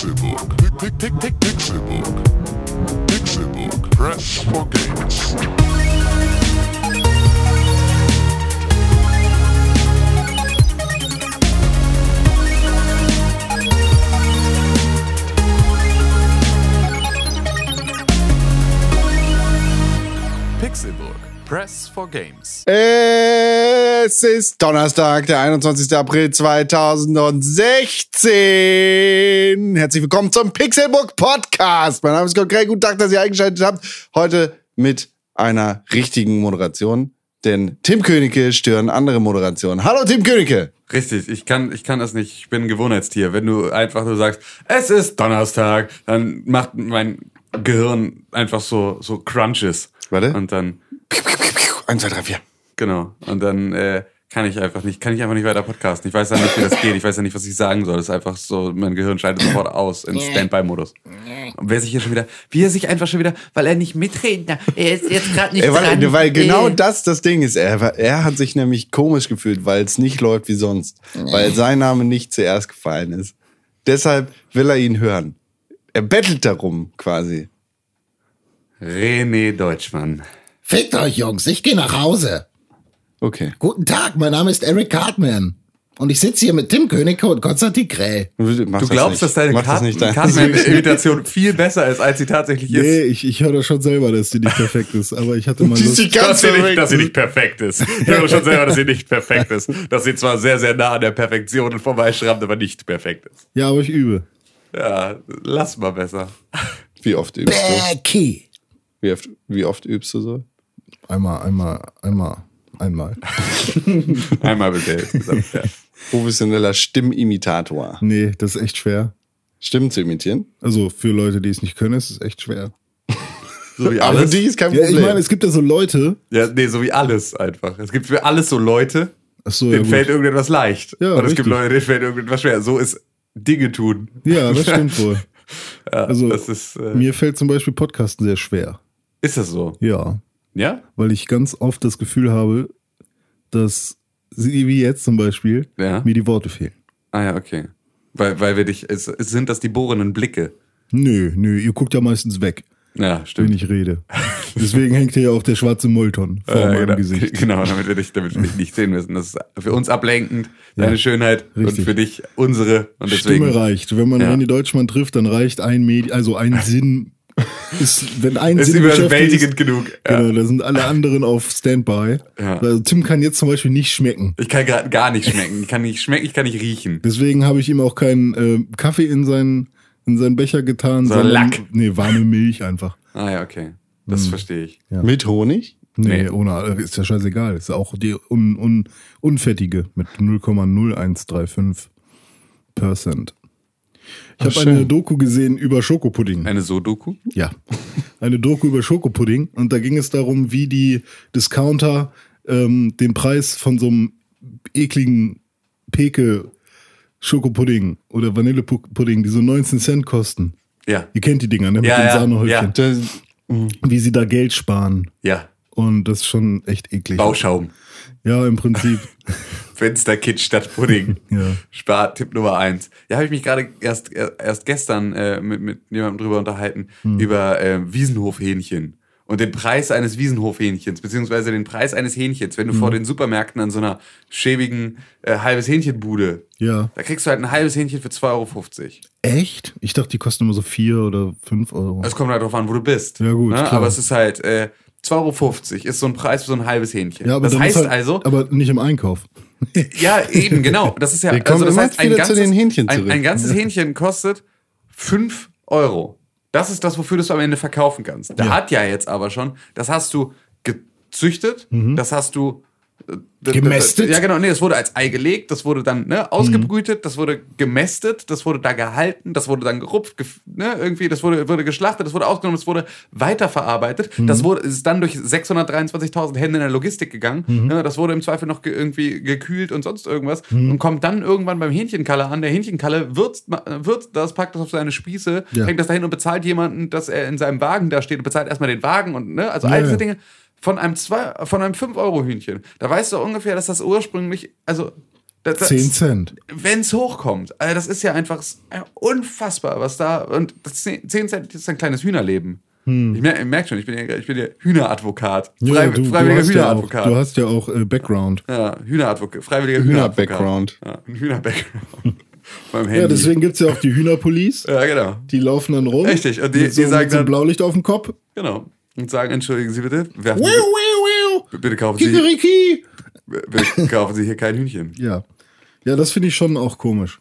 Pixelbook. Pick, pick, pick, Pixelbook. Pixelbook. Press for games. Pixelburg. Press for Games. Es ist Donnerstag, der 21. April 2016. Herzlich willkommen zum Pixelbook Podcast. Mein Name ist Gott Grey. Guten Tag, dass ihr eingeschaltet habt. Heute mit einer richtigen Moderation. Denn Tim Königke stören andere Moderationen. Hallo Tim Königke. Richtig, ich kann, ich kann das nicht. Ich bin ein Gewohnheitstier. Wenn du einfach nur sagst, es ist Donnerstag, dann macht mein Gehirn einfach so, so Crunches. Warte. Und dann, Eins, zwei, drei, vier. genau. Und dann äh, kann ich einfach nicht, kann ich einfach nicht weiter podcasten. Ich weiß ja nicht, wie das geht. Ich weiß ja nicht, was ich sagen soll. Das ist einfach so, mein Gehirn schaltet sofort aus in Standby-Modus. Und wer sich hier schon wieder, wie er sich einfach schon wieder, weil er nicht mitreden darf. Er ist jetzt gerade nicht Ey, weil, dran. weil genau Äh. das das Ding ist. Er, er hat sich nämlich komisch gefühlt, weil es nicht läuft wie sonst. Weil sein Name nicht zuerst gefallen ist. Deshalb will er ihn hören. Er bettelt darum quasi. René Deutschmann. Fickt euch, Jungs, ich gehe nach Hause. Okay. Guten Tag, mein Name ist Eric Cartman. Und ich sitze hier mit Tim Königke und Konstantin Krell. Du, Du glaubst, dass deine das Karten- nicht dein- Kartenimitation viel besser ist, als sie tatsächlich ist. Nee, ich, ich höre das schon selber, dass die nicht perfekt ist. Aber ich hatte mal Lust. die dass sie, nicht, dass sie nicht perfekt ist. Ich höre schon selber, dass sie nicht perfekt ist. Dass sie zwar sehr, sehr nah an der Perfektion vorbeischrammt, aber nicht perfekt ist. Ja, aber ich übe. Ja, lass mal besser. Wie oft übst du? Becky. Wie oft, wie oft übst du so? Einmal, einmal, einmal, einmal. Einmal bitte insgesamt. Ja. Professioneller Stimmimitator. Nee, das ist echt schwer. Stimmen zu imitieren? Also für Leute, die es nicht können, ist es echt schwer. So wie Aber alles. für die ist kein Ja, Problem. ich meine, es gibt ja so Leute. Ja, nee, so wie alles einfach. Es gibt für alles so Leute, Ach so, ja, denen gut. fällt irgendetwas leicht. Ja, Und es gibt richtig. Leute, denen fällt irgendetwas schwer. So ist Dinge tun. Ja, das stimmt wohl. Ja, Also, das ist, äh, Mir fällt zum Beispiel Podcasten sehr schwer. ist das so? Ja. Ja? Weil ich ganz oft das Gefühl habe, dass sie, wie jetzt zum Beispiel, Ja. mir die Worte fehlen. Ah ja, okay. Weil, weil wir dich, es, es sind das die bohrenden Blicke. Nö, nö, ihr guckt ja meistens weg, Ja, wenn stimmt. ich rede. Deswegen hängt hier ja auch der schwarze Molton vor Äh, meinem genau, Gesicht. genau, damit wir dich, damit wir dich nicht sehen müssen. Das ist für uns ablenkend, deine Ja, Schönheit richtig. und für dich unsere. Und deswegen. Stimme reicht. Wenn man Ja. René Deutschmann trifft, dann reicht ein Medi also ein Sinn. Ist, wenn ein ist überwältigend ist, genug. Ja. Genau, da sind alle anderen auf Standby. Ja. Also Tim kann jetzt zum Beispiel nicht schmecken. Ich kann gerade gar nicht schmecken. Ich kann nicht schmecken, ich kann nicht riechen. Deswegen habe ich ihm auch keinen äh, Kaffee in seinen, in seinen Becher getan, Sondern Lack. Nee, warme Milch einfach. Ah ja, okay. Das verstehe ich. Mit Honig? Nee, Nee. ohne, ist ja scheißegal. Ist auch die un, un, unfettige mit 0,0135 Percent. Ich habe eine. Doku gesehen über Schokopudding. Eine Sodoku? Ja. Eine Doku über Schokopudding. Und da ging es darum, wie die Discounter ähm, den Preis von so einem ekligen Peke Schokopudding oder Vanillepudding, die so 19 Cent kosten. Ja. Ihr kennt die Dinger, ne? Mit Ja, den ja, Sahnehäubchen. Das, Wie sie da Geld sparen. Ja. Und das ist schon echt eklig. Bauschaum. Ja, im Prinzip. Fensterkitsch statt Pudding. Ja. Spar Tipp Nummer eins. Ja, habe ich mich gerade erst erst gestern äh, mit, mit jemandem drüber unterhalten Hm. über äh, Wiesenhofhähnchen und den Preis eines Wiesenhofhähnchens beziehungsweise den Preis eines Hähnchens, wenn du Hm. vor den Supermärkten an so einer schäbigen äh, halbes Hähnchenbude, Ja. da kriegst du halt ein halbes Hähnchen für 2,50 Euro. Echt? Ich dachte, die kosten immer so 4 oder 5 Euro. Es kommt halt drauf an, wo du bist. Ja, gut, Ne? klar. Aber es ist halt äh, 2,50 Euro ist so ein Preis für so ein halbes Hähnchen. ja, aber das heißt halt, also, Aber nicht im Einkauf. Ja, eben, genau. Das ist ja, Wir also das heißt, ein ganzes, zu den Hähnchen ein, ein ganzes Hähnchen kostet 5 Euro. Das ist das, wofür du es am Ende verkaufen kannst. Da hat ja jetzt aber schon, das hast du gezüchtet, das hast du Gemästet? Ja, genau. Nee, das wurde als Ei gelegt, das wurde dann ne, ausgebrütet, das wurde gemästet, das wurde da gehalten, das wurde dann gerupft, gef ne, irgendwie, das wurde, wurde geschlachtet, das wurde ausgenommen, das wurde weiterverarbeitet. Das wurde, ist dann durch 623.000 Hände in der Logistik gegangen. Ne, das wurde im Zweifel noch ge irgendwie gekühlt und sonst irgendwas und kommt dann irgendwann beim Hähnchenkalle an. Der Hähnchenkalle würzt, würzt das, packt das auf seine Spieße, Ja. hängt das dahin und bezahlt jemanden, dass er in seinem Wagen da steht und bezahlt erstmal den Wagen und ne, also all diese. Dinge von einem zwei, von einem 5-Euro-Hühnchen. Da weißt du ungefähr, dass das ursprünglich, also Das, das, 10 Cent. Wenn es hochkommt. Also das ist ja einfach äh, unfassbar, was da. Und das 10 10 Cent ist ein kleines Hühnerleben. Ich merke merk schon, ich bin ja, ich bin ja Hühneradvokat. Hm. Ja, Frei, du, du, freiwilliger ja auch, Hühneradvokat. du hast ja auch äh, Background. ja, Hühneradvokat. Freiwilliger Hühner-Background. Hühneradvokat. Ja, Hühner-Background. Ja, deswegen gibt's ja auch die Hühnerpolice. Ja, genau. Die laufen dann rum. Richtig, und die- so, die sagen dann- Blaulicht auf dem Kopf. Genau. Und sagen, entschuldigen Sie bitte, werfen Wiu, Sie, wiu, wiu. bitte kaufen Sie, bitte kaufen Sie hier kein Hühnchen. Ja. Ja, das finde ich schon auch komisch.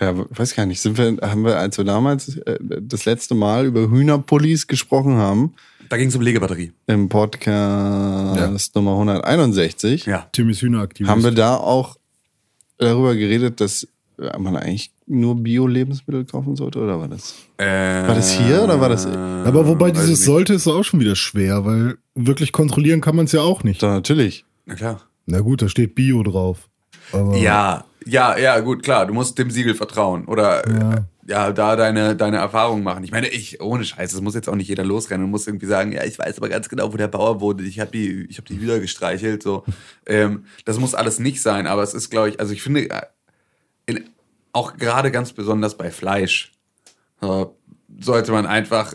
Ja, weiß gar nicht. Sind wir, haben wir, als wir damals äh, das letzte Mal über Hühnerpullis gesprochen haben, Da ging es um Legebatterie. im Podcast Nummer 161, Ja. Timmys Hühneraktivist. haben wir da auch darüber geredet, dass man eigentlich nur Bio-Lebensmittel kaufen sollte, oder war das? War das hier oder war das? Aber wobei dieses sollte ist auch schon wieder schwer, weil wirklich kontrollieren kann man es ja auch nicht. Doch, natürlich. Na klar. Na gut, da steht Bio drauf. Aber Ja, ja, ja, gut, klar. Du musst dem Siegel vertrauen oder Ja. ja, ja da deine, deine Erfahrungen machen. Ich meine, ich, ohne Scheiß, es muss jetzt auch nicht jeder losrennen und muss irgendwie sagen, ja, ich weiß aber ganz genau, wo der Bauer wohnt. Ich habe die, ich habe die Hühner gestreichelt. So, ähm, das muss alles nicht sein, aber es ist, glaube ich, also ich finde, äh, auch gerade ganz besonders bei Fleisch sollte man einfach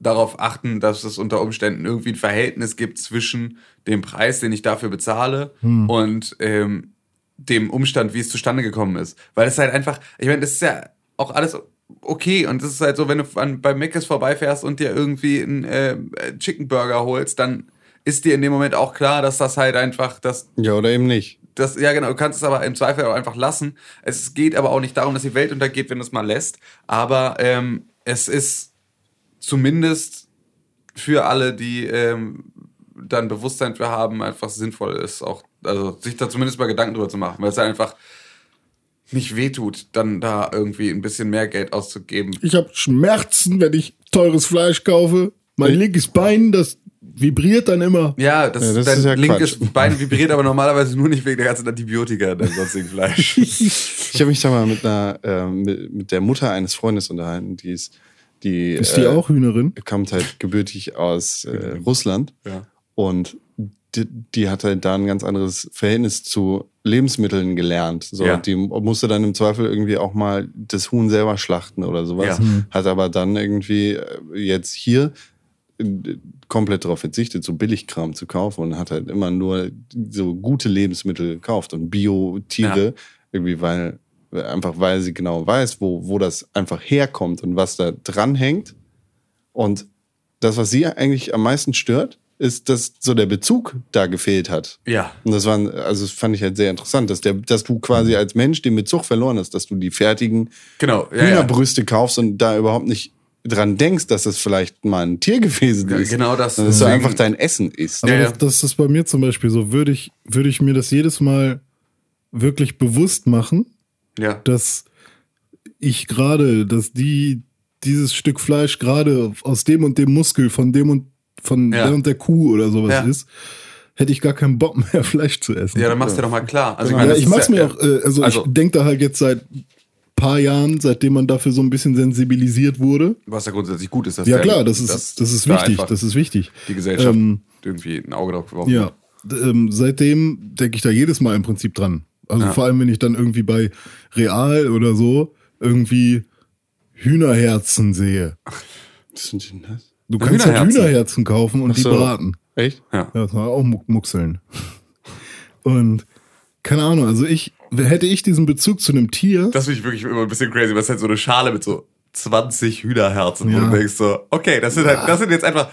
darauf achten, dass es unter Umständen irgendwie ein Verhältnis gibt zwischen dem Preis, den ich dafür bezahle und ähm, dem Umstand, wie es zustande gekommen ist. Weil es halt einfach, ich meine, das ist ja auch alles okay und es ist halt so, wenn du an, bei Mc's vorbeifährst und dir irgendwie einen äh, Chicken Burger holst, dann ist dir in dem Moment auch klar, dass das halt einfach, dass Ja, oder eben nicht. Das, ja genau, du kannst es aber im Zweifel auch einfach lassen. Es geht aber auch nicht darum, dass die Welt untergeht, wenn du es mal lässt. Aber ähm, es ist zumindest für alle, die ähm, dann Bewusstsein für haben, einfach sinnvoll ist, auch, also sich da zumindest mal Gedanken drüber zu machen, weil es halt einfach nicht wehtut, dann da irgendwie ein bisschen mehr Geld auszugeben. ich habe Schmerzen, wenn ich teures Fleisch kaufe. Mein linkes Bein, das vibriert dann immer. Ja, das, Ja, das dein ist ja linkes Quatsch. Bein vibriert aber normalerweise nur nicht wegen der ganzen Antibiotika in deinem sonstigen Fleisch. Ich habe mich da mal mit einer, äh, mit, mit der Mutter eines Freundes unterhalten, die ist, die, Ist die äh, auch Hühnerin? kommt halt gebürtig aus äh, Russland Ja. und die, die hat halt da ein ganz anderes Verhältnis zu Lebensmitteln gelernt. So, Ja. Die musste dann im Zweifel irgendwie auch mal das Huhn selber schlachten oder sowas. Ja. Hat aber dann irgendwie äh, jetzt hier äh, komplett darauf verzichtet, so Billigkram zu kaufen und hat halt immer nur so gute Lebensmittel gekauft und Bio-Tiere, Ja. irgendwie, weil einfach weil sie genau weiß, wo, wo das einfach herkommt und was da dranhängt. Und das, was sie eigentlich am meisten stört, ist, dass so der Bezug da gefehlt hat. Ja. Und das war, also das fand ich halt sehr interessant, dass der, dass du quasi als Mensch den Bezug verloren hast, dass du die fertigen Genau. Ja, ja. Hühnerbrüste kaufst und da überhaupt nicht dran denkst, dass das vielleicht mal ein Tier gewesen Ja, ist. genau das. Dass du Deswegen- einfach dein Essen isst. Aber Ja, ja. Das, das ist bei mir zum Beispiel so. Würde ich, würde ich mir das jedes Mal wirklich bewusst machen, Ja. dass ich gerade, dass die dieses Stück Fleisch gerade aus dem und dem Muskel von dem und von Ja. der und der Kuh oder sowas Ja. ist, hätte ich gar keinen Bock mehr Fleisch zu essen. Ja, dann machst du dir doch mal klar. Also, ich Ja, meine, ich ist mach's ja, mir auch, äh, also, Also- ich denke da halt jetzt seit paar Jahren, seitdem man dafür so ein bisschen sensibilisiert wurde. Was ja grundsätzlich gut ist, dass Ja klar, das ist, dass das ist da wichtig, das ist wichtig. die Gesellschaft Ähm, irgendwie ein Auge drauf geworfen Ja, ähm, seitdem denke ich da jedes Mal im Prinzip dran. Also Ja. vor allem, wenn ich dann irgendwie bei Real oder so irgendwie Hühnerherzen sehe. Was sind denn das? Du Ja, kannst halt Hühnerherzen. Hat Hühnerherzen kaufen und Ach so. die braten. Echt? Ja. Ja, das war auch Mu- Muckseln. Und keine Ahnung, also ich, hätte ich diesen Bezug zu einem Tier, Das finde ich wirklich immer ein bisschen crazy, weil es halt so eine Schale mit so 20 Hühnerherzen, wo Ja. du denkst so, okay, das sind halt, das sind jetzt einfach,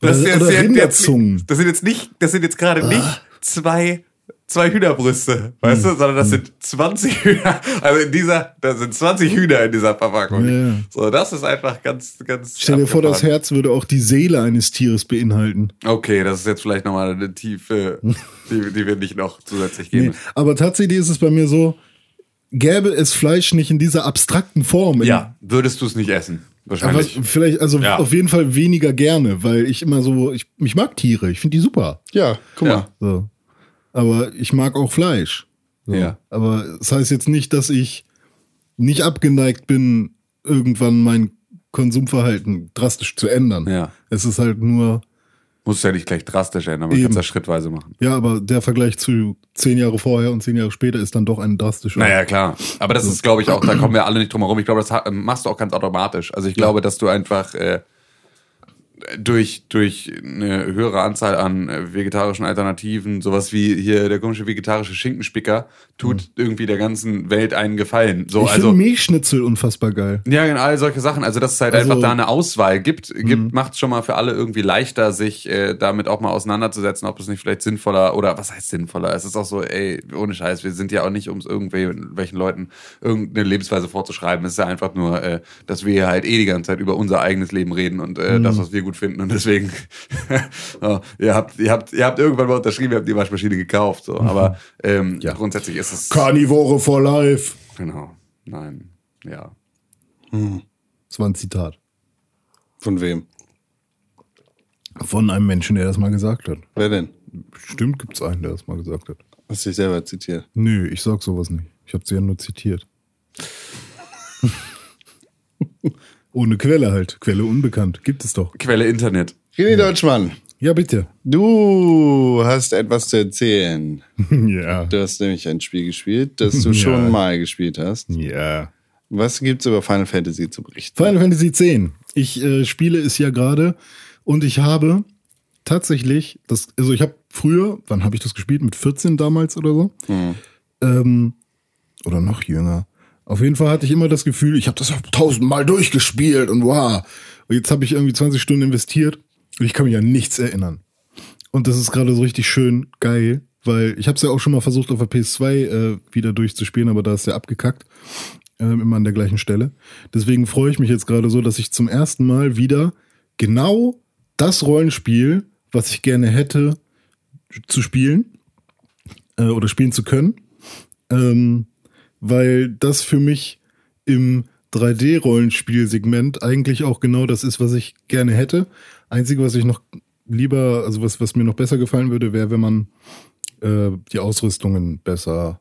das, Oder- sind jetzt, oder jetzt, das sind jetzt nicht, das sind jetzt gerade nicht zwei, zwei Hühnerbrüste, weißt du, sondern das sind 20 Hühner, also in dieser, da sind 20 Hühner in dieser Verpackung. Ja. So, das ist einfach ganz, ganz. stell dir vor, das. Herz würde auch die Seele eines Tieres beinhalten. Okay, das ist jetzt vielleicht nochmal eine Tiefe, die, die wir nicht noch zusätzlich Nee, geben. aber tatsächlich ist es bei mir so, gäbe es Fleisch nicht in dieser abstrakten Form, Ja, würdest du es nicht essen? Aber Wahrscheinlich. vielleicht, also Ja. auf jeden Fall weniger gerne, weil ich immer so, ich, ich mag Tiere, ich finde die super. Ja, guck Ja. mal. So. Aber ich mag auch Fleisch. So. Ja. Aber das heißt jetzt nicht, dass ich nicht abgeneigt bin, irgendwann mein Konsumverhalten drastisch zu ändern. Ja. Es ist halt nur Muss ja nicht gleich drastisch ändern, man kann es ja schrittweise machen. Ja, aber der Vergleich zu zehn Jahre vorher und zehn Jahre später ist dann doch ein drastischer. Naja, klar. Aber das ist, glaube ich, auch, da kommen wir alle nicht drum herum. Ich glaube, das machst du auch ganz automatisch. Also ich glaube, dass du einfach äh, durch, durch eine höhere Anzahl an äh, vegetarischen Alternativen, sowas wie hier der komische vegetarische Schinkenspicker, tut irgendwie der ganzen Welt einen Gefallen. So, Mhm. ich also. finde Milchschnitzel unfassbar geil. Ja, genau, all solche Sachen. Also, dass es halt Also- einfach da eine Auswahl gibt, gibt macht schon mal für alle irgendwie leichter, sich äh, damit auch mal auseinanderzusetzen, ob es nicht vielleicht sinnvoller oder was heißt sinnvoller? Es ist auch so, ey, ohne Scheiß, wir sind ja auch nicht, um es irgendwelchen Leuten irgendeine Lebensweise vorzuschreiben. Es ist ja einfach nur, äh, dass wir halt eh die ganze Zeit über unser eigenes Leben reden und äh, das, was wir gut finden. Und deswegen, oh, ihr habt, ihr habt, ihr habt irgendwann mal unterschrieben, ihr habt die Waschmaschine gekauft. So. Aber ähm, Ja. grundsätzlich ist es. Carnivore for life. Genau. Nein. Ja. Das war ein Zitat Von wem? von einem Menschen, der das mal gesagt hat. Wer denn? Stimmt, gibt's einen, der das mal gesagt hat. Hast du dich selber zitiert? Nö, ich sag sowas nicht. Ich habe sie ja nur zitiert. Ohne Quelle halt. Quelle unbekannt. Gibt es doch. Quelle Internet. René Deutschmann, Ja, bitte. du hast etwas zu erzählen. ja. Du hast nämlich ein Spiel gespielt, das du Ja. schon mal gespielt hast. Ja. Was gibt's über Final Fantasy zu berichten? Final Fantasy X. Ich äh, spiele es ja gerade und ich habe tatsächlich, das, also ich habe früher, wann habe ich das gespielt? Mit 14 damals oder so? Ähm, oder noch jünger. Auf jeden Fall hatte ich immer das Gefühl, ich habe das tausendmal durchgespielt und wow. Und jetzt habe ich irgendwie 20 Stunden investiert und ich kann mich an nichts erinnern. Und das ist gerade so richtig schön geil, weil ich habe es ja auch schon mal versucht auf der PS2 äh, wieder durchzuspielen, aber da ist ja abgekackt. Ähm, immer an der gleichen Stelle. Deswegen freue ich mich jetzt gerade so, dass ich zum ersten Mal wieder genau das Rollenspiel, was ich gerne hätte, zu spielen äh, oder spielen zu können. Ähm, weil das für mich im 3D-Rollenspiel-Segment eigentlich auch genau das ist, was ich gerne hätte. Einzige, was ich noch lieber, also was, was mir noch besser gefallen würde, wäre, wenn man äh, die Ausrüstungen besser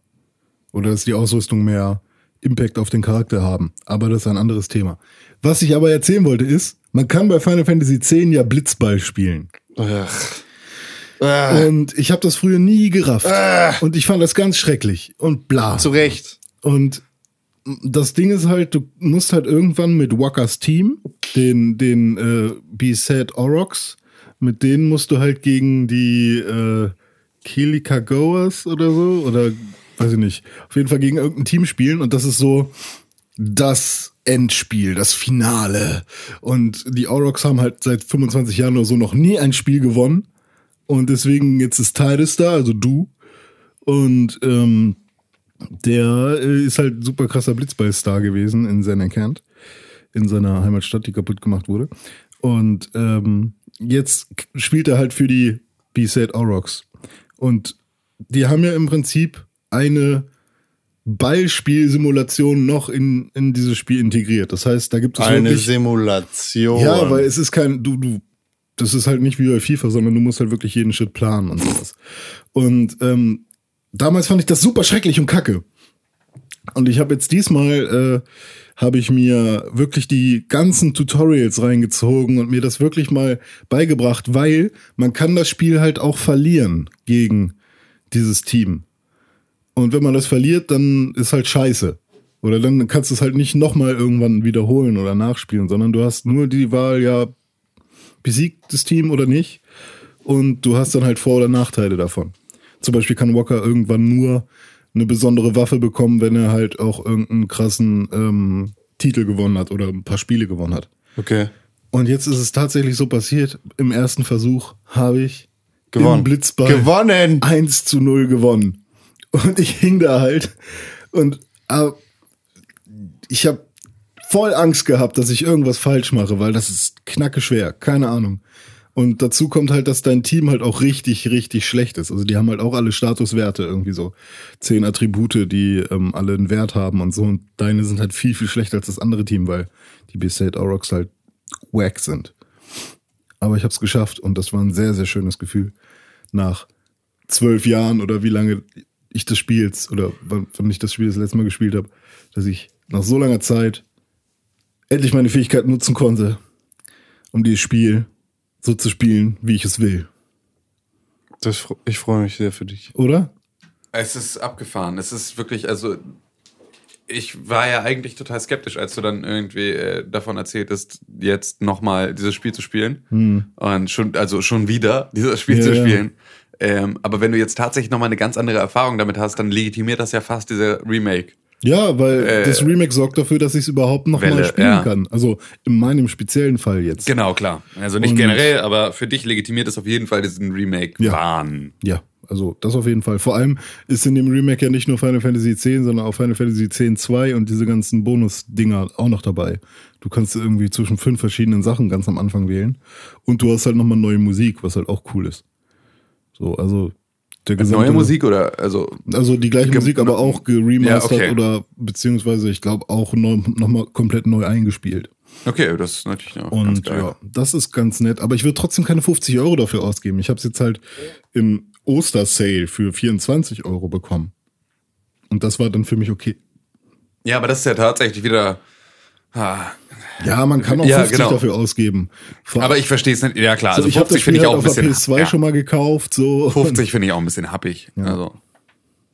oder dass die Ausrüstung mehr Impact auf den Charakter haben. Aber das ist ein anderes Thema. Was ich aber erzählen wollte ist, man kann bei Final Fantasy X ja Blitzball spielen. Ach. Ah, Und ich habe das früher nie gerafft. Und ich fand das ganz schrecklich. Und bla. zu Recht. Und das Ding ist halt, du musst halt irgendwann mit Wakas Team, den, den äh, B-Set Orox, mit denen musst du halt gegen die äh, Kilika Goers oder so, oder weiß ich nicht, auf jeden Fall gegen irgendein Team spielen und das ist so das Endspiel, das Finale. Und die Orox haben halt seit 25 Jahren oder so noch nie ein Spiel gewonnen. Und deswegen jetzt ist Titus da, also du. Und ähm, der äh, ist halt super krasser Blitzball-Star gewesen in Senekant, in seiner Heimatstadt, die kaputt gemacht wurde. Und ähm, jetzt spielt er halt für die B-Set Aurochs. Und die haben ja im Prinzip eine Ballspielsimulation noch in, in dieses Spiel integriert. Das heißt, da gibt es Eine wirklich... Simulation. Ja, weil es ist kein, du, du, das ist halt nicht wie bei FIFA, sondern du musst halt wirklich jeden Schritt planen und sowas. Und ähm, damals fand ich das super schrecklich und kacke. Und ich habe jetzt diesmal, äh, habe ich mir wirklich die ganzen Tutorials reingezogen und mir das wirklich mal beigebracht, weil man kann das Spiel halt auch verlieren gegen dieses Team. Und wenn man das verliert, dann ist halt scheiße. Oder dann kannst du es halt nicht nochmal irgendwann wiederholen oder nachspielen, sondern du hast nur die Wahl, ja, besiegt das Team oder nicht. Und du hast dann halt Vor- oder Nachteile davon. Zum Beispiel kann Walker irgendwann nur eine besondere Waffe bekommen, wenn er halt auch irgendeinen krassen ähm, Titel gewonnen hat oder ein paar Spiele gewonnen hat. Okay. Und jetzt ist es tatsächlich so passiert. Im ersten Versuch habe ich Gewonnen. Blitzball Gewonnen. 1 zu 0 gewonnen. Und ich hing da halt und äh, ich habe voll Angst gehabt, dass ich irgendwas falsch mache, weil das ist knacke schwer, keine Ahnung. Und dazu kommt halt, dass dein Team halt auch richtig, richtig schlecht ist. Also die haben halt auch alle Statuswerte, irgendwie so zehn Attribute, die ähm, alle einen Wert haben und so. Und deine sind halt viel, viel schlechter als das andere Team, weil die Beset Aurochs halt wack sind. Aber ich habe es geschafft und das war ein sehr, sehr schönes Gefühl. Nach zwölf Jahren oder wie lange ich das spiels oder wann, wann ich das Spiel das letzte Mal gespielt habe, dass ich nach so langer Zeit endlich meine Fähigkeit nutzen konnte, um dieses Spiel so zu spielen, wie ich es will. Das, ich freue mich sehr für dich. Oder? Es ist abgefahren. Es ist wirklich, also ich war ja eigentlich total skeptisch, als du dann irgendwie äh, davon erzähltest, jetzt nochmal dieses Spiel zu spielen. Und schon, also schon wieder dieses Spiel Ja, zu ja. spielen. Ähm, aber wenn du jetzt tatsächlich nochmal eine ganz andere Erfahrung damit hast, dann legitimiert das ja fast dieser Remake. Ja, weil Äh, das Remake sorgt dafür, dass ich es überhaupt noch Welle, mal spielen ja. kann. Also in meinem speziellen Fall jetzt. Genau, klar. Also nicht Und- generell, aber für dich legitimiert es auf jeden Fall diesen Remake-Wahn. Ja, also das auf jeden Fall. Vor allem ist in dem Remake ja nicht nur Final Fantasy X, sondern auch Final Fantasy X 2 und diese ganzen Bonus-Dinger auch noch dabei. Du kannst irgendwie zwischen fünf verschiedenen Sachen ganz am Anfang wählen. Und du hast halt nochmal neue Musik, was halt auch cool ist. So, also der gesamte, Neue Musik oder also Also die gleiche Musik, aber auch geremastert Ja, okay. oder beziehungsweise ich glaube auch neu, nochmal komplett neu eingespielt. okay, das ist natürlich auch ganz Und geil. ja, das ist ganz nett. Aber ich würde trotzdem keine 50 Euro dafür ausgeben. Ich habe es jetzt halt im Ostersale für 24 Euro bekommen. Und das war dann für mich okay. Ja, aber das ist ja tatsächlich wieder. Ah, Ja, man kann auch Ja, 50 genau. dafür ausgeben. Vor- aber ich verstehe es nicht. Ja klar, so, also ich habe das 50 Spiel finde ich halt auch ein auf der bisschen. PS2 ja, schon mal gekauft. So. 50 finde ich auch ein bisschen happig. Also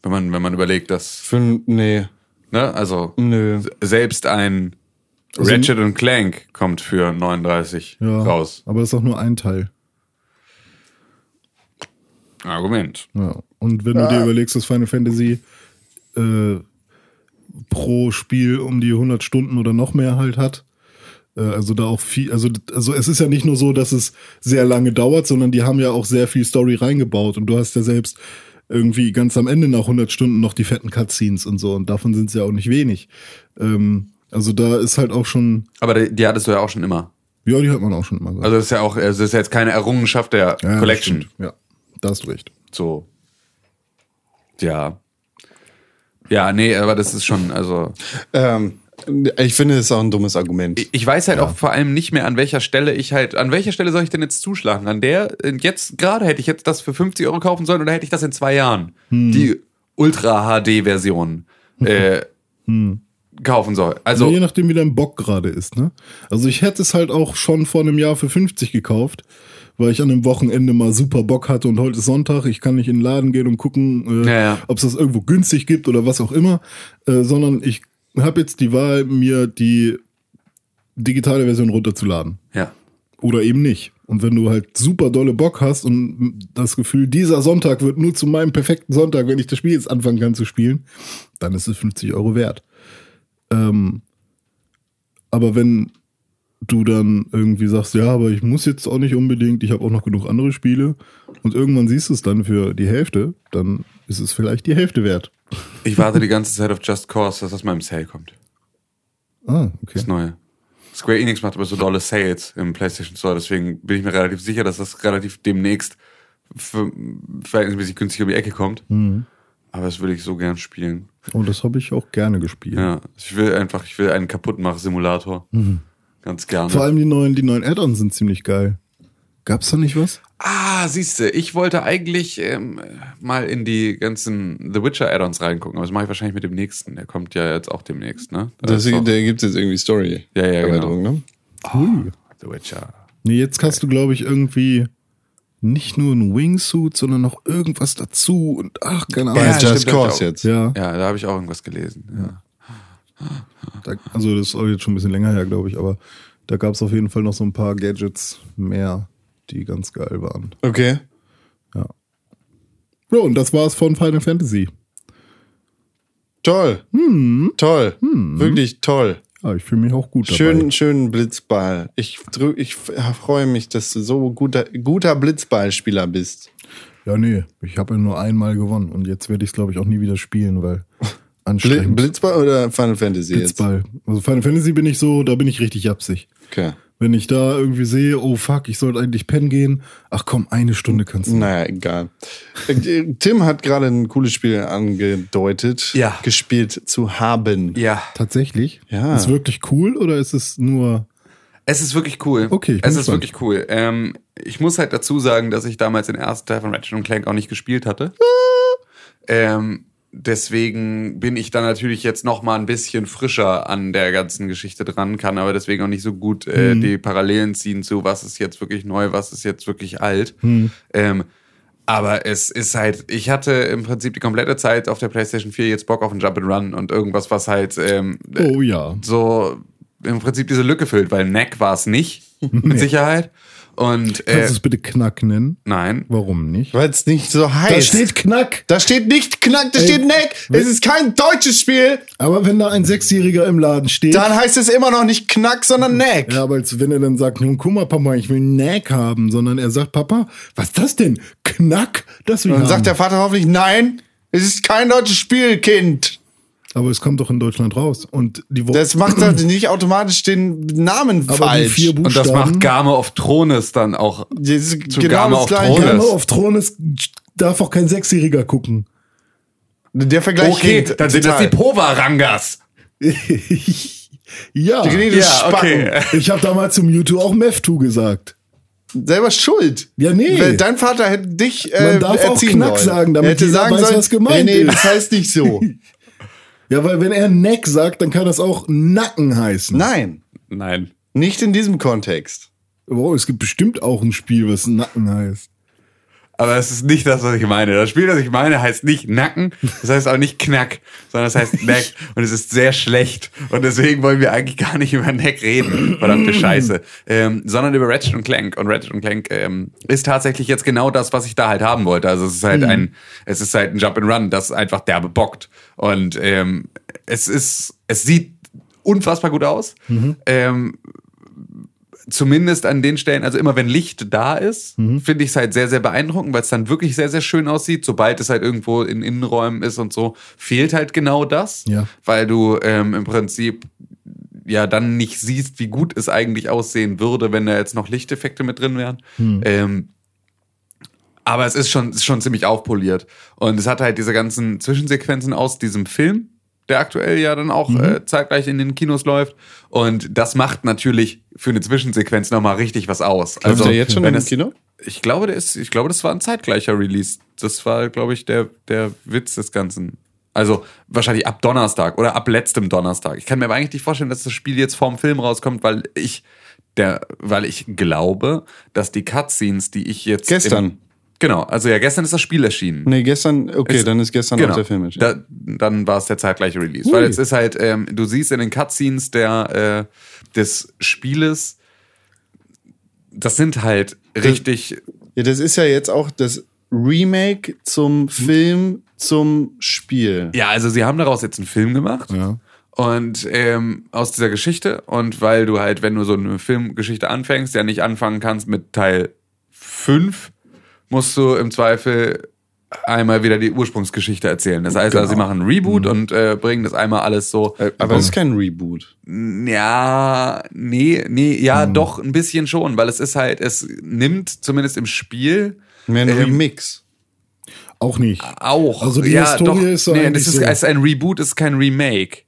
wenn man wenn man überlegt, dass Für, nee, ne, also nö. selbst ein Also- Ratchet und Clank kommt für 39 ja, raus. Aber das ist auch nur ein Teil. Argument. Ja. Und wenn du dir überlegst, dass Final Fantasy äh, pro Spiel um die 100 Stunden oder noch mehr halt hat, also da auch viel, also, also es ist ja nicht nur so, dass es sehr lange dauert, sondern die haben ja auch sehr viel Story reingebaut und du hast ja selbst irgendwie ganz am Ende nach 100 Stunden noch die fetten Cutscenes und so und davon sind es ja auch nicht wenig. Ähm, also da ist halt auch schon, Aber die, die hattest du ja auch schon immer. ja, die hat man auch schon immer gehabt. Also das ist ja auch, also das ist ja jetzt keine Errungenschaft der Ja, das Collection. stimmt. Ja, da hast du recht. So. Ja. Ja, nee, aber das ist schon, also. Ähm, ich finde, das ist auch ein dummes Argument. Ich weiß halt auch vor allem nicht mehr, an welcher Stelle ich halt, an welcher Stelle soll ich denn jetzt zuschlagen? An der, äh, jetzt gerade hätte ich jetzt das für 50 Euro kaufen sollen oder hätte ich das in zwei Jahren? Die Ultra-HD-Version äh, kaufen soll. Also Also, je nachdem, wie dein Bock gerade ist, ne? Also ich hätte es halt auch schon vor einem Jahr für 50 gekauft, weil ich an einem Wochenende mal super Bock hatte und heute ist Sonntag, ich kann nicht in den Laden gehen und gucken, äh, Ja, ja. ob es das irgendwo günstig gibt oder was auch immer, äh, sondern ich habe jetzt die Wahl, mir die digitale Version runterzuladen. ja. Oder eben nicht. Und wenn du halt super dolle Bock hast und das Gefühl, dieser Sonntag wird nur zu meinem perfekten Sonntag, wenn ich das Spiel jetzt anfangen kann zu spielen, dann ist es 50 Euro wert. Ähm, aber wenn du dann irgendwie sagst, ja, aber ich muss jetzt auch nicht unbedingt, ich habe auch noch genug andere Spiele und irgendwann siehst du es dann für die Hälfte, dann ist es vielleicht die Hälfte wert. Ich warte die ganze Zeit auf Just Cause, dass das mal im Sale kommt. Ah, okay. Das Neue. Square Enix macht aber so dolle Sales im PlayStation Store, deswegen bin ich mir relativ sicher, dass das relativ demnächst für verhältnismäßig günstig um die Ecke kommt. Mhm. Aber das würde ich so gern spielen. Und das habe ich auch gerne gespielt. Ja, ich will einfach, ich will einen Kaputtmach-Simulator. Ganz gerne. Mhm. Vor allem die neuen, die neuen Add-ons sind ziemlich geil. Gab's da nicht was? ah, siehste, ich wollte eigentlich ähm, mal in die ganzen The Witcher Add-ons reingucken, aber das mache ich wahrscheinlich mit dem nächsten. Der kommt ja jetzt auch demnächst, ne? Da Das, ist doch- da gibt es jetzt irgendwie Story. Ja, ja, genau. Erweiterung, ne? Hui. The Witcher. Nee, jetzt hast du, glaube ich, irgendwie nicht nur ein Wingsuit, sondern noch irgendwas dazu und ach, keine Bei Ahnung. Ja, Just Cause auch. jetzt. Ja, Ja, da habe ich auch irgendwas gelesen. Ja. da, also das ist auch jetzt schon ein bisschen länger her, glaube ich, aber da gab es auf jeden Fall noch so ein paar Gadgets mehr, die ganz geil waren. Okay. Ja. Ja, und das war's von Final Fantasy. Toll. Toll. Wirklich toll. Ja, ich fühle mich auch gut dabei. Schön, schönen Blitzball. Ich, drück, ich freue mich, dass du so guter, guter Blitzballspieler bist. Ja, nee, ich habe ja nur einmal gewonnen und jetzt werde ich es, glaube ich, auch nie wieder spielen, weil anstrengend. Blitzball oder Final Fantasy Blitzball. Also Final Fantasy bin ich so, da bin ich richtig jetzt? Okay. Wenn ich da irgendwie sehe, oh fuck, ich sollte eigentlich pennen gehen. Ach komm, eine Stunde kannst du. Naja, egal. Äh, Tim hat gerade ein cooles Spiel angedeutet, Ja. gespielt zu haben. ja. Tatsächlich? Ja. Ist wirklich cool oder ist es nur. Es ist wirklich cool. Okay, ich bin es ist wirklich cool. Ähm, ich muss halt dazu sagen, dass ich damals den ersten Teil von Ratchet und Clank auch nicht gespielt hatte. ähm, deswegen bin ich dann natürlich jetzt noch mal ein bisschen frischer an der ganzen Geschichte dran, kann aber deswegen auch nicht so gut äh, die Parallelen ziehen zu, was ist jetzt wirklich neu, was ist jetzt wirklich alt. Ähm, aber es ist halt, ich hatte im Prinzip die komplette Zeit auf der PlayStation 4 jetzt Bock auf ein Jump and Run und irgendwas, was halt ähm, Oh ja. so im Prinzip diese Lücke füllt, weil Neck war es nicht, mit Sicherheit. Und Kannst äh, du es bitte Knack nennen? nein. Warum nicht? Weil es nicht so heißt. Da steht Knack. Da steht nicht Knack, da Ey, steht Neck. Es ist kein deutsches Spiel. Aber wenn da ein Sechsjähriger im Laden steht. Dann heißt es immer noch nicht Knack, sondern Neck. ja, aber als wenn er dann sagt, nun guck mal, Papa, ich will einen Knack haben, sondern er sagt, Papa, was ist das denn? Knack? Das will ich dann haben. sagt der Vater hoffentlich, nein, es ist kein deutsches Spiel, Kind. Aber es kommt doch in Deutschland raus. Und die Wo- Das macht halt nicht automatisch den Namen aber die falsch. vier Und das Buchstaben. macht Game of Thrones dann auch. Zu genau Game das of. Thrones. Game of Thrones darf auch kein Sechsjähriger gucken. Der Vergleich Okay, klingt dann sind das die total. Powarangas. ja. Die das Ja, okay. Ich habe damals zum YouTube auch Mef2 gesagt. Selber schuld. Ja, nee. Weil Dein Vater hätte dich äh, Man darf auch Knack sollen. sagen, damit er hätte jeder sagen weiß, sollen, was gemeint nee, nee, ist. das heißt nicht so. Ja, weil wenn er Neck sagt, dann kann das auch Nacken heißen. Nein, Nein. nicht in diesem Kontext. Wow, es gibt bestimmt auch ein Spiel, was Nacken heißt. Aber es ist nicht das, was ich meine. Das Spiel, das ich meine, heißt nicht Nacken, das heißt auch nicht Knack, sondern es heißt Neck und es ist sehr schlecht. Und deswegen wollen wir eigentlich gar nicht über Neck reden, verdammte Scheiße, ähm, sondern über Ratchet und Clank. Und Ratchet und Clank ähm, ist tatsächlich jetzt genau das, was ich da halt haben wollte. Also es ist halt ein, es ist halt ein Jump and Run, das einfach derbe bockt. Und ähm, es ist, es sieht unfassbar gut aus. Ähm, zumindest an den Stellen, also immer wenn Licht da ist, finde ich es halt sehr, sehr beeindruckend, weil es dann wirklich sehr, sehr schön aussieht. Sobald es halt irgendwo in Innenräumen ist und so, fehlt halt genau das, Ja. weil du ähm, im Prinzip ja dann nicht siehst, wie gut es eigentlich aussehen würde, wenn da jetzt noch Lichteffekte mit drin wären. Ähm, aber es ist schon, ist schon ziemlich aufpoliert. Und es hat halt diese ganzen Zwischensequenzen aus diesem Film, der aktuell ja dann auch äh, zeitgleich in den Kinos läuft. Und das macht natürlich für eine Zwischensequenz nochmal richtig was aus. Also, der jetzt schon wenn im Kino? Ich glaube, der ist, ich glaube, das war ein zeitgleicher Release. Das war, glaube ich, der, der Witz des Ganzen. Also wahrscheinlich ab Donnerstag oder ab letztem Donnerstag. Ich kann mir aber eigentlich nicht vorstellen, dass das Spiel jetzt vorm Film rauskommt, weil ich der, weil ich glaube, dass die Cutscenes, die ich jetzt Gestern. Genau, also ja, gestern ist das Spiel erschienen. Nee, gestern, okay, Ist- dann ist gestern auch der Film erschienen. da, dann war es der zeitgleiche Release. Weil es ist halt, ähm, du siehst in den Cutscenes der, äh, des Spieles, das sind halt richtig, Ja, das ist ja jetzt auch das Remake zum Film zum Spiel. ja, also sie haben daraus jetzt einen Film gemacht. Ja. Und ähm, aus dieser Geschichte und weil du halt, wenn du so eine Filmgeschichte anfängst, ja nicht anfangen kannst mit Teil 5, musst du im Zweifel einmal wieder die Ursprungsgeschichte erzählen. Das heißt, also, sie machen einen Reboot und äh, bringen das einmal alles so. Äh, Aber das ist kein Reboot. Ja, nee, nee, ja, doch, ein bisschen schon, weil es ist halt, es nimmt zumindest im Spiel Mehr ein Ähm, Remix. Auch nicht. auch. Also die ja, Historie doch, ist so nee, das ist, so. es ist ein Reboot, es ist kein Remake.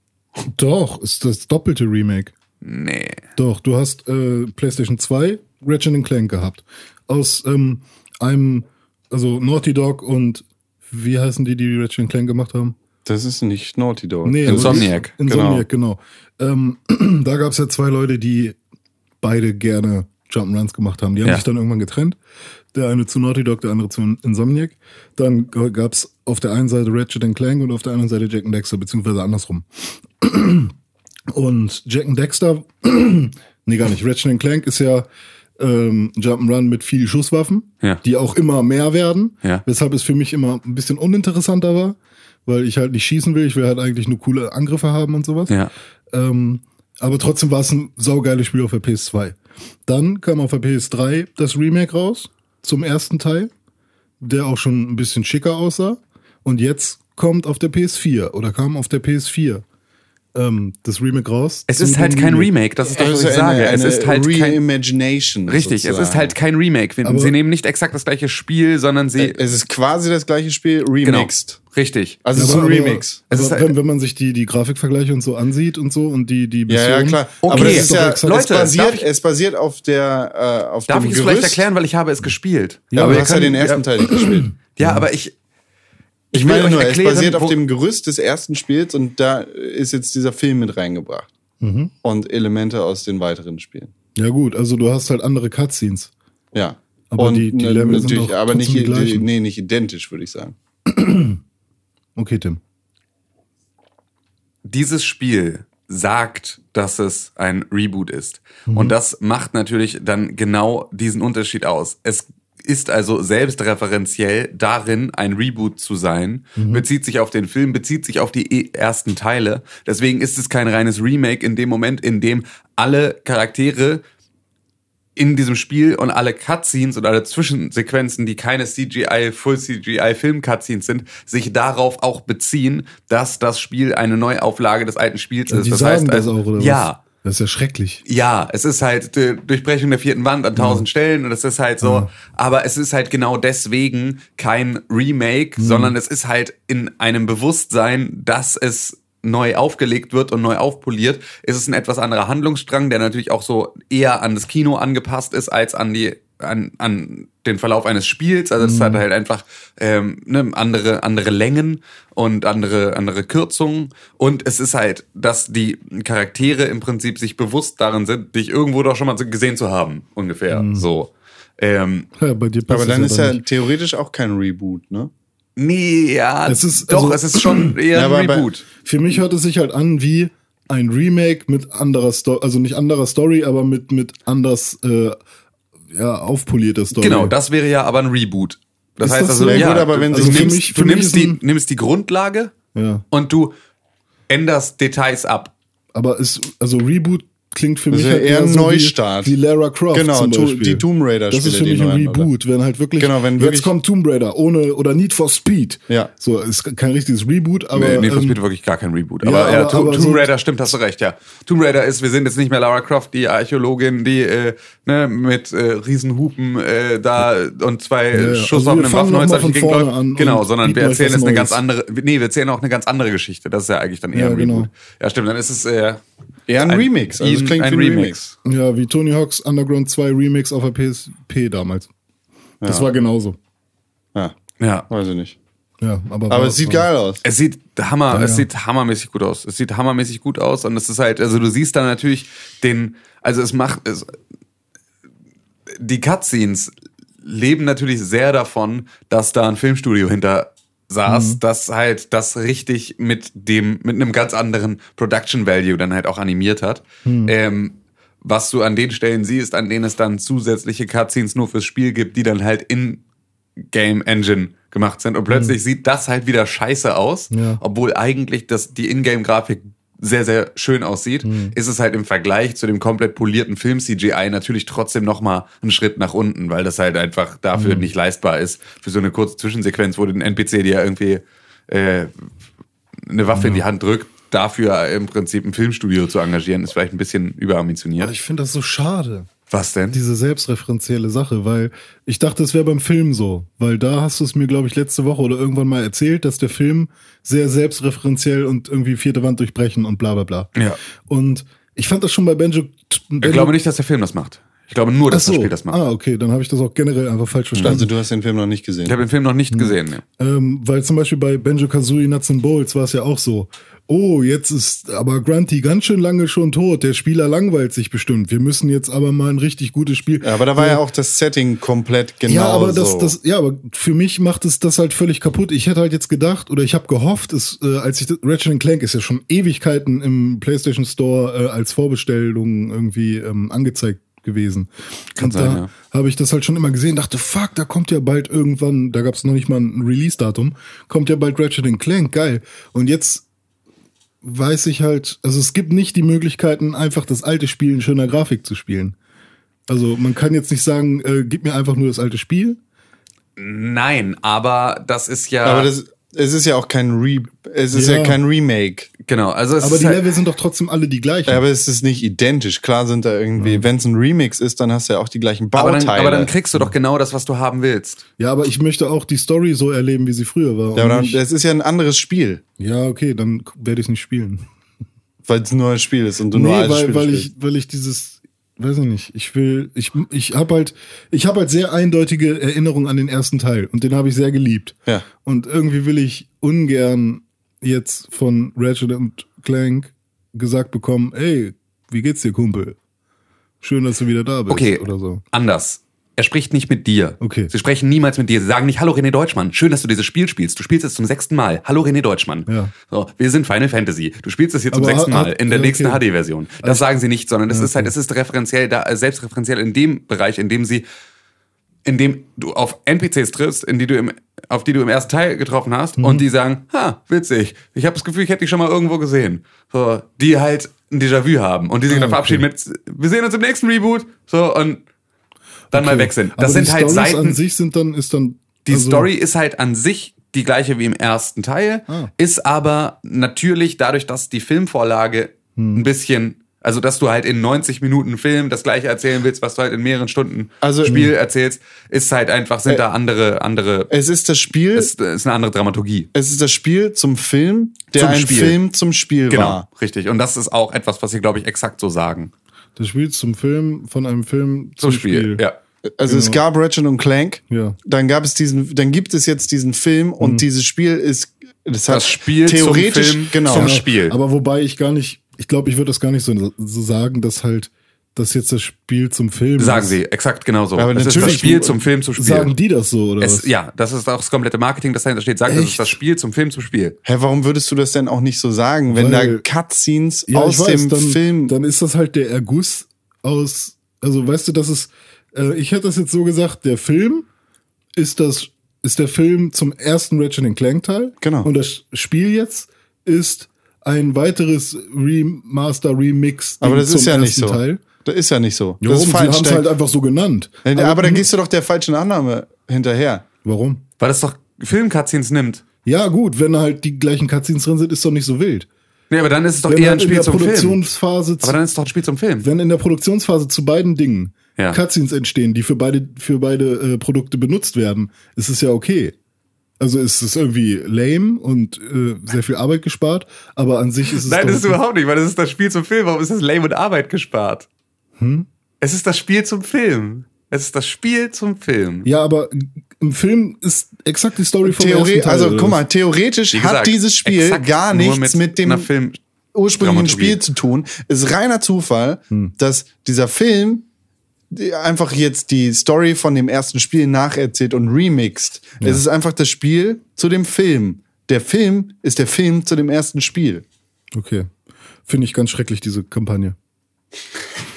Doch, ist das doppelte Remake. Nee. Doch, du hast äh, PlayStation 2 Ratchet Clank gehabt. Aus ähm, einem, also Naughty Dog und wie heißen die, die Ratchet Clank gemacht haben? Das ist nicht Naughty Dog. Nee, Insomniac, also- Insomniac, genau. Ähm, da gab es ja zwei Leute, die beide gerne Jump'n'Runs gemacht haben. Die haben Ja. sich dann irgendwann getrennt. Der eine zu Naughty Dog, der andere zu Insomniac. Dann gab es auf der einen Seite Ratchet Clank und auf der anderen Seite Jack and Dexter, beziehungsweise andersrum. Und Jack and Dexter, nee, gar nicht. Ratchet Clank ist ja ähm, Jump'n'Run mit viel Schusswaffen, Ja. die auch immer mehr werden. Ja. Weshalb es für mich immer ein bisschen uninteressanter war, weil ich halt nicht schießen will. Ich will halt eigentlich nur coole Angriffe haben und sowas. Ja. Ähm, aber trotzdem war es ein saugeiles Spiel auf der PS2. Dann kam auf der PS3 das Remake raus zum ersten Teil, der auch schon ein bisschen schicker aussah. Und jetzt kommt auf der PS4 oder kam auf der PS4 ähm, das Remake raus. Es ist halt kein Remake, das ist das, was ich sage. eine, es ist halt kein, Reimagination. richtig, es ist sozusagen. halt kein Remake. Aber- sie nehmen nicht exakt das gleiche Spiel, sondern sie, Es ist quasi das gleiche Spiel genau, remixed. richtig. Also es ist Aber- ein aber- Remix. Es Aber ist halt- wenn, wenn man sich die, die Grafikvergleiche und so ansieht und so und die, die Ja, ja, Missionen- klar. Okay, Aber das ist ja, Leute, es, darf basiert, ich- es basiert auf der, äh, auf Darf dem ich es Gerüst. vielleicht erklären, weil ich habe es gespielt. Ja, aber du hast ja den ersten ja. Teil nicht gespielt. Ja, aber ich, Ich meine nur, erklären, es basiert auf dem Gerüst des ersten Spiels und da ist jetzt dieser Film mit reingebracht. Mhm. Und Elemente aus den weiteren Spielen. Ja gut, also du hast halt andere Cutscenes. Ja. Aber und die- die ne- Level sind natürlich, auch aber nicht, die nee, nicht identisch, würde ich sagen. Okay, Tim. dieses Spiel sagt, dass es ein Reboot ist. Und das macht natürlich dann genau diesen Unterschied aus. Es ist also selbstreferenziell darin, ein Reboot zu sein, bezieht sich auf den Film, bezieht sich auf die e- ersten Teile. Deswegen ist es kein reines Remake in dem Moment, in dem alle Charaktere in diesem Spiel und alle Cutscenes und alle Zwischensequenzen, die keine CGI, Full CGI Film Cutscenes sind, sich darauf auch beziehen, dass das Spiel eine Neuauflage des alten Spiels ist. die das sagen heißt das also, auch, oder was? Das ist ja schrecklich. ja, es ist halt äh, Durchbrechung der vierten Wand an tausend Stellen und es ist halt so, aber es ist halt genau deswegen kein Remake, Mhm. sondern es ist halt in einem Bewusstsein, dass es neu aufgelegt wird und neu aufpoliert. Es ist ein etwas anderer Handlungsstrang, der natürlich auch so eher an das Kino angepasst ist als an die an, an den Verlauf eines Spiels. Also es Mhm. hat halt einfach ähm, ne, andere andere Längen und andere andere Kürzungen und es ist halt, dass die Charaktere im Prinzip sich bewusst darin sind, dich irgendwo doch schon mal gesehen zu haben, ungefähr so. Ähm, Ja, bei dir passt Aber dann ist ja nicht. theoretisch auch kein Reboot, ne? nee, ja, Es ist- doch, also- es ist schon eher Ja, ein Reboot. Für mich hört es sich halt an wie ein Remake mit anderer Story, also nicht anderer Story, aber mit, mit anders, äh, ja, aufpolierter Story. Genau, das wäre ja aber ein Reboot. Das Ist heißt das also, so? Ja, gut, aber wenn du, sie- du für nimmst, mich- du nimmst, die, nimmst die Grundlage Ja. und du änderst Details ab. Aber ist, also Reboot klingt für mich halt eher ein so Neustart. Wie, wie Lara Croft Genau, zum Beispiel. die Tomb Raider Das ist für mich ein neuen, oder? Reboot, wenn halt wirklich, Genau, wenn jetzt wirklich- kommt Tomb Raider ohne, oder Need for Speed. Ja. So, ist kein richtiges Reboot, aber. nee, Need for ähm, Speed wirklich gar kein Reboot. ja, Aber ja, aber- To- aber Tomb so- Raider stimmt, hast du recht, ja. Tomb Raider ist, wir sind jetzt nicht mehr Lara Croft, die Archäologin, die äh, ne, mit äh, Riesenhupen äh, da und zwei Ja, ja. Schuss Also auf wir einem fangen noch mal Waffenholz von durch die Gegend vorne läuft. an Genau, sondern wir erzählen jetzt eine ganz andere, nee, wir erzählen auch eine ganz andere Geschichte. Das ist ja eigentlich dann eher Ja, ein genau. Reboot. Ja, stimmt, dann ist es äh, Eher ein, Remix. Also es ein- klingt ein wie ein Remix. Remix. Ja, wie Tony Hawk's Underground 2 Remix auf der PSP damals. Das war genauso. Ja, Ja. weiß ich nicht. Ja, aber Aber es sieht geil aus. Es sieht Hammer, Ja, es ja. sieht hammermäßig gut aus. Es sieht hammermäßig gut aus und es ist halt, also du siehst da natürlich den, also es macht, es, die Cutscenes leben natürlich sehr davon, dass da ein Filmstudio hinter saß, das halt das richtig mit dem, mit einem ganz anderen Production Value dann halt auch animiert hat. Ähm, was du an den Stellen siehst, an denen es dann zusätzliche Cutscenes nur fürs Spiel gibt, die dann halt in Game Engine gemacht sind und plötzlich sieht das halt wieder scheiße aus, Ja. obwohl eigentlich das, die Ingame-Grafik sehr, sehr schön aussieht, ist es halt im Vergleich zu dem komplett polierten Film-CGI natürlich trotzdem nochmal einen Schritt nach unten, weil das halt einfach dafür nicht leistbar ist. Für so eine kurze Zwischensequenz, wo den NPC dir irgendwie äh, eine Waffe in die Hand drückt, dafür im Prinzip ein Filmstudio zu engagieren, ist vielleicht ein bisschen überambitioniert. Ich finde das so schade. Was denn? diese selbstreferenzielle Sache, weil ich dachte, es wäre beim Film so, weil da hast du es mir, glaube ich, letzte Woche oder irgendwann mal erzählt, dass der Film sehr selbstreferenziell und irgendwie vierte Wand durchbrechen und bla bla bla. Ja. Und ich fand das schon bei Benjo. Benjo Ich glaube nicht, dass der Film das macht. Ich glaube nur, dass so. das Spiel das macht. Ah, okay, dann habe ich das auch generell einfach falsch verstanden. Also du hast den Film noch nicht gesehen. Ich habe den Film noch nicht gesehen. Ne. Ähm, weil zum Beispiel bei Benjo Kazooie Nuts and Bowls war es ja auch so. Oh, jetzt ist aber Grunty ganz schön lange schon tot. Der Spieler langweilt sich bestimmt. Wir müssen jetzt aber mal ein richtig gutes Spiel. Ja, aber da war ja auch das Setting komplett genau ja, aber das, so. das, ja, aber für mich macht es das halt völlig kaputt. Ich hätte halt jetzt gedacht oder ich habe gehofft, es, äh, als ich das, Ratchet Clank ist ja schon Ewigkeiten im PlayStation Store äh, als Vorbestellung irgendwie ähm, angezeigt gewesen. und sein, da ja. habe ich das halt schon immer gesehen, dachte, fuck, da kommt ja bald irgendwann, da gab es noch nicht mal ein Release-Datum, kommt ja bald Ratchet Clank, geil. Und jetzt weiß ich halt, also es gibt nicht die Möglichkeiten, einfach das alte Spiel in schöner Grafik zu spielen. Also man kann jetzt nicht sagen, äh, gib mir einfach nur das alte Spiel. Nein, aber das ist ja. aber das, es ist ja auch kein Re, es ist ja, Ja. kein Remake. genau, also es Aber ist die halt, Level sind doch trotzdem alle die gleichen. Aber es ist nicht identisch. Klar sind da irgendwie, wenn es ein Remix ist, dann hast du ja auch die gleichen aber, Bauteile. dann, aber dann kriegst du doch genau das, was du haben willst. Ja, aber ich möchte auch die Story so erleben, wie sie früher war. ja, aber das ist ja ein anderes Spiel, ja, okay, dann werde ich es nicht spielen. weil es nur ein Spiel ist und du nur nee, alte weil, Spiele weil spielst. ich, weil ich dieses, weiß ich nicht. Ich will, ich, ich habe halt, ich habe halt sehr eindeutige Erinnerungen an den ersten Teil und den habe ich sehr geliebt. Ja. Und irgendwie will ich ungern jetzt von Ratchet und Clank gesagt bekommen, ey, wie geht's dir, Kumpel? Schön, dass du wieder da bist. Okay, Oder so. anders. Er spricht nicht mit dir. Okay. Sie sprechen niemals mit dir. Sie sagen nicht, hallo René Deutschmann, schön, dass du dieses Spiel spielst. Du spielst es zum sechsten Mal. Hallo René Deutschmann. Ja. So, wir sind Final Fantasy. Du spielst es hier zum Aber sechsten hat- Mal in der ja, nächsten okay. HD-Version. Das sagen sie nicht, sondern es ist halt, es ist referenziell da, äh, selbstreferenziell in dem Bereich, in dem sie, in dem du auf NPCs triffst, in die du im, auf die du im ersten Teil getroffen hast, Mhm. und die sagen, ha, witzig. Ich habe das Gefühl, ich hätte dich schon mal irgendwo gesehen. So, die halt ein Déjà-vu haben und die sich Ah, dann okay. verabschieden mit, wir sehen uns im nächsten Reboot. So, und dann mal Okay. weg sind. Aber Das sind die halt Storys Seiten. an sich sind dann, ist dann. Die also- Story ist halt an sich die gleiche wie im ersten Teil, Ah. ist aber natürlich dadurch, dass die Filmvorlage Hm. ein bisschen, also dass du halt in 90 Minuten Film das gleiche erzählen willst, was du halt in mehreren Stunden Also- Spiel erzählst, ist halt einfach, sind da andere, andere, Es ist das Spiel, ist, ist eine andere Dramaturgie. es ist das Spiel zum Film, der Zum ein Spiel. Film zum Spiel Genau, war. richtig. Und das ist auch etwas, was sie, glaube ich, exakt so sagen. Das Spiel zum Film, von einem Film Zum zum, Spiel, ja. Also es gab Ratchet und Clank. Ja. Dann gab es diesen, dann gibt es jetzt diesen Film und dieses Spiel ist das, hat Das Spiel zum theoretisch Film, genau. zum Spiel. Aber wobei ich gar nicht, ich glaube, ich würde das gar nicht so, so sagen, dass halt, dass jetzt das Spiel zum Film Sagen ist. sie, exakt genauso. Aber es ist das natürlich- Spiel zum Film zum Spiel. Sagen die das so, oder es, was? ja, das ist auch das komplette Marketing, das dahinter steht. Sagt, das Echt? ist das Spiel zum Film zum Spiel. Hä, warum würdest du das denn auch nicht so sagen, wenn Weil- da Cutscenes Ja, aus weiß, dem dann, Film Dann ist das halt der Erguss aus, also weißt du, das ist, äh, ich hätte das jetzt so gesagt, der Film ist das, ist der Film zum ersten Ratchet Clank Teil. Genau. Und das Spiel jetzt ist ein weiteres Remaster, Remix. Aber das zum ist ja nicht so. Teil. Das ist ja nicht so. Ja, das warum? ist Sie falsch. haben es halt einfach so genannt. aber, da gehst du doch der falschen Annahme hinterher. Warum? Weil das doch Film-Cutscenes nimmt. Ja, gut, wenn halt die gleichen Cutscenes drin sind, ist doch nicht so wild. Nee, aber dann ist es doch Wenn eher ein halt in Spiel der zum Film. Aber dann ist es doch ein Spiel zum Film. wenn in der Produktionsphase zu beiden Dingen Ja. Cutscenes entstehen, die für beide, für beide äh, Produkte benutzt werden, ist es ja okay. Also ist es irgendwie lame und äh, sehr viel Arbeit gespart, aber an sich ist es Nein, doch- das ist überhaupt nicht, weil das ist das Spiel zum Film. Warum ist das Lame und Arbeit gespart? Hm? Es ist das Spiel zum Film. Es ist das Spiel zum Film. ja, aber im Film ist exakt die Story vom Theorie, ersten Teil. also guck mal, theoretisch Wie hat gesagt, dieses Spiel gar nichts mit, dem einer Film ursprünglichen. Spiel zu tun. Ist reiner Zufall, Hm. dass dieser Film einfach jetzt die Story von dem ersten Spiel nacherzählt und remixt. Es ist einfach das Spiel zu dem Film. Der Film ist der Film zu dem ersten Spiel. Okay. Finde ich ganz schrecklich, diese Kampagne.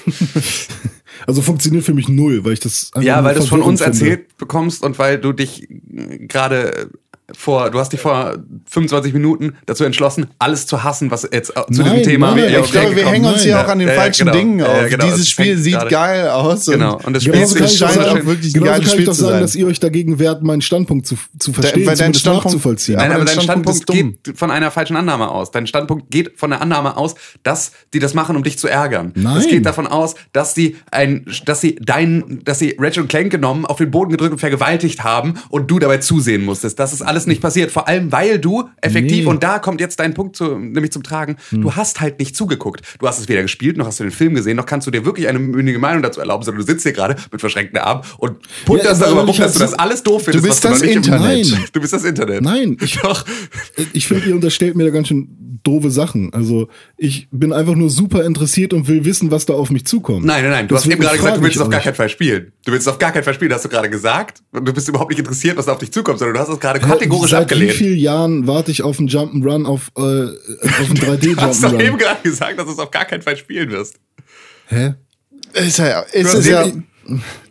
also funktioniert für mich null, weil ich das einfach Ja, weil du es von uns finde. erzählt bekommst und weil du dich äh, gerade vor, du hast dich vor 25 Minuten dazu entschlossen, alles zu hassen, was jetzt äh, zu Nein, diesem Thema nein, nein, ich glaube, wir hängen uns Nein. hier auch an den Ja, falschen genau. Dingen auf. ja, genau. Dieses Es Spiel sieht gerade- geil aus. Genau. Und das Spiel ist scheint sagen, auch wirklich ein genauso geiles Spiel zu sagen, sein. dass ihr euch dagegen wehrt, meinen Standpunkt zu, zu verstehen, dein zumindest Standpunkt- nachzuvollziehen. Nein, Aber aber dein dein Standpunkt Standpunkt, geht von einer falschen Annahme aus. Dein Standpunkt geht von der Annahme aus, dass die das machen, um dich zu ärgern. Nein. Es geht davon aus, dass sie ein, dass sie dein, dass sie Ratchet und Clank genommen, auf den Boden gedrückt und vergewaltigt haben und du dabei zusehen musstest. Das ist alles nicht passiert. Vor allem, weil du effektiv, Nee. Hm. und da kommt jetzt dein Punkt zu, nämlich zum Tragen, du hast halt nicht zugeguckt. Du hast es weder gespielt, noch hast du den Film gesehen, noch kannst du dir wirklich eine mündige Meinung dazu erlauben, sondern du sitzt hier gerade mit verschränkten Armen und punterst Ja, darüber rum, dass du halt das alles doof findest. bist was das im- Internet. Nein. Du bist das Internet. Nein, ich, Doch. ich finde, ihr unterstellt mir da ganz schön doofe Sachen. Also ich bin einfach nur super interessiert und will wissen, was da auf mich zukommt. Nein, nein, nein. Du hast Deswegen eben gerade gesagt, du willst es auf gar keinen Fall spielen. Du willst es auf gar keinen Fall spielen, hast du gerade gesagt. Und du bist überhaupt nicht interessiert, was da auf dich zukommt, sondern du hast es gerade kategorisch Seit abgelehnt. wie vielen Jahren warte ich auf einen Jump'n'Run, auf, äh, auf einen Du hast doch eben 3D-Jump'n'Run? gerade gesagt, dass du es auf gar keinen Fall spielen wirst. Hä? Ist ja, ist es ja,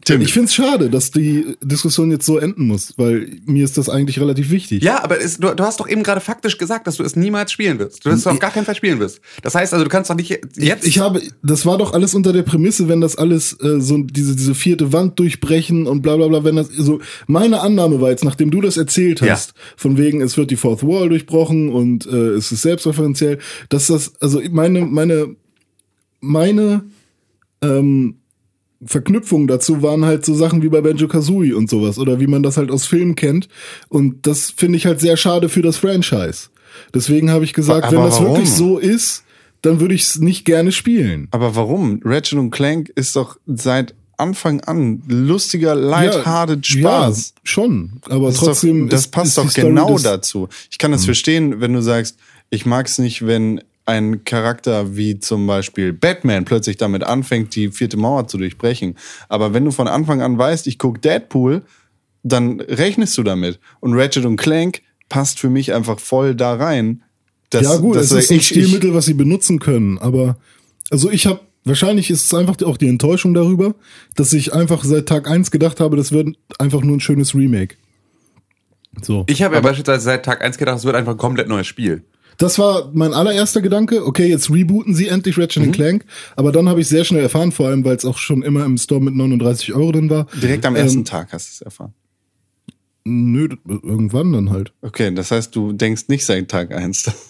Tim, Ich find's schade, dass die Diskussion jetzt so enden muss, weil mir ist das eigentlich relativ wichtig. Ja, aber es, du, du hast doch eben gerade faktisch gesagt, dass du es niemals spielen wirst. Du es auf gar keinen Fall spielen wirst. Das heißt also, du kannst doch nicht jetzt. Ich habe, das war doch alles unter der Prämisse, wenn das alles äh, so diese diese vierte Wand durchbrechen und bla bla bla, wenn das so meine Annahme war jetzt, nachdem du das erzählt Ja. hast, von wegen es wird die Fourth Wall durchbrochen und äh, es ist selbstreferenziell, dass das also meine meine meine ähm, Verknüpfungen dazu waren halt so Sachen wie bei Banjo Kazooie und sowas oder wie man das halt aus Filmen kennt und das finde ich halt sehr schade für das Franchise. Deswegen habe ich gesagt, Aber wenn das warum? wirklich so ist, dann würde ich es nicht gerne spielen. Aber warum? Ratchet und Clank ist doch seit Anfang an lustiger, lighthearted Spaß. Ja, schon. Aber Das, trotzdem. doch, das ist- passt ist doch genau dazu. Ich kann das verstehen, wenn du sagst, ich mag es nicht, wenn ein Charakter wie zum Beispiel Batman plötzlich damit anfängt, die vierte Mauer zu durchbrechen. Aber wenn du von Anfang an weißt, ich gucke Deadpool, dann rechnest du damit. Und Ratchet und Clank passt für mich einfach voll da rein. Dass, ja gut, dass es ist ein ich, Stilmittel, was sie benutzen können. Aber also ich habe wahrscheinlich ist es einfach auch die Enttäuschung darüber, dass ich einfach seit Tag eins gedacht habe, das wird einfach nur ein schönes Remake. So. Ich habe ja beispielsweise seit Tag 1 gedacht, es wird einfach ein komplett neues Spiel. Das war mein allererster Gedanke. Okay, jetzt rebooten sie endlich Ratchet Mhm. Clank. Aber dann habe ich sehr schnell erfahren, vor allem, weil es auch schon immer im Store mit 39 Euro drin war. direkt am ersten Ähm, Tag hast du es erfahren. Nö, irgendwann dann halt. Okay, das heißt, du denkst nicht seit Tag eins.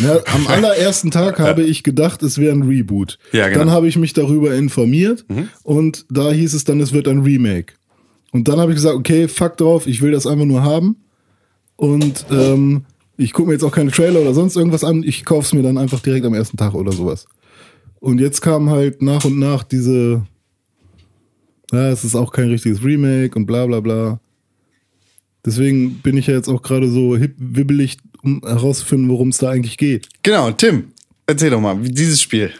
Ja, am allerersten Tag habe ich gedacht, es wäre ein Reboot. Ja, genau. Dann habe ich mich darüber informiert und da hieß es dann, es wird ein Remake. Und dann habe ich gesagt, okay, fuck drauf, ich will das einfach nur haben. Und ähm, ich gucke mir jetzt auch keine Trailer oder sonst irgendwas an, ich kaufe es mir dann einfach direkt am ersten Tag oder sowas. Und jetzt kam halt nach und nach diese, ja, es ist auch kein richtiges Remake und bla bla bla. Deswegen bin ich ja jetzt auch gerade so hip, wibbelig, um herauszufinden, worum es da eigentlich geht. Genau, Tim, erzähl doch mal, wie dieses Spiel.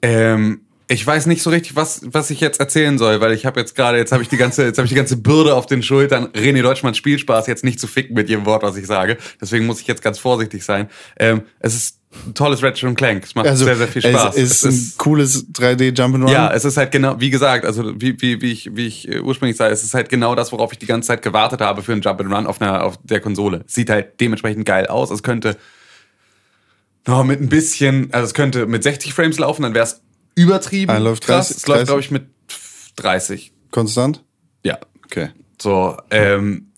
Ähm, ich weiß nicht so richtig, was, was ich jetzt erzählen soll, weil ich habe jetzt gerade, jetzt habe ich die ganze, jetzt habe ich die ganze Bürde auf den Schultern, René Deutschmanns Spielspaß jetzt nicht zu ficken mit jedem Wort, was ich sage. Deswegen muss ich jetzt ganz vorsichtig sein. Ähm, es ist ein tolles Ratchet und Clank. Es macht sehr, sehr viel Spaß. Also, Es ist ein cooles 3D Jump'n'Run. Ja, es ist halt genau, wie gesagt, also wie, wie, wie ich, wie ich äh, ursprünglich sage, es ist halt genau das, worauf ich die ganze Zeit gewartet habe für einen Jump and Run auf einer, auf der Konsole. Sieht halt dementsprechend geil aus. Es könnte oh, mit ein bisschen, also es könnte mit 60 Frames laufen, dann wäre es übertrieben. Ah, läuft krass. 30, es läuft, 30? glaube ich, mit 30. Konstant? Ja. Okay. So, ähm,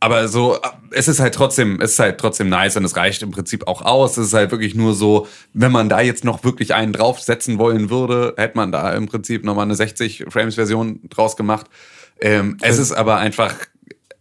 aber so, es ist halt trotzdem, es ist halt trotzdem nice und es reicht im Prinzip auch aus. Es ist halt wirklich nur so, wenn man da jetzt noch wirklich einen draufsetzen wollen würde, hätte man da im Prinzip nochmal eine 60 Frames Version draus gemacht. Ähm, es ist aber einfach,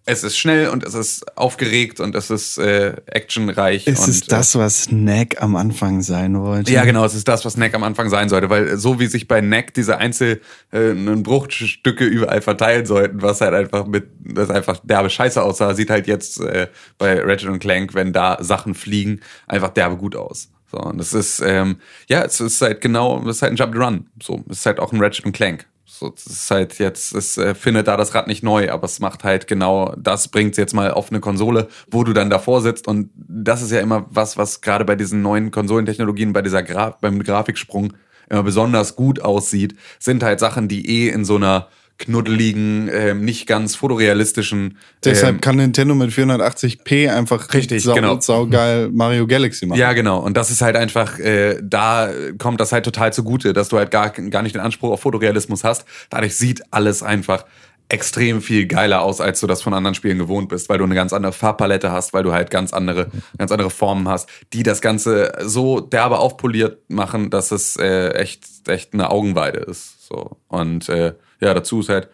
es ist schnell und es ist aufgeregt und es ist äh, actionreich. Ist und, es das, was Snack am Anfang sein wollte? ja, genau, es ist das, was Neck am Anfang sein sollte, weil so wie sich bei Neck diese einzelnen Bruchstücke überall verteilen sollten, was halt einfach mit, das einfach derbe Scheiße aussah, sieht halt jetzt äh, bei Ratchet und Clank, wenn da Sachen fliegen, einfach derbe gut aus. So, und es ist, ähm, ja, es ist halt genau, es ist halt ein Jump Run. So, es ist halt auch ein Ratchet und Clank. So, es ist halt jetzt, es äh, findet da das Rad nicht neu, aber es macht halt genau das, bringt jetzt mal auf eine Konsole, wo du dann davor sitzt. Und das ist ja immer was, was gerade bei diesen neuen Konsolentechnologien, bei dieser Gra beim Grafiksprung immer besonders gut aussieht, sind halt Sachen, die eh in so einer knuddeligen, ähm, nicht ganz fotorealistischen Deshalb ähm, kann Nintendo mit 480p einfach Richtig, sau, genau. saugeil Mario Galaxy machen. Ja, genau. Und das ist halt einfach, äh, da kommt das halt total zugute, dass du halt gar, gar nicht den Anspruch auf Fotorealismus hast. Dadurch sieht alles einfach extrem viel geiler aus, als du das von anderen Spielen gewohnt bist, weil du eine ganz andere Farbpalette hast, weil du halt ganz andere, ganz andere Formen hast, die das Ganze so derbe aufpoliert machen, dass es äh, echt, echt eine Augenweide ist. So. Und äh, ja, dazu ist halt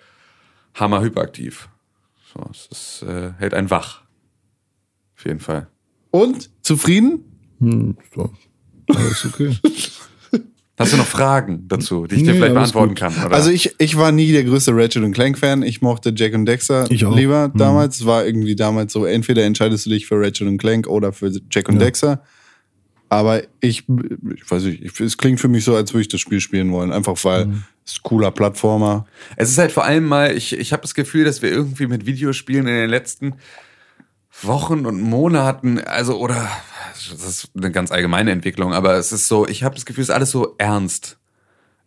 hammer hyperaktiv. So, es ist, äh, hält einen wach. Auf jeden Fall. Und? Zufrieden? Hm, so. Alles okay. Hast du noch Fragen dazu, die ich dir Nee, vielleicht alles beantworten kann? Oder? Also ich, ich war nie der größte Ratchet und Clank Fan. Ich mochte Jack und Dexter lieber Mhm. damals. Es war irgendwie damals so, entweder entscheidest du dich für Ratchet und Clank oder für Jack und Ja. Dexter. Aber ich, ich weiß nicht, ich, es klingt für mich so, als würde ich das Spiel spielen wollen. Einfach weil Mhm. Cooler Plattformer. Es ist halt vor allem mal, ich, ich habe das Gefühl, dass wir irgendwie mit Videospielen in den letzten Wochen und Monaten, also oder das ist eine ganz allgemeine Entwicklung, aber es ist so, ich habe das Gefühl, es ist alles so ernst.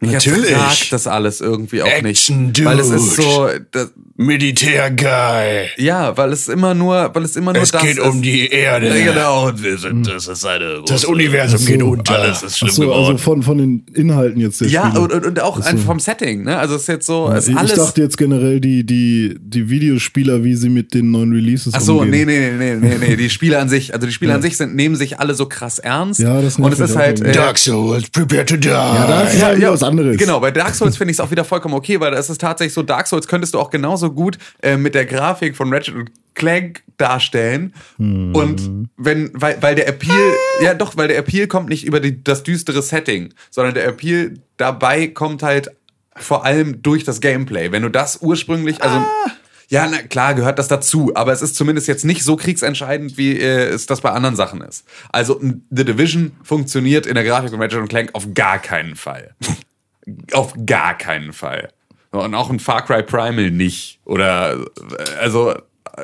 Ich Natürlich. ertrag das alles irgendwie auch Action, nicht. Weil es ist Dude. so, das, Militärgeil. ja, weil es immer nur, weil es immer nur das ist. um die Erde. Genau, und wir sind, das ist eine Das Universum geht unter. Alles ist schlimm so, geworden. also von, von den Inhalten jetzt der Ja, Spiele. und, und, auch einfach vom Setting, ne? Also es ist jetzt so, es ist ich alles. dachte jetzt generell die, die, die Videospieler, wie sie mit den neuen Releases Ach so, umgehen. nee, nee, nee, nee, nee, nee, die Spiele an sich, also die Spiele an sich sind, nehmen sich alle so krass ernst. Ja, das Und es ist halt, äh, Dark Souls, prepare to die. Ja, da ist es Ja, halt ja, was anderes. Genau, bei Dark Souls finde ich es auch wieder vollkommen okay, weil das ist tatsächlich so, Dark Souls könntest du auch genauso gut äh, mit der Grafik von Ratchet und Clank darstellen. Hm. Und wenn, weil, weil der Appeal, ja doch, weil der Appeal kommt nicht über die, das düstere Setting, sondern der Appeal dabei kommt halt vor allem durch das Gameplay. Wenn du das ursprünglich, also ja, na klar gehört das dazu, aber es ist zumindest jetzt nicht so kriegsentscheidend, wie äh, es das bei anderen Sachen ist. Also The Division funktioniert in der Grafik von Ratchet Clank auf gar keinen Fall. Auf gar keinen Fall. Und auch ein Far Cry Primal nicht. Oder also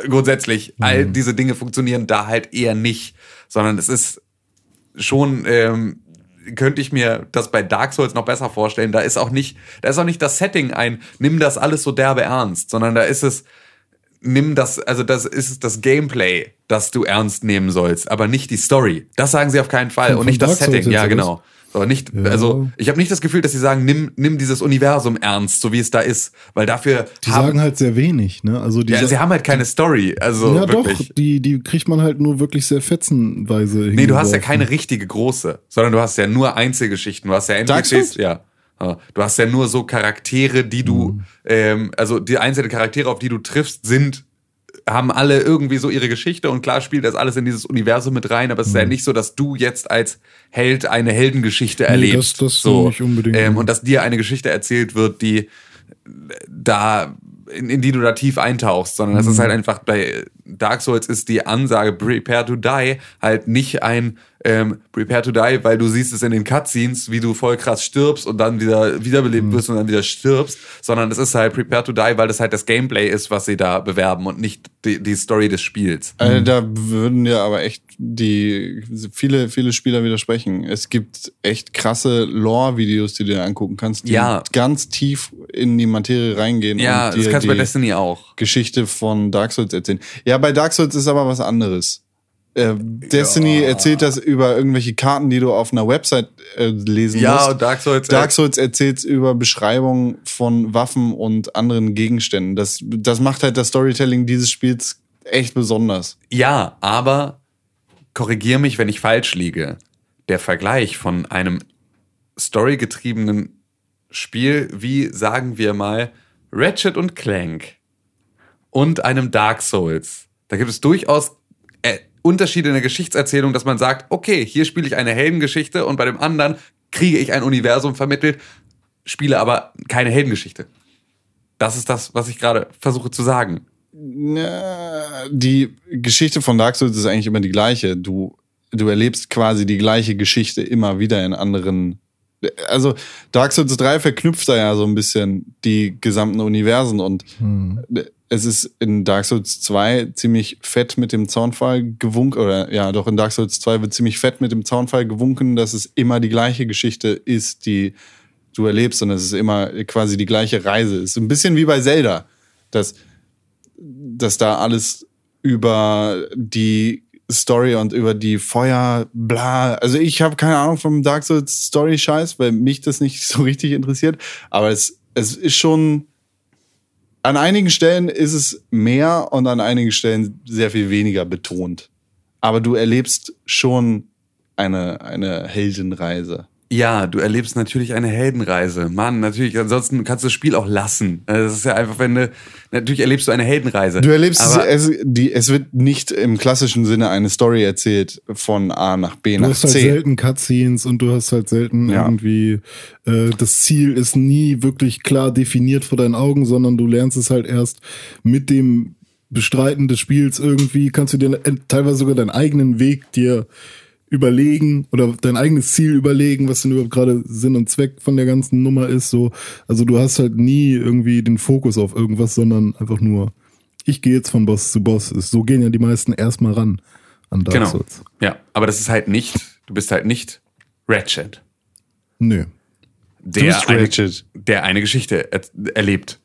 grundsätzlich, all diese Dinge funktionieren da halt eher nicht, sondern es ist schon ähm, könnte ich mir das bei Dark Souls noch besser vorstellen. Da ist auch nicht, da ist auch nicht das Setting ein, nimm das alles so derbe ernst, sondern da ist es, nimm das, also das ist das Gameplay, das du ernst nehmen sollst, aber nicht die Story. Das sagen sie auf keinen Fall und von nicht das Setting. Ja, genau. So, nicht, also ich habe nicht das Gefühl, dass sie sagen, nimm, nimm dieses Universum ernst, so wie es da ist, weil dafür Die haben, sagen halt sehr wenig, ne? Also die ja, sie haben halt keine Story, also ja wirklich. doch, die, die kriegt man halt nur wirklich sehr fetzenweise Nee, du hast ja keine richtige große, sondern du hast ja nur Einzelgeschichten. Du hast ja? NPCs, ja. Ja. Du hast ja nur so Charaktere, die du, Mhm. ähm, also die einzelnen Charaktere, auf die du triffst, sind, haben alle irgendwie so ihre Geschichte und klar spielt das alles in dieses Universum mit rein, aber es ist Mhm. ja nicht so, dass du jetzt als Held eine Heldengeschichte erlebst. das- das so. nicht unbedingt. Ähm, und dass dir eine Geschichte erzählt wird, die da in, in die du da tief eintauchst, sondern das Mhm. ist halt einfach bei Dark Souls ist die Ansage Prepare to Die halt nicht ein ähm, Prepare to Die, weil du siehst es in den Cutscenes, wie du voll krass stirbst und dann wieder wiederbelebt Mhm. wirst und dann wieder stirbst, sondern es ist halt Prepare to Die, weil das halt das Gameplay ist, was sie da bewerben und nicht die, die Story des Spiels. Äh, da würden ja aber echt die viele, viele Spieler widersprechen. Es gibt echt krasse Lore-Videos, die du dir angucken kannst, die Ja. ganz tief in die Materie reingehen Ja, und das dir kannst du bei die Destiny auch. Geschichte von Dark Souls erzählen. Ja, bei Dark Souls ist aber was anderes. Äh, Destiny erzählt das über irgendwelche Karten, die du auf einer Website äh, lesen Ja, musst. und Dark Souls. Dark Souls erzählt über Beschreibungen von Waffen und anderen Gegenständen. Das, das macht halt das Storytelling dieses Spiels echt besonders. Ja, aber korrigier mich, wenn ich falsch liege. Der Vergleich von einem storygetriebenen Spiel wie, sagen wir mal, Ratchet und Clank und einem Dark Souls. Da gibt es durchaus Unterschiede in der Geschichtserzählung, dass man sagt, okay, hier spiele ich eine Heldengeschichte und bei dem anderen kriege ich ein Universum vermittelt, spiele aber keine Heldengeschichte. Das ist das, was ich gerade versuche zu sagen. Die Geschichte von Dark Souls ist eigentlich immer die gleiche. Du, du erlebst quasi die gleiche Geschichte immer wieder in anderen. Also Dark Souls 3 verknüpft da ja so ein bisschen die gesamten Universen und es ist in Dark Souls 2 ziemlich fett mit dem Zaunfall gewunken, oder ja, doch in Dark Souls 2 wird ziemlich fett mit dem Zaunfall gewunken, dass es immer die gleiche Geschichte ist, die du erlebst und es ist immer quasi die gleiche Reise. Es ist ein bisschen wie bei Zelda, dass dass da alles über die Story und über die Feuer, bla. Also ich habe keine Ahnung vom Dark Souls Story Scheiß, weil mich das nicht so richtig interessiert. Aber es, es ist schon, an einigen Stellen ist es mehr und an einigen Stellen sehr viel weniger betont. Aber du erlebst schon eine, eine Heldenreise. Ja, du erlebst natürlich eine Heldenreise. Mann, natürlich, ansonsten kannst du das Spiel auch lassen. Also Das ist ja einfach, wenn du, natürlich erlebst du eine Heldenreise. Du erlebst es, Aber, es, die, es wird nicht im klassischen Sinne eine Story erzählt von A nach B Du nach hast halt C. selten Cutscenes und du hast halt selten Ja. irgendwie, äh, das Ziel ist nie wirklich klar definiert vor deinen Augen, sondern du lernst es halt erst mit dem Bestreiten des Spiels irgendwie, kannst du dir teilweise sogar deinen eigenen Weg dir überlegen oder dein eigenes Ziel überlegen, was denn überhaupt gerade Sinn und Zweck von der ganzen Nummer ist. So, also du hast halt nie irgendwie den Fokus auf irgendwas, sondern einfach nur, ich gehe jetzt von Boss zu Boss. So gehen ja die meisten erstmal ran an Dark genau. Souls. Ja, aber das ist halt nicht, du bist halt nicht Ratchet, Nö. Du der, bist eine, Ratchet. der eine Geschichte er, erlebt,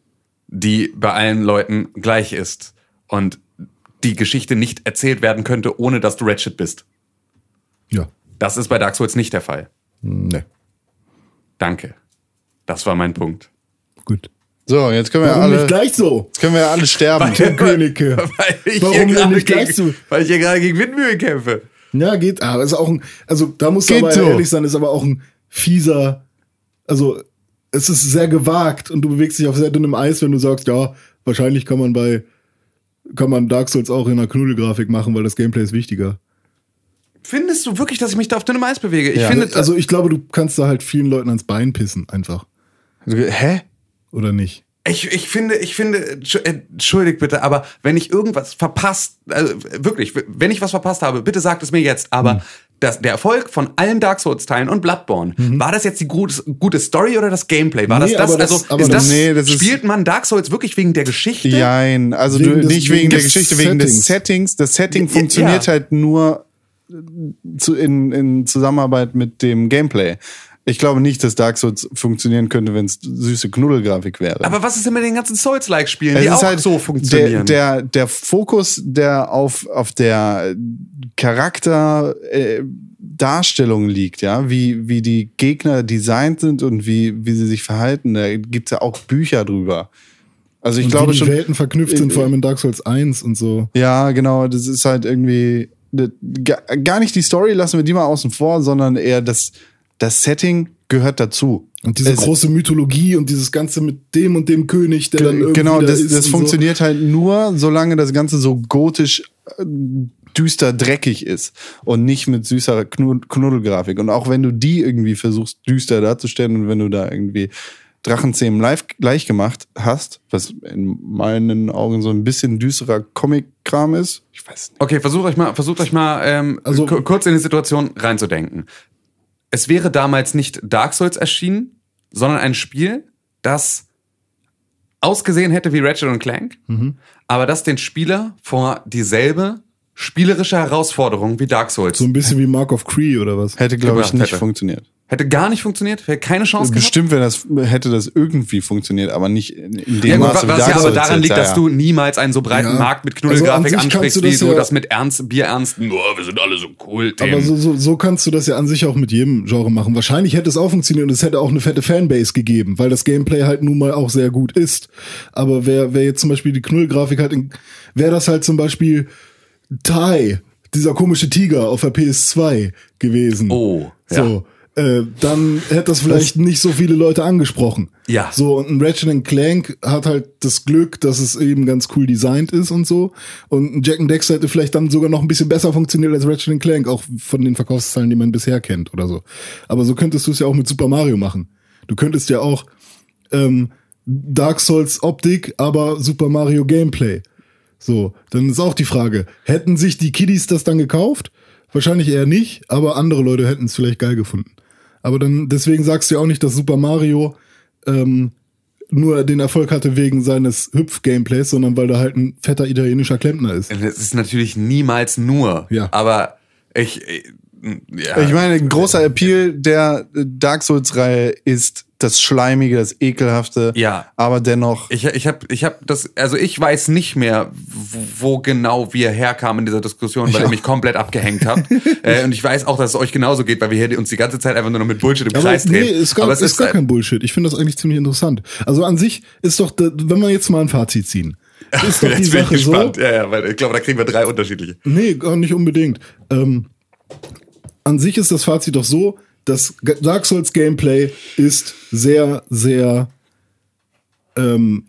die bei allen Leuten gleich ist und die Geschichte nicht erzählt werden könnte, ohne dass du Ratchet bist. Ja. Das ist bei Dark Souls nicht der Fall. Ne. Danke. Das war mein Punkt. Gut. So, jetzt können wir Warum alle, nicht gleich so? jetzt können wir alle sterben. Tim Königke. Weil ich Warum hier nicht gleich gegen, so? weil ich hier gerade gegen Windmühlen kämpfe. Ja, geht. Aber ist auch ein, also da Geht aber so. ehrlich sein, ist aber auch ein fieser, also es ist sehr gewagt und du bewegst dich auf sehr dünnem Eis, wenn du sagst, ja, wahrscheinlich kann man bei, kann man Dark Souls auch in einer Knuddelgrafik machen, weil das Gameplay ist wichtiger. Findest du wirklich, dass ich mich da auf dünnem Eis bewege? Ich Ja. finde, Also ich glaube, du kannst da halt vielen Leuten ans Bein pissen, einfach. Hä? Oder nicht? Ich, ich finde, ich finde, äh, entschuldigt bitte, aber wenn ich irgendwas verpasst, also wirklich, wenn ich was verpasst habe, bitte sagt es mir jetzt. Aber das, der Erfolg von allen Dark Souls-Teilen und Bloodborne, war das jetzt die gute, gute Story oder das Gameplay? War Nee, das das? das- also, ist das, nee, das ist- spielt man Dark Souls wirklich wegen der Geschichte? Jein, also Wegen du, des- nicht wegen wegen der Geschichte, wegen des Settings. Settings. Das Setting funktioniert ja. halt nur zu, in, in Zusammenarbeit mit dem Gameplay. Ich glaube nicht, dass Dark Souls funktionieren könnte, wenn es süße Knuddelgrafik wäre. Aber was ist denn mit den ganzen Souls-like-Spielen, es die ist auch halt so funktionieren? Der, der, der Fokus, der auf, auf der Charakter äh, Darstellung liegt, ja, wie, wie die Gegner designt sind und wie, wie sie sich verhalten. Da gibt's ja auch Bücher drüber. Also ich und glaube wie die schon. Welten verknüpft sind, vor allem in Dark Souls 1 und so. Ja, genau, das ist halt irgendwie gar nicht die Story, lassen wir die mal außen vor, sondern eher das, das Setting gehört dazu. Und diese Es- große Mythologie und dieses Ganze mit dem und dem König, der dann irgendwie genau, da das, ist das funktioniert halt nur, solange das Ganze so gotisch äh, düster dreckig ist und nicht mit süßer Knu- Knuddelgrafik. Und auch wenn du die irgendwie versuchst, düster darzustellen und wenn du da irgendwie Drachenzähmen live gleich gemacht hast, was in meinen Augen so ein bisschen düsterer Comic-Kram ist, ich weiß nicht. Okay, versucht euch mal, versucht euch mal ähm, Also- ku- kurz in die Situation reinzudenken. Es wäre damals nicht Dark Souls erschienen, sondern ein Spiel, das ausgesehen hätte wie Ratchet und Clank, Mhm. aber das den Spieler vor dieselbe spielerische Herausforderung wie Dark Souls So ein bisschen wie Mark of Cree oder was? Hätte, glaube ich, nicht hätte. funktioniert. Hätte gar nicht funktioniert, hätte keine Chance gehabt. Bestimmt wäre das, hätte das irgendwie funktioniert, aber nicht in, dem Ja, gut, Maße, wie was Dark ja aber daran liegt, dass du niemals einen so breiten Ja. Markt mit Also Knuddelgrafik kannst ansprichst, du wie das ja- das mit ernst, bierernsten, oh, wir sind alle so cool. Aber so, so, so kannst du das ja an sich auch mit jedem Genre machen. Wahrscheinlich hätte es auch funktioniert und es hätte auch eine fette Fanbase gegeben, weil das Gameplay halt nun mal auch sehr gut ist. Aber wer, wer jetzt zum Beispiel die Knullgrafik hat, wäre das halt zum Beispiel Tai, dieser komische Tiger auf der PS2 gewesen. Oh, ja. So. Äh, dann hätte das vielleicht nicht so viele Leute angesprochen. Ja. So, und ein Ratchet Clank hat halt das Glück, dass es eben ganz cool designt ist und so. Und ein Jack and Dexter hätte vielleicht dann sogar noch ein bisschen besser funktioniert als Ratchet Clank, auch von den Verkaufszahlen, die man bisher kennt oder so. Aber so könntest du es ja auch mit Super Mario machen. Du könntest ja auch ähm, Dark Souls Optik, aber Super Mario Gameplay. So, dann ist auch die Frage, hätten sich die Kiddies das dann gekauft? Wahrscheinlich eher nicht, aber andere Leute hätten es vielleicht geil gefunden. Aber dann, deswegen sagst du ja auch nicht, dass Super Mario ähm, nur den Erfolg hatte wegen seines Hüpf-Gameplays, sondern weil da halt ein fetter italienischer Klempner ist. Es ist natürlich niemals nur, Ja. aber ich, äh, ja. Ich meine, ein großer Appeal der Dark Souls-Reihe ist das Schleimige, das Ekelhafte, Ja. aber dennoch Ich, ich habe ich hab das, also ich weiß nicht mehr, wo, genau wir herkamen in dieser Diskussion, weil ihr mich komplett abgehängt habt. äh, und ich weiß auch, dass es euch genauso geht, weil wir hier uns die ganze Zeit einfach nur noch mit Bullshit im Aber Kreis nee, drehen. ist gar, Aber es ist gar äh, kein Bullshit. Ich finde das eigentlich ziemlich interessant. Also an sich ist doch, wenn wir jetzt mal ein Fazit ziehen, ist doch die Jetzt bin ich Sache so. gespannt. Ja, ja, weil ich glaube, da kriegen wir drei unterschiedliche. Nee, gar nicht unbedingt. Ähm, an sich ist das Fazit doch so, das Dark Souls Gameplay ist sehr, sehr ähm,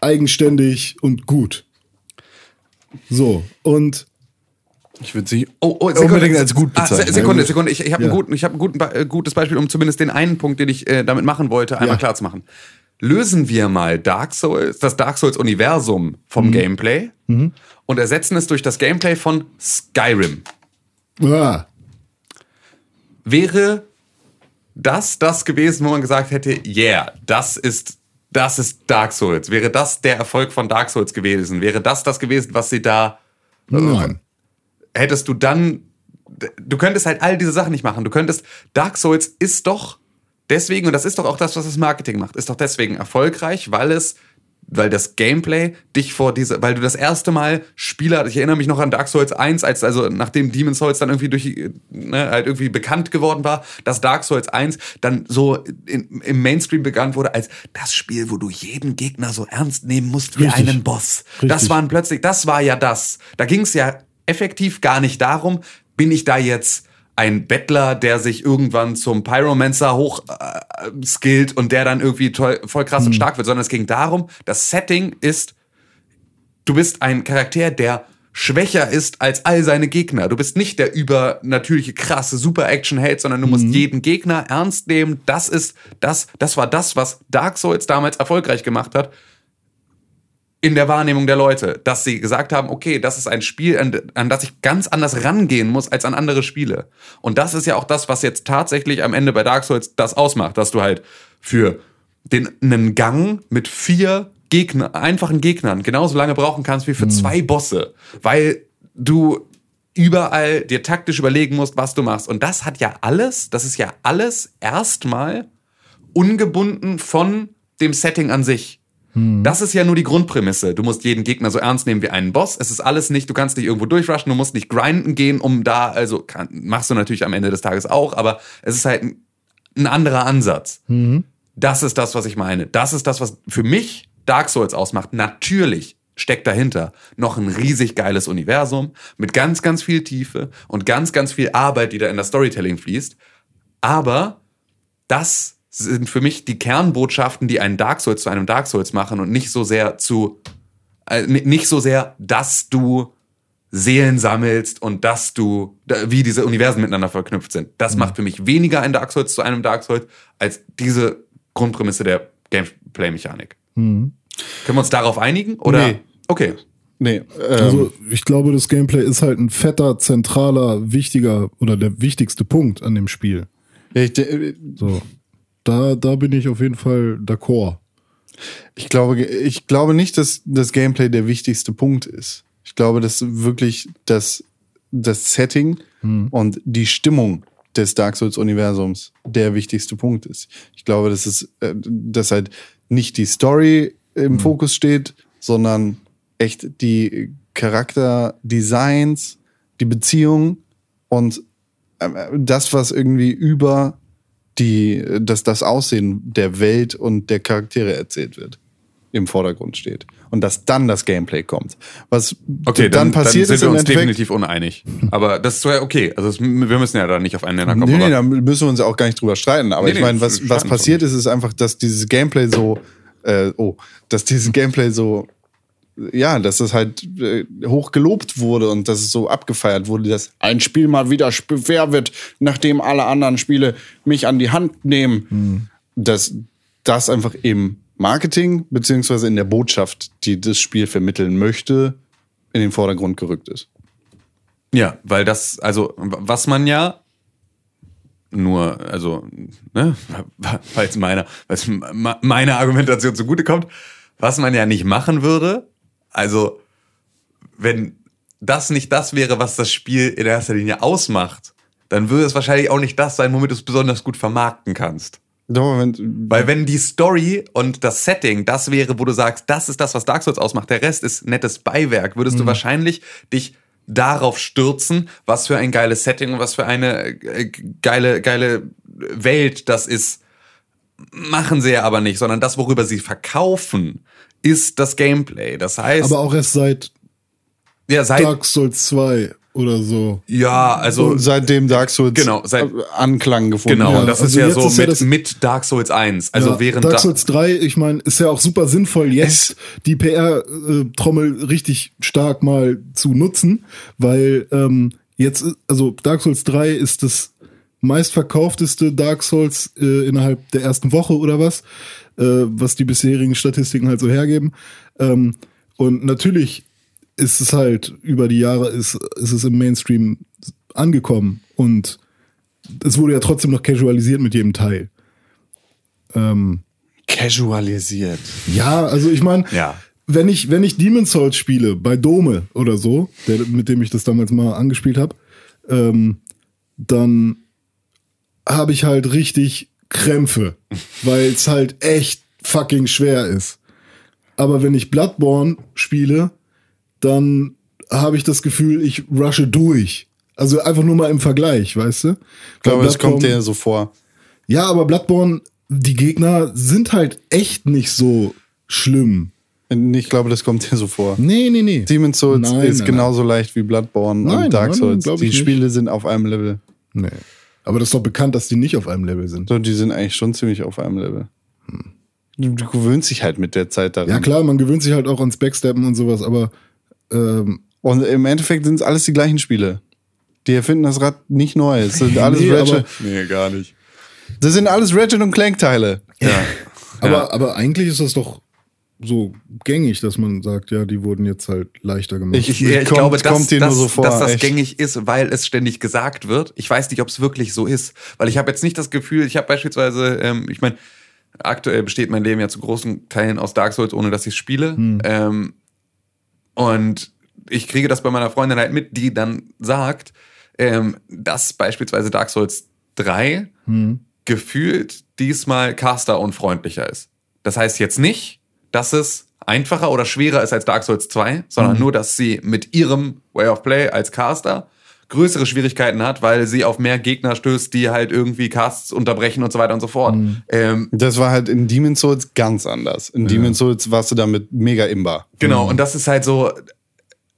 eigenständig und gut. So, und ich würde sie Oh, oh, unbedingt als gut Ah, bezeichnen. Se- Sekunde, Sekunde. Ich, ich habe Ja. ein, guten, ich hab ein guten, äh, gutes Beispiel, um zumindest den einen Punkt, den ich äh, damit machen wollte, einmal Ja. klar zu machen. Lösen wir mal Dark Souls, das Dark Souls-Universum vom Mhm. Gameplay und ersetzen es durch das Gameplay von Skyrim. ah, Wäre das das gewesen, wo man gesagt hätte, yeah, das ist, das ist Dark Souls? Wäre das der Erfolg von Dark Souls gewesen? Wäre das das gewesen, was sie da nein. hättest du dann, du könntest halt all diese Sachen nicht machen. Du könntest, Dark Souls ist doch deswegen, und das ist doch auch das, was das Marketing macht, ist doch deswegen erfolgreich, weil es, weil das Gameplay dich vor diese, weil du das erste Mal Spieler, ich erinnere mich noch an Dark Souls 1, als, also nachdem Demon Souls dann irgendwie durch, ne, halt irgendwie bekannt geworden war, dass Dark Souls 1 dann so in, im Mainstream bekannt wurde als das Spiel, wo du jeden Gegner so ernst nehmen musst wie Richtig. einen Boss. Das Richtig. waren plötzlich, das war ja das. Da ging es ja effektiv gar nicht darum, bin ich da jetzt ein Bettler, der sich irgendwann zum Pyromancer hoch äh, skillt und der dann irgendwie toll, voll krass und stark wird, sondern es ging darum, das Setting ist, du bist ein Charakter, der schwächer ist als all seine Gegner. Du bist nicht der übernatürliche, krasse Super-Action-Held, sondern du musst jeden Gegner ernst nehmen. Das ist, das, das war das, was Dark Souls damals erfolgreich gemacht hat in der Wahrnehmung der Leute, dass sie gesagt haben, okay, das ist ein Spiel, an, an das ich ganz anders rangehen muss als an andere Spiele. Und das ist ja auch das, was jetzt tatsächlich am Ende bei Dark Souls das ausmacht, dass du halt für den einen Gang mit vier Gegner, einfachen Gegnern genauso lange brauchen kannst wie für zwei Bosse, weil du überall dir taktisch überlegen musst, was du machst. Und das hat ja alles, das ist ja alles erstmal ungebunden von dem Setting an sich. Das ist ja nur die Grundprämisse. Du musst jeden Gegner so ernst nehmen wie einen Boss. Es ist alles nicht, du kannst nicht irgendwo durchrushen, du musst nicht grinden gehen, um da, also kann, machst du natürlich am Ende des Tages auch, aber es ist halt ein, ein anderer Ansatz. Das ist das, was ich meine. Das ist das, was für mich Dark Souls ausmacht. Natürlich steckt dahinter noch ein riesig geiles Universum mit ganz, ganz viel Tiefe und ganz, ganz viel Arbeit, die da in das Storytelling fließt. Aber das sind für mich die Kernbotschaften, die einen Dark Souls zu einem Dark Souls machen und nicht so sehr zu, äh, nicht so sehr, dass du Seelen sammelst und dass du, wie diese Universen miteinander verknüpft sind. Das macht für mich weniger ein Dark Souls zu einem Dark Souls als diese Grundprämisse der Gameplay-Mechanik. Können wir uns darauf einigen? Oder? Nee. Okay. Nee, ähm, Also ich glaube, das Gameplay ist halt ein fetter, zentraler, wichtiger oder der wichtigste Punkt an dem Spiel. ich, de- So. Da, da bin ich auf jeden Fall d'accord. ich, glaube, ich glaube nicht, dass das Gameplay der wichtigste Punkt ist. Ich glaube, dass wirklich das, das Setting und die Stimmung des Dark Souls-Universums der wichtigste Punkt ist. Ich glaube, dass es, äh, dass halt nicht die Story im Fokus steht, sondern echt die Charakterdesigns, die Beziehung und äh, das, was irgendwie über die, dass das Aussehen der Welt und der Charaktere erzählt wird, im Vordergrund steht. Und dass dann das Gameplay kommt. Was Okay, dann, dann, passiert dann sind wir uns definitiv uneinig. Aber das ist ja okay. Also es, wir müssen ja da nicht auf einen Nenner kommen. Nee, nee, da müssen wir uns ja auch gar nicht drüber streiten. Aber Nee, ich meine, was, was passiert ist, ist einfach, dass dieses Gameplay so, äh, oh, dass dieses Gameplay so, ja, dass es halt äh, hoch gelobt wurde und dass es so abgefeiert wurde, dass ein Spiel mal wieder schwer wird, nachdem alle anderen Spiele mich an die Hand nehmen. Dass das einfach im Marketing beziehungsweise in der Botschaft, die das Spiel vermitteln möchte, in den Vordergrund gerückt ist. Ja, weil das, also, was man ja nur, also, ne, falls meiner, falls me- meine Argumentation zugutekommt, was man ja nicht machen würde, also, wenn das nicht das wäre, was das Spiel in erster Linie ausmacht, dann würde es wahrscheinlich auch nicht das sein, womit du es besonders gut vermarkten kannst. Wenn, Weil wenn die Story und das Setting das wäre, wo du sagst, das ist das, was Dark Souls ausmacht, der Rest ist nettes Beiwerk, würdest du wahrscheinlich dich darauf stürzen, was für ein geiles Setting und was für eine äh, geile, geile Welt das ist. Machen sie ja aber nicht, sondern das, worüber sie verkaufen, ist das Gameplay. Das heißt, Aber auch erst seit ja, seit, Dark Souls 2 oder so. ja, also, und seitdem Dark Souls Genau, seit- Anklang gefunden genau, Ja, und das ist also ja jetzt so ist ja mit, das- mit Dark Souls 1. Also Ja, während Dark da- Souls 3, ich meine, ist ja auch super sinnvoll, jetzt die PR-Trommel richtig stark mal zu nutzen, weil ähm, jetzt, ist- also Dark Souls 3 ist das meistverkaufteste Dark Souls äh, innerhalb der ersten Woche oder was, äh, was die bisherigen Statistiken halt so hergeben. Ähm, und natürlich ist es halt über die Jahre ist, ist es im Mainstream angekommen und es wurde ja trotzdem noch casualisiert mit jedem Teil. Ähm, Casualisiert. ja, also ich meine, Ja. wenn ich wenn ich Demon's Souls spiele bei Dome oder so, der, mit dem ich das damals mal angespielt habe, ähm, dann habe ich halt richtig Krämpfe, weil es halt echt fucking schwer ist. Aber wenn ich Bloodborne spiele, dann habe ich das Gefühl, ich rushe durch. Also einfach nur mal im Vergleich, weißt du? Ich glaube, es kommt dir so vor. Ja, aber Bloodborne, die Gegner sind halt echt nicht so schlimm. Ich glaube, das kommt dir so vor. Nee, nee, nee. Demon's Souls Nein, ist nein, genauso leicht wie Bloodborne Nein, und Dark nein, Souls. Die ich nicht. Spiele sind auf einem Level. Nee. Aber das ist doch bekannt, dass die nicht auf einem Level sind. So, die sind eigentlich schon ziemlich auf einem Level. Du, du gewöhnst dich halt mit der Zeit daran. Ja klar, man gewöhnt sich halt auch ans Backsteppen und sowas, aber ähm, Und im Endeffekt sind es alles die gleichen Spiele. Die erfinden das Rad nicht neu. Es sind alles Nee, Ratchet. aber- Nee, gar nicht. Das sind alles Ratchet und Clank Teile. Ja. aber, aber eigentlich ist das doch so gängig, dass man sagt, ja, die wurden jetzt halt leichter gemacht. Ich- Ich, ich Kommt- glaube, dass, kommt dir nur dass, so vor, dass das echt. gängig ist, weil es ständig gesagt wird. Ich weiß nicht, ob es wirklich so ist. Weil ich habe jetzt nicht das Gefühl, ich habe beispielsweise, ähm, ich meine, aktuell besteht mein Leben ja zu großen Teilen aus Dark Souls, ohne dass ich spiele. Ähm, und ich kriege das bei meiner Freundin halt mit, die dann sagt, ähm, dass beispielsweise Dark Souls 3 gefühlt diesmal caster unfreundlicher ist. Das heißt jetzt nicht, dass es einfacher oder schwerer ist als Dark Souls 2, sondern nur, dass sie mit ihrem Way of Play als Caster größere Schwierigkeiten hat, weil sie auf mehr Gegner stößt, die halt irgendwie Casts unterbrechen und so weiter und so fort. Ähm, Das war halt in Demon's Souls ganz anders. In Demon's Souls warst du damit mega imbar. Genau, und das ist halt so,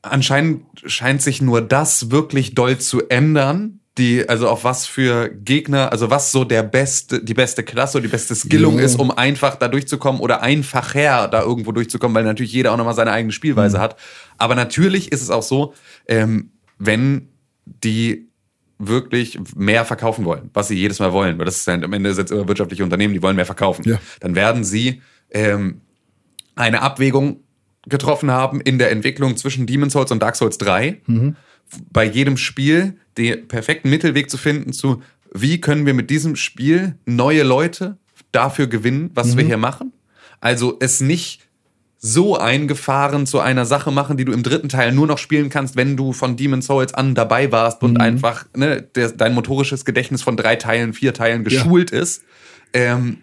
anscheinend scheint sich nur das wirklich doll zu ändern. Die, also auf was für Gegner, also was so der beste, die beste Klasse oder die beste Skillung Ja. ist, um einfach da durchzukommen oder einfacher da irgendwo durchzukommen, weil natürlich jeder auch nochmal seine eigene Spielweise hat. Aber natürlich ist es auch so, ähm, wenn die wirklich mehr verkaufen wollen, was sie jedes Mal wollen, weil das ist halt am Ende sind immer wirtschaftliche Unternehmen, die wollen mehr verkaufen, Ja. dann werden sie ähm, eine Abwägung getroffen haben in der Entwicklung zwischen Demon's Souls und Dark Souls 3. Bei jedem Spiel den perfekten Mittelweg zu finden zu, wie können wir mit diesem Spiel neue Leute dafür gewinnen, was wir hier machen. Also es nicht so eingefahren zu einer Sache machen, die du im dritten Teil nur noch spielen kannst, wenn du von Demon's Souls an dabei warst und einfach ne, der, dein motorisches Gedächtnis von drei Teilen, vier Teilen geschult ist. Ähm,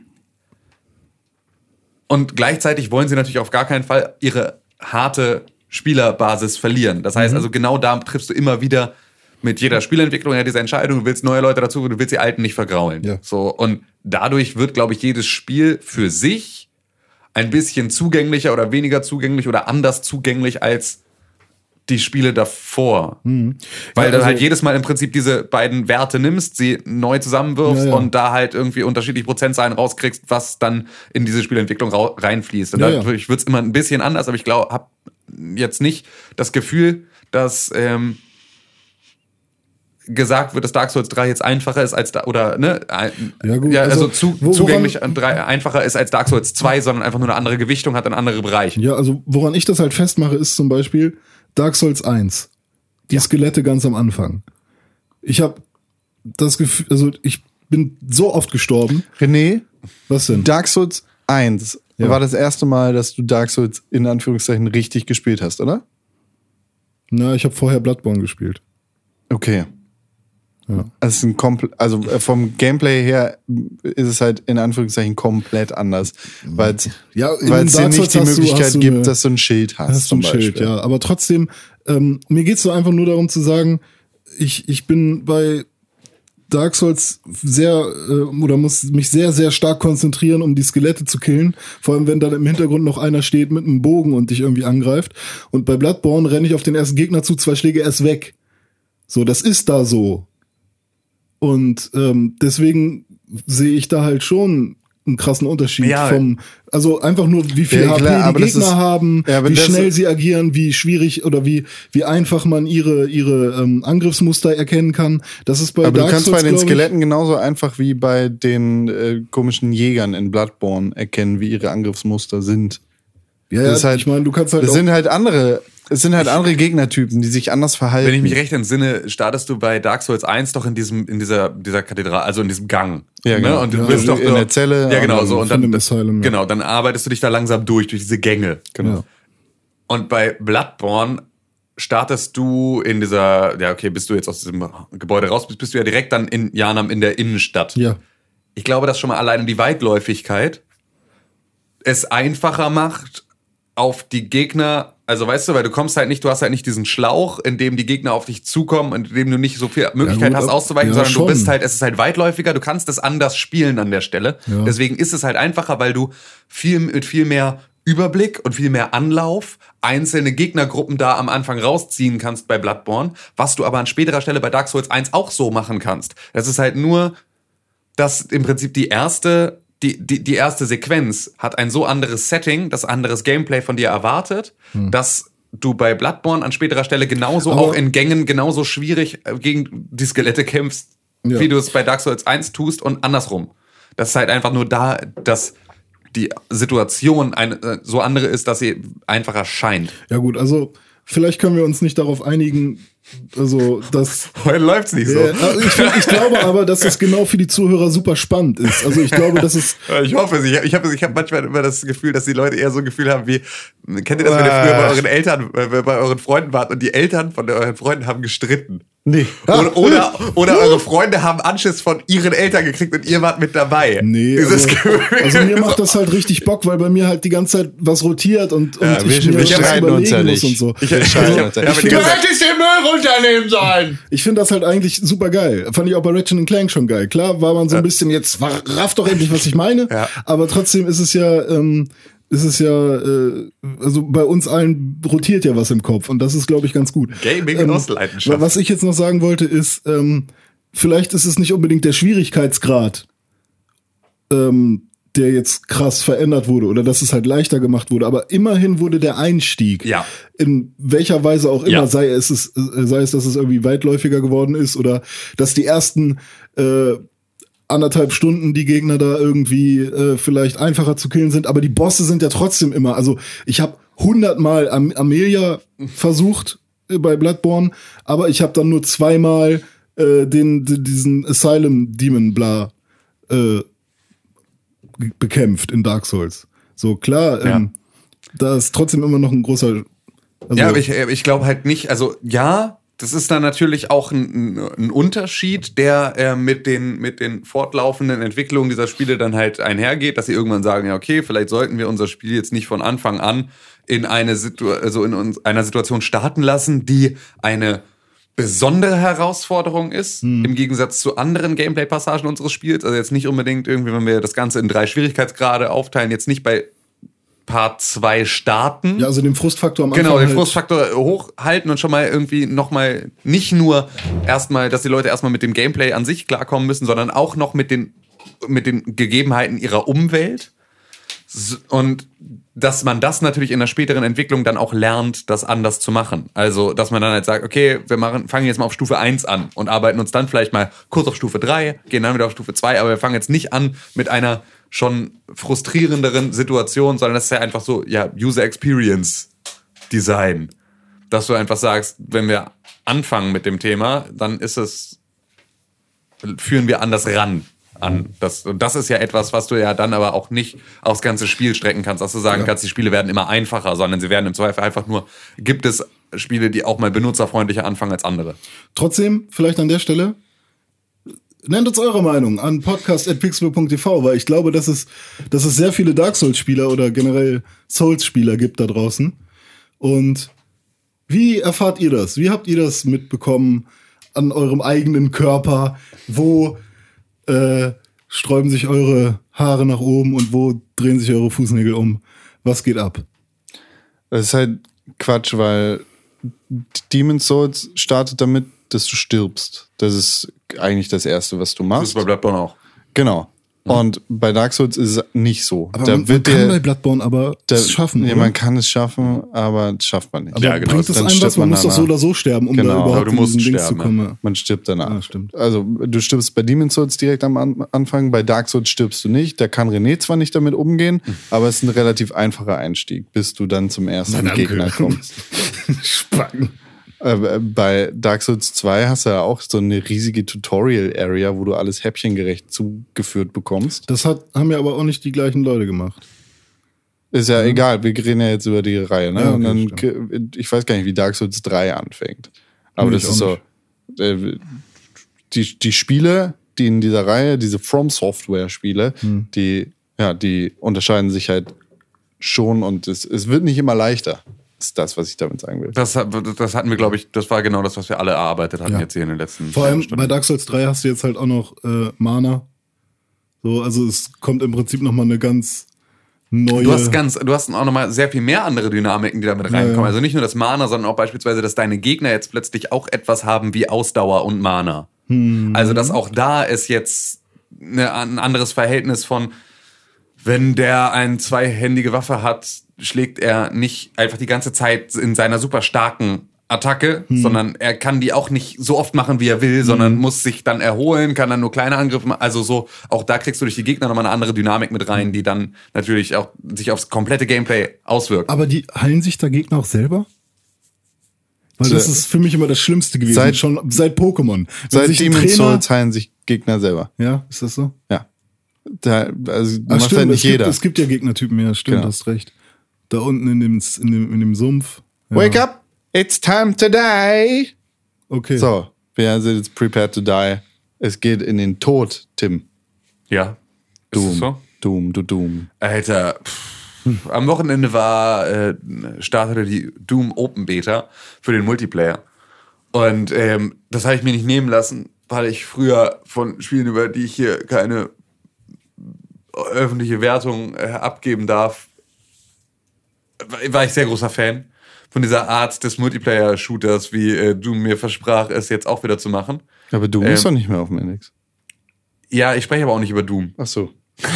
und gleichzeitig wollen sie natürlich auf gar keinen Fall ihre harte Spielerbasis verlieren. Das heißt also, genau da triffst du immer wieder mit jeder Spielentwicklung ja diese Entscheidung, du willst neue Leute dazu, du willst die alten nicht vergraulen. Ja. So, und dadurch wird, glaube ich, jedes Spiel für sich ein bisschen zugänglicher oder weniger zugänglich oder anders zugänglich als die Spiele davor. Weil Ja, du also- halt jedes Mal im Prinzip diese beiden Werte nimmst, sie neu zusammenwirfst Ja, ja. und da halt irgendwie unterschiedliche Prozentzahlen rauskriegst, was dann in diese Spielentwicklung reinfließt. Und dadurch wird's immer ein bisschen anders, aber ich glaube, habe jetzt nicht das Gefühl, dass ähm, gesagt wird, dass Dark Souls 3 jetzt einfacher ist als da, oder ne, Ja, gut, ja, also, also, zu, wo- woran- zugänglich an drei, einfacher ist als Dark Souls 2, sondern einfach nur eine andere Gewichtung hat in andere Bereiche. Ja, also woran ich das halt festmache, ist zum Beispiel Dark Souls 1. Die Skelette ganz am Anfang. Ich habe das Gefühl, also ich bin so oft gestorben. René, Was denn? Dark Souls 1 Ja. war das erste Mal, dass du Dark Souls in Anführungszeichen richtig gespielt hast, oder? Na, ich habe vorher Bloodborne gespielt. Okay. Ja. Komple also äh, vom Gameplay her ist es halt in Anführungszeichen komplett anders, weil es Ja, dir nicht die Möglichkeit du gibt, eine- dass du ein Schild hast, hast du zum ein Beispiel. Schild, ja. Aber trotzdem, ähm, mir geht's so einfach nur darum zu sagen, ich, ich bin bei Dark Souls sehr äh, oder muss mich sehr, sehr stark konzentrieren, um die Skelette zu killen. Vor allem, wenn dann im Hintergrund noch einer steht mit einem Bogen und dich irgendwie angreift. Und bei Bloodborne renne ich auf den ersten Gegner zu, zwei Schläge erst weg. So, das ist da so. Und ähm, deswegen sehe ich da halt schon einen krassen Unterschied Ja. vom, also einfach nur, wie viel Ja, HP klar, aber die Gegner ist- haben, Ja, wie schnell sie agieren, wie schwierig oder wie, wie einfach man ihre, ihre ähm, Angriffsmuster erkennen kann. Das ist bei Aber Dark du kannst Souls, bei den Skeletten genauso einfach wie bei den äh, komischen Jägern in Bloodborne erkennen, wie ihre Angriffsmuster sind. Ja, ja Das ist halt- ich meine, du kannst halt Das sind halt andere, es sind halt andere Gegnertypen, die sich anders verhalten. Wenn ich mich recht entsinne, startest du bei Dark Souls 1 doch in diesem, in dieser, dieser Kathedrale, also in diesem Gang. Ja, genau. Ne? Und du Ja, bist also doch in der Zelle Ja, genau, so. Und dann, Asylum, ja. genau, dann arbeitest du dich da langsam durch, durch diese Gänge. Genau. Und bei Bloodborne startest du in dieser, ja, okay, bist du jetzt aus diesem Gebäude raus bist, bist du ja direkt dann in Janam in der Innenstadt. ja, Ich glaube, dass schon mal alleine die Weitläufigkeit es einfacher macht, auf die Gegner, also weißt du, weil du kommst halt nicht, du hast halt nicht diesen Schlauch, in dem die Gegner auf dich zukommen und in dem du nicht so viel Möglichkeit gut, hast auszuweichen, ja, sondern schon. du bist halt, es ist halt weitläufiger, du kannst es anders spielen an der Stelle. Ja. Deswegen ist es halt einfacher, weil du viel mit viel mehr Überblick und viel mehr Anlauf, einzelne Gegnergruppen da am Anfang rausziehen kannst bei Bloodborne, was du aber an späterer Stelle bei Dark Souls 1 auch so machen kannst. Das ist halt nur, dass im Prinzip die erste, die, die, die erste Sequenz hat ein so anderes Setting, das anderes Gameplay von dir erwartet, dass du bei Bloodborne an späterer Stelle genauso Aber- auch in Gängen genauso schwierig äh, gegen die Skelette kämpfst, Ja. wie du es bei Dark Souls 1 tust und andersrum. Das ist halt einfach nur da, dass die Situation eine, äh, so andere ist, dass sie einfacher scheint. Ja gut, also vielleicht können wir uns nicht darauf einigen, also dass Heute läuft's nicht so. Also ich, ich glaube aber, dass das genau für die Zuhörer super spannend ist. Also ich glaube, dass es Ich hoffe es. Ich habe ich hab, ich hab manchmal immer das Gefühl, dass die Leute eher so ein Gefühl haben wie, kennt ihr das, wenn ihr früher bei euren Eltern, äh, bei euren Freunden wart und die Eltern von euren Freunden haben gestritten? Nee. Oder, oder, oder eure Freunde haben Anschiss von ihren Eltern gekriegt und ihr wart mit dabei. Nee, Dieses also, also mir macht das halt richtig Bock, weil bei mir halt die ganze Zeit was rotiert und, und Ja, wir- ich mir wir streiten überlegen uns ja muss und so. Ich- wir streiten uns ja Ja, nicht. aber die ganze Runternehmen sollen! Ich finde das halt eigentlich super geil. Fand ich auch bei Ratchet Clank schon geil. Klar war man so ein bisschen jetzt, rafft doch endlich, was ich meine. Ja. Aber trotzdem ist es ja, ähm, ist es ja, äh, also bei uns allen rotiert ja was im Kopf und das ist, glaube ich, ganz gut. Gaming aus Leidenschaft. Was ich jetzt noch sagen wollte ist, ähm, vielleicht ist es nicht unbedingt der Schwierigkeitsgrad, ähm, der jetzt krass verändert wurde oder dass es halt leichter gemacht wurde, aber immerhin wurde der Einstieg Ja. in welcher Weise auch immer, Ja. sei es, es äh, sei es, dass es irgendwie weitläufiger geworden ist oder dass die ersten äh, anderthalb Stunden die Gegner da irgendwie äh, vielleicht einfacher zu killen sind, aber die Bosse sind ja trotzdem immer. Also ich habe hundertmal Am Amelia versucht äh, bei Bloodborne, aber ich habe dann nur zweimal äh, den, diesen Asylum Demon bla äh, bekämpft in Dark Souls. So klar, ähm, da ist trotzdem immer noch ein großer. Also, Ja, aber ich, ich glaube halt nicht, also ja, das ist dann natürlich auch ein, ein- ein Unterschied, der äh, mit, den, mit den fortlaufenden Entwicklungen dieser Spiele dann halt einhergeht, dass sie irgendwann sagen, ja, okay, vielleicht sollten wir unser Spiel jetzt nicht von Anfang an in eine Situ also in uns, einer Situation starten lassen, die eine besondere Herausforderung ist, im Gegensatz zu anderen Gameplay-Passagen unseres Spiels. Also jetzt nicht unbedingt irgendwie, wenn wir das Ganze in drei Schwierigkeitsgrade aufteilen, jetzt nicht bei Part 2 starten. ja, also den Frustfaktor am Anfang. Genau, den halt, Frustfaktor hochhalten und schon mal irgendwie nochmal nicht nur erstmal, dass die Leute erstmal mit dem Gameplay an sich klarkommen müssen, sondern auch noch mit den, mit den Gegebenheiten ihrer Umwelt. Und dass man das natürlich in der späteren Entwicklung dann auch lernt, das anders zu machen. Also, dass man dann halt sagt, okay, wir machen, fangen jetzt mal auf Stufe 1 an und arbeiten uns dann vielleicht mal kurz auf Stufe 3, gehen dann wieder auf Stufe 2, aber wir fangen jetzt nicht an mit einer schon frustrierenderen Situation, sondern das ist ja einfach so, ja, User Experience Design. Dass du einfach sagst, wenn wir anfangen mit dem Thema, dann ist es, führen wir anders ran an. Das, und das ist ja etwas, was du ja dann aber auch nicht aufs ganze Spiel strecken kannst, dass du sagen kannst, die Spiele werden immer einfacher, sondern sie werden im Zweifel einfach nur, gibt es Spiele, die auch mal benutzerfreundlicher anfangen als andere. Trotzdem, vielleicht an der Stelle, nennt uns eure Meinung an podcast.pixel.tv, weil ich glaube, dass es, dass es sehr viele Dark Souls-Spieler oder generell Souls-Spieler gibt da draußen. Und wie erfahrt ihr das? Wie habt ihr das mitbekommen an eurem eigenen Körper? Wo äh, sträuben sich eure Haare nach oben und wo drehen sich eure Fußnägel um? Was geht ab? Das ist halt Quatsch, weil Demon's Souls startet damit, dass du stirbst. Das ist eigentlich das Erste, was du Das machst. ist bei Bloodborne auch. Genau. Und bei Dark Souls ist es nicht so. Aber da man, man kann dir, bei Bloodborne aber da, es schaffen, Ja, oder? man kann es schaffen, aber das schafft man nicht. Aber Ja, genau, bringt es dann einem was? Man man muss doch so oder so sterben, um Genau. da überhaupt Aber du in musst diesen Dings sterben, zu kommen. Man stirbt danach. Ah, stimmt. Also du stirbst bei Demon's Souls direkt am An Anfang, bei Dark Souls stirbst du nicht. Da kann René zwar nicht damit umgehen, aber es ist ein relativ einfacher Einstieg, bis du dann zum ersten. Gegner kommst. Spacken. Äh, bei Dark Souls 2 hast du ja auch so eine riesige Tutorial-Area, wo du alles häppchengerecht zugeführt bekommst. Das hat, haben ja aber auch nicht die gleichen Leute gemacht. Ist ja egal, wir reden ja jetzt über die Reihe, ne? Ja, okay, Und dann, stimmt. ich weiß gar nicht, wie Dark Souls 3 anfängt. Aber Nee, das ist so, äh, die, die Spiele, die in dieser Reihe, diese From Software Spiele, Hm. die, ja, die unterscheiden sich halt schon und es, es wird nicht immer leichter. Ist das, was ich damit sagen will. Das, das hatten wir, glaube ich, das war genau das, was wir alle erarbeitet hatten Ja. jetzt hier in den letzten Vor allem Stunden. bei Dark Souls 3 hast du jetzt halt auch noch äh, Mana. So, also es kommt im Prinzip noch mal eine ganz neue. Du hast ganz, du hast auch nochmal sehr viel mehr andere Dynamiken, die damit reinkommen. ja. Also nicht nur das Mana, sondern auch beispielsweise, dass deine Gegner jetzt plötzlich auch etwas haben wie Ausdauer und Mana. Hm. Also, dass auch da ist jetzt eine, ein anderes Verhältnis von, wenn der eine zweihändige Waffe hat, schlägt er nicht einfach die ganze Zeit in seiner super starken Attacke, Hm. sondern er kann die auch nicht so oft machen, wie er will, sondern muss sich dann erholen, kann dann nur kleine Angriffe machen. Also so, auch da kriegst du durch die Gegner nochmal eine andere Dynamik mit Hm. rein, die dann natürlich auch sich aufs komplette Gameplay auswirkt. Aber die heilen sich da Gegner auch selber? Weil das ist für mich immer das Schlimmste gewesen, Seit- schon seit Pokémon. Wenn Seit sich ein Demon's Trainer- Souls heilen sich Gegner selber. Ja, ist das so? Ja. Da, also Ach, macht stimmt, halt nicht es, gibt, jeder. es gibt ja Gegnertypen, ja, stimmt, Genau. hast recht. Da unten in dem, in dem, in dem Sumpf. Ja. Wake up, it's time to die. Okay. So, wir sind jetzt prepared to die. Es geht in den Tod, Tim. Ja. Ist Doom. das so? Doom, du Doom. Alter, pff, am Wochenende war, äh, startete die Doom Open Beta für den Multiplayer. Und ähm, das habe ich mir nicht nehmen lassen, weil ich früher von Spielen, über die ich hier keine öffentliche Wertung äh, abgeben darf, war- ich sehr großer Fan von dieser Art des Multiplayer-Shooters, wie äh, Doom mir versprach, es jetzt auch wieder zu machen. Aber Doom Ähm, ist doch nicht mehr auf dem Index. Ja, ich spreche aber auch nicht über Doom. Ach so.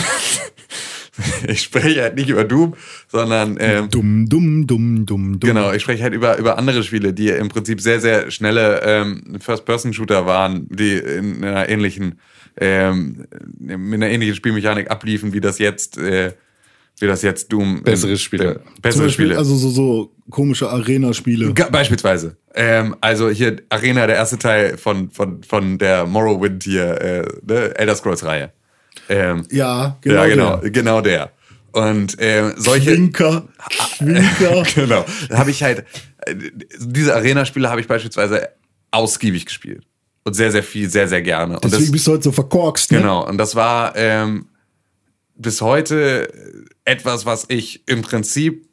Ich spreche halt nicht über Doom, sondern ähm, Dumm, dumm, dumm, dumm, dumm. Genau, ich spreche halt über, über andere Spiele, die im Prinzip sehr, sehr schnelle ähm, First-Person-Shooter waren, die in einer ähnlichen, ähm, mit einer ähnlichen Spielmechanik abliefen, wie das jetzt, äh, wie das jetzt Doom. Bessere Spiele. Bessere Beispiel, Spiele. Also so, so komische Arena-Spiele. Beispielsweise. Ähm, also hier Arena, der erste Teil von, von, von der Morrowind hier, äh, ne, Elder Scrolls-Reihe. Ähm, Ja, genau. ja, genau, der. genau der. Und ähm, solche. Winker, Winker. genau. Da habe ich halt, äh, diese Arena-Spiele habe ich beispielsweise ausgiebig gespielt. Und sehr, sehr viel, sehr, sehr gerne. Und Deswegen das, bist du heute so verkorkst, ne? genau. Und das war ähm, bis heute etwas, was ich im Prinzip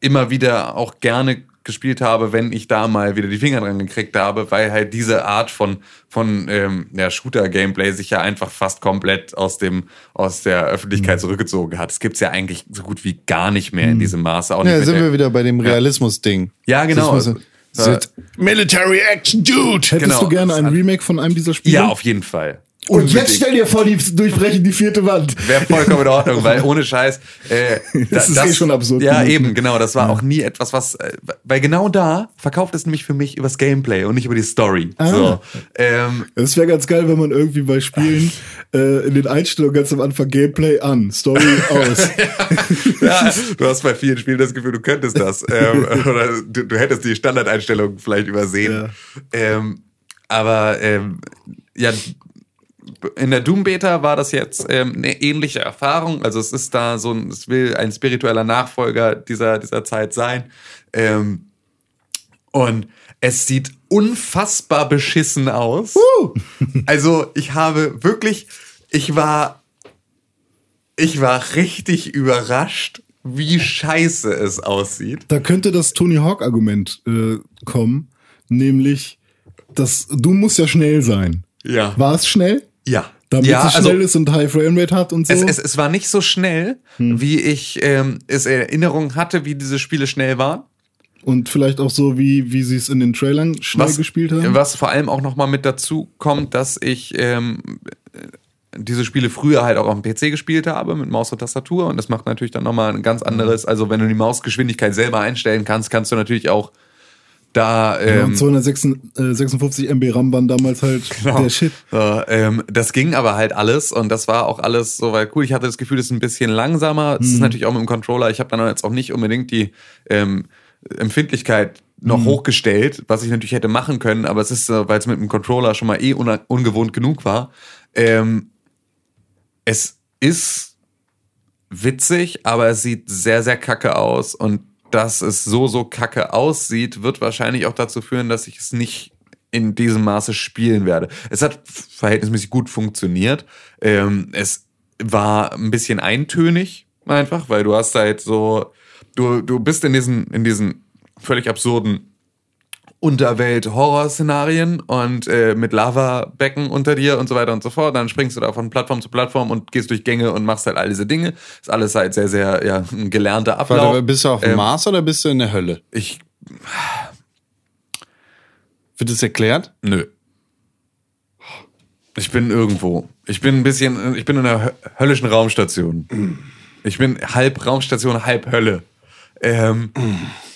immer wieder auch gerne gespielt habe, wenn ich da mal wieder die Finger dran gekriegt habe, weil halt diese Art von von ähm, ja, Shooter-Gameplay sich ja einfach fast komplett aus dem aus der Öffentlichkeit Mhm. zurückgezogen hat. Es gibt's ja eigentlich so gut wie gar nicht mehr in diesem Maße. Auch Ja, sind wir wieder bei dem Realismus-Ding. Ja, genau. Das muss- das wird Military Action, Dude! Hättest Genau. du gerne ein Remake von einem dieser Spiele? Ja, auf jeden Fall. Und Unbedingt. jetzt stell dir vor, die durchbrechen die vierte Wand. Wäre vollkommen in Ordnung, weil ohne Scheiß. Äh, Das ist eh schon absurd Ja, genug, eben, ne? genau. Das war auch nie etwas, was. Äh, weil genau da verkauft es nämlich für mich übers Gameplay und nicht über die Story. Ah. So. Ähm, Es wäre ganz geil, wenn man irgendwie bei Spielen äh, in den Einstellungen ganz am Anfang Gameplay an, Story aus. ja, du hast bei vielen Spielen das Gefühl, du könntest das. Ähm, oder du, du hättest die Standardeinstellungen vielleicht übersehen. Ähm, aber ähm, ja, in der Doom Beta war das jetzt ähm, eine ähnliche Erfahrung. Also es ist da so ein, es will ein spiritueller Nachfolger dieser, dieser Zeit sein. Ähm, und es sieht unfassbar beschissen aus. Also ich habe wirklich, ich war, ich war richtig überrascht, wie scheiße es aussieht. Da könnte das Tony Hawk-Argument äh, kommen, nämlich, dass du musst ja schnell sein. Ja. War es schnell? Ja. Damit ja, es also schnell ist und High Framerate hat und so? es, es, es war nicht so schnell, wie ich ähm, es in Erinnerung hatte, wie diese Spiele schnell waren. und vielleicht auch so, wie, wie sie es in den Trailern schnell was, gespielt haben? Was vor allem auch nochmal mit dazu kommt, dass ich ähm, diese Spiele früher halt auch auf dem PC gespielt habe mit Maus und Tastatur und das macht natürlich dann nochmal ein ganz anderes, also wenn du die Mausgeschwindigkeit selber einstellen kannst, kannst du natürlich auch da ähm, und 256 MB RAM waren damals halt Genau. der Shit. So, ähm, das ging aber halt alles und das war auch alles soweit cool. Ich hatte das Gefühl, es ist ein bisschen langsamer. Es ist natürlich auch mit dem Controller. Ich habe dann jetzt auch nicht unbedingt die ähm, Empfindlichkeit noch hochgestellt, was ich natürlich hätte machen können, aber es ist, äh, weil es mit dem Controller schon mal eh ungewohnt genug war. Ähm, es ist witzig, aber es sieht sehr, sehr kacke aus und dass es so, so kacke aussieht, wird wahrscheinlich auch dazu führen, dass ich es nicht in diesem Maße spielen werde. Es hat verhältnismäßig gut funktioniert. Ähm, es war ein bisschen eintönig einfach, weil du hast halt so, du, du bist in diesen, in diesen völlig absurden Unterwelt-Horror-Szenarien und äh, mit Lavabecken unter dir und so weiter und so fort. Dann springst du da von Plattform zu Plattform und gehst durch Gänge und machst halt all diese Dinge. Ist alles halt sehr, sehr, ja, ein gelernter Ablauf. Warte, bist du auf dem Ähm, Mars oder bist du in der Hölle? Ich, Wird das erklärt? nö. Ich bin irgendwo. Ich bin ein bisschen, ich bin in einer hö- höllischen Raumstation. Ich bin halb Raumstation, halb Hölle. Ähm,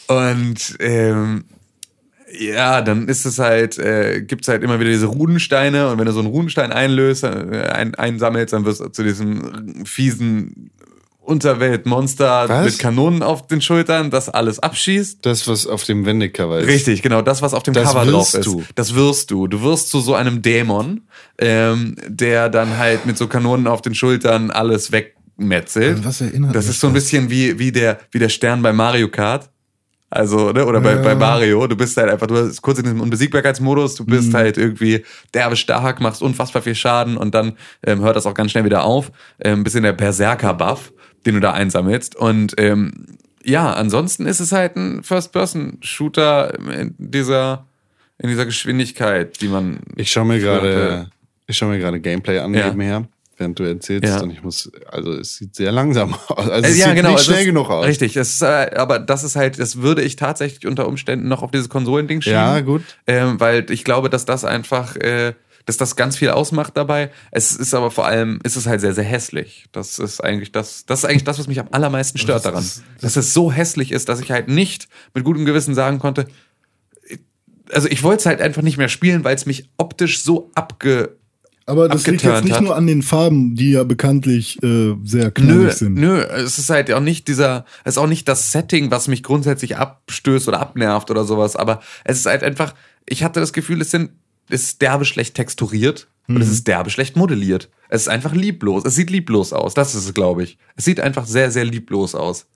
und ähm, ja, dann ist es halt, äh, gibt's halt immer wieder diese Runensteine und wenn du so einen Runenstein einlöst, äh, ein, einsammelst, dann wirst du zu diesem fiesen Unterweltmonster Was? mit Kanonen auf den Schultern, das alles abschießt. Das, was auf dem Wendecover ist. Richtig, genau, das, was auf dem Das Cover drauf ist. du. Das wirst du. Du wirst zu so einem Dämon, ähm, der dann halt mit so Kanonen auf den Schultern alles wegmetzelt. Was erinnert das ist so ein bisschen wie, wie, der, wie der Stern bei Mario Kart. Also, ne, oder bei, Ja. bei Mario, du bist halt einfach, du bist kurz in diesem Unbesiegbarkeitsmodus, du Mhm. bist halt irgendwie derbe stark, machst unfassbar viel Schaden und dann ähm, hört das auch ganz schnell wieder auf. Ähm, ein bisschen der Berserker-Buff, den du da einsammelst. Und ähm, ja, ansonsten ist es halt ein First-Person-Shooter in dieser, in dieser Geschwindigkeit, die man. Ich schaue mir gerade, ich schaue mir gerade Gameplay an Ja. nebenher, während du erzählst. Ja. Und ich muss, also es sieht sehr langsam aus. Also Äh, es sieht nicht es schnell ist, genug aus. Richtig, es ist, äh, aber das ist halt, das würde ich tatsächlich unter Umständen noch auf dieses Konsolending schieben. Ja, gut. Ähm, weil ich glaube, dass das einfach, äh, dass das ganz viel ausmacht dabei. Es ist aber vor allem, ist es halt sehr, sehr hässlich. Das ist eigentlich das, das ist eigentlich das, was mich am allermeisten stört daran. dass es so hässlich ist, dass ich halt nicht mit gutem Gewissen sagen konnte, also ich wollte es halt einfach nicht mehr spielen, weil es mich optisch so abge, Aber das liegt jetzt nicht hat. nur an den Farben, die ja bekanntlich äh, sehr knallig Nö, sind. nö, es ist halt auch nicht dieser, es ist auch nicht das Setting, was mich grundsätzlich abstößt oder abnervt oder sowas, aber es ist halt einfach, ich hatte das Gefühl, es sind, es ist derbe schlecht texturiert und es ist derbe schlecht modelliert. Es ist einfach lieblos, es sieht lieblos aus, das ist es, glaube ich. Es sieht einfach sehr, sehr lieblos aus.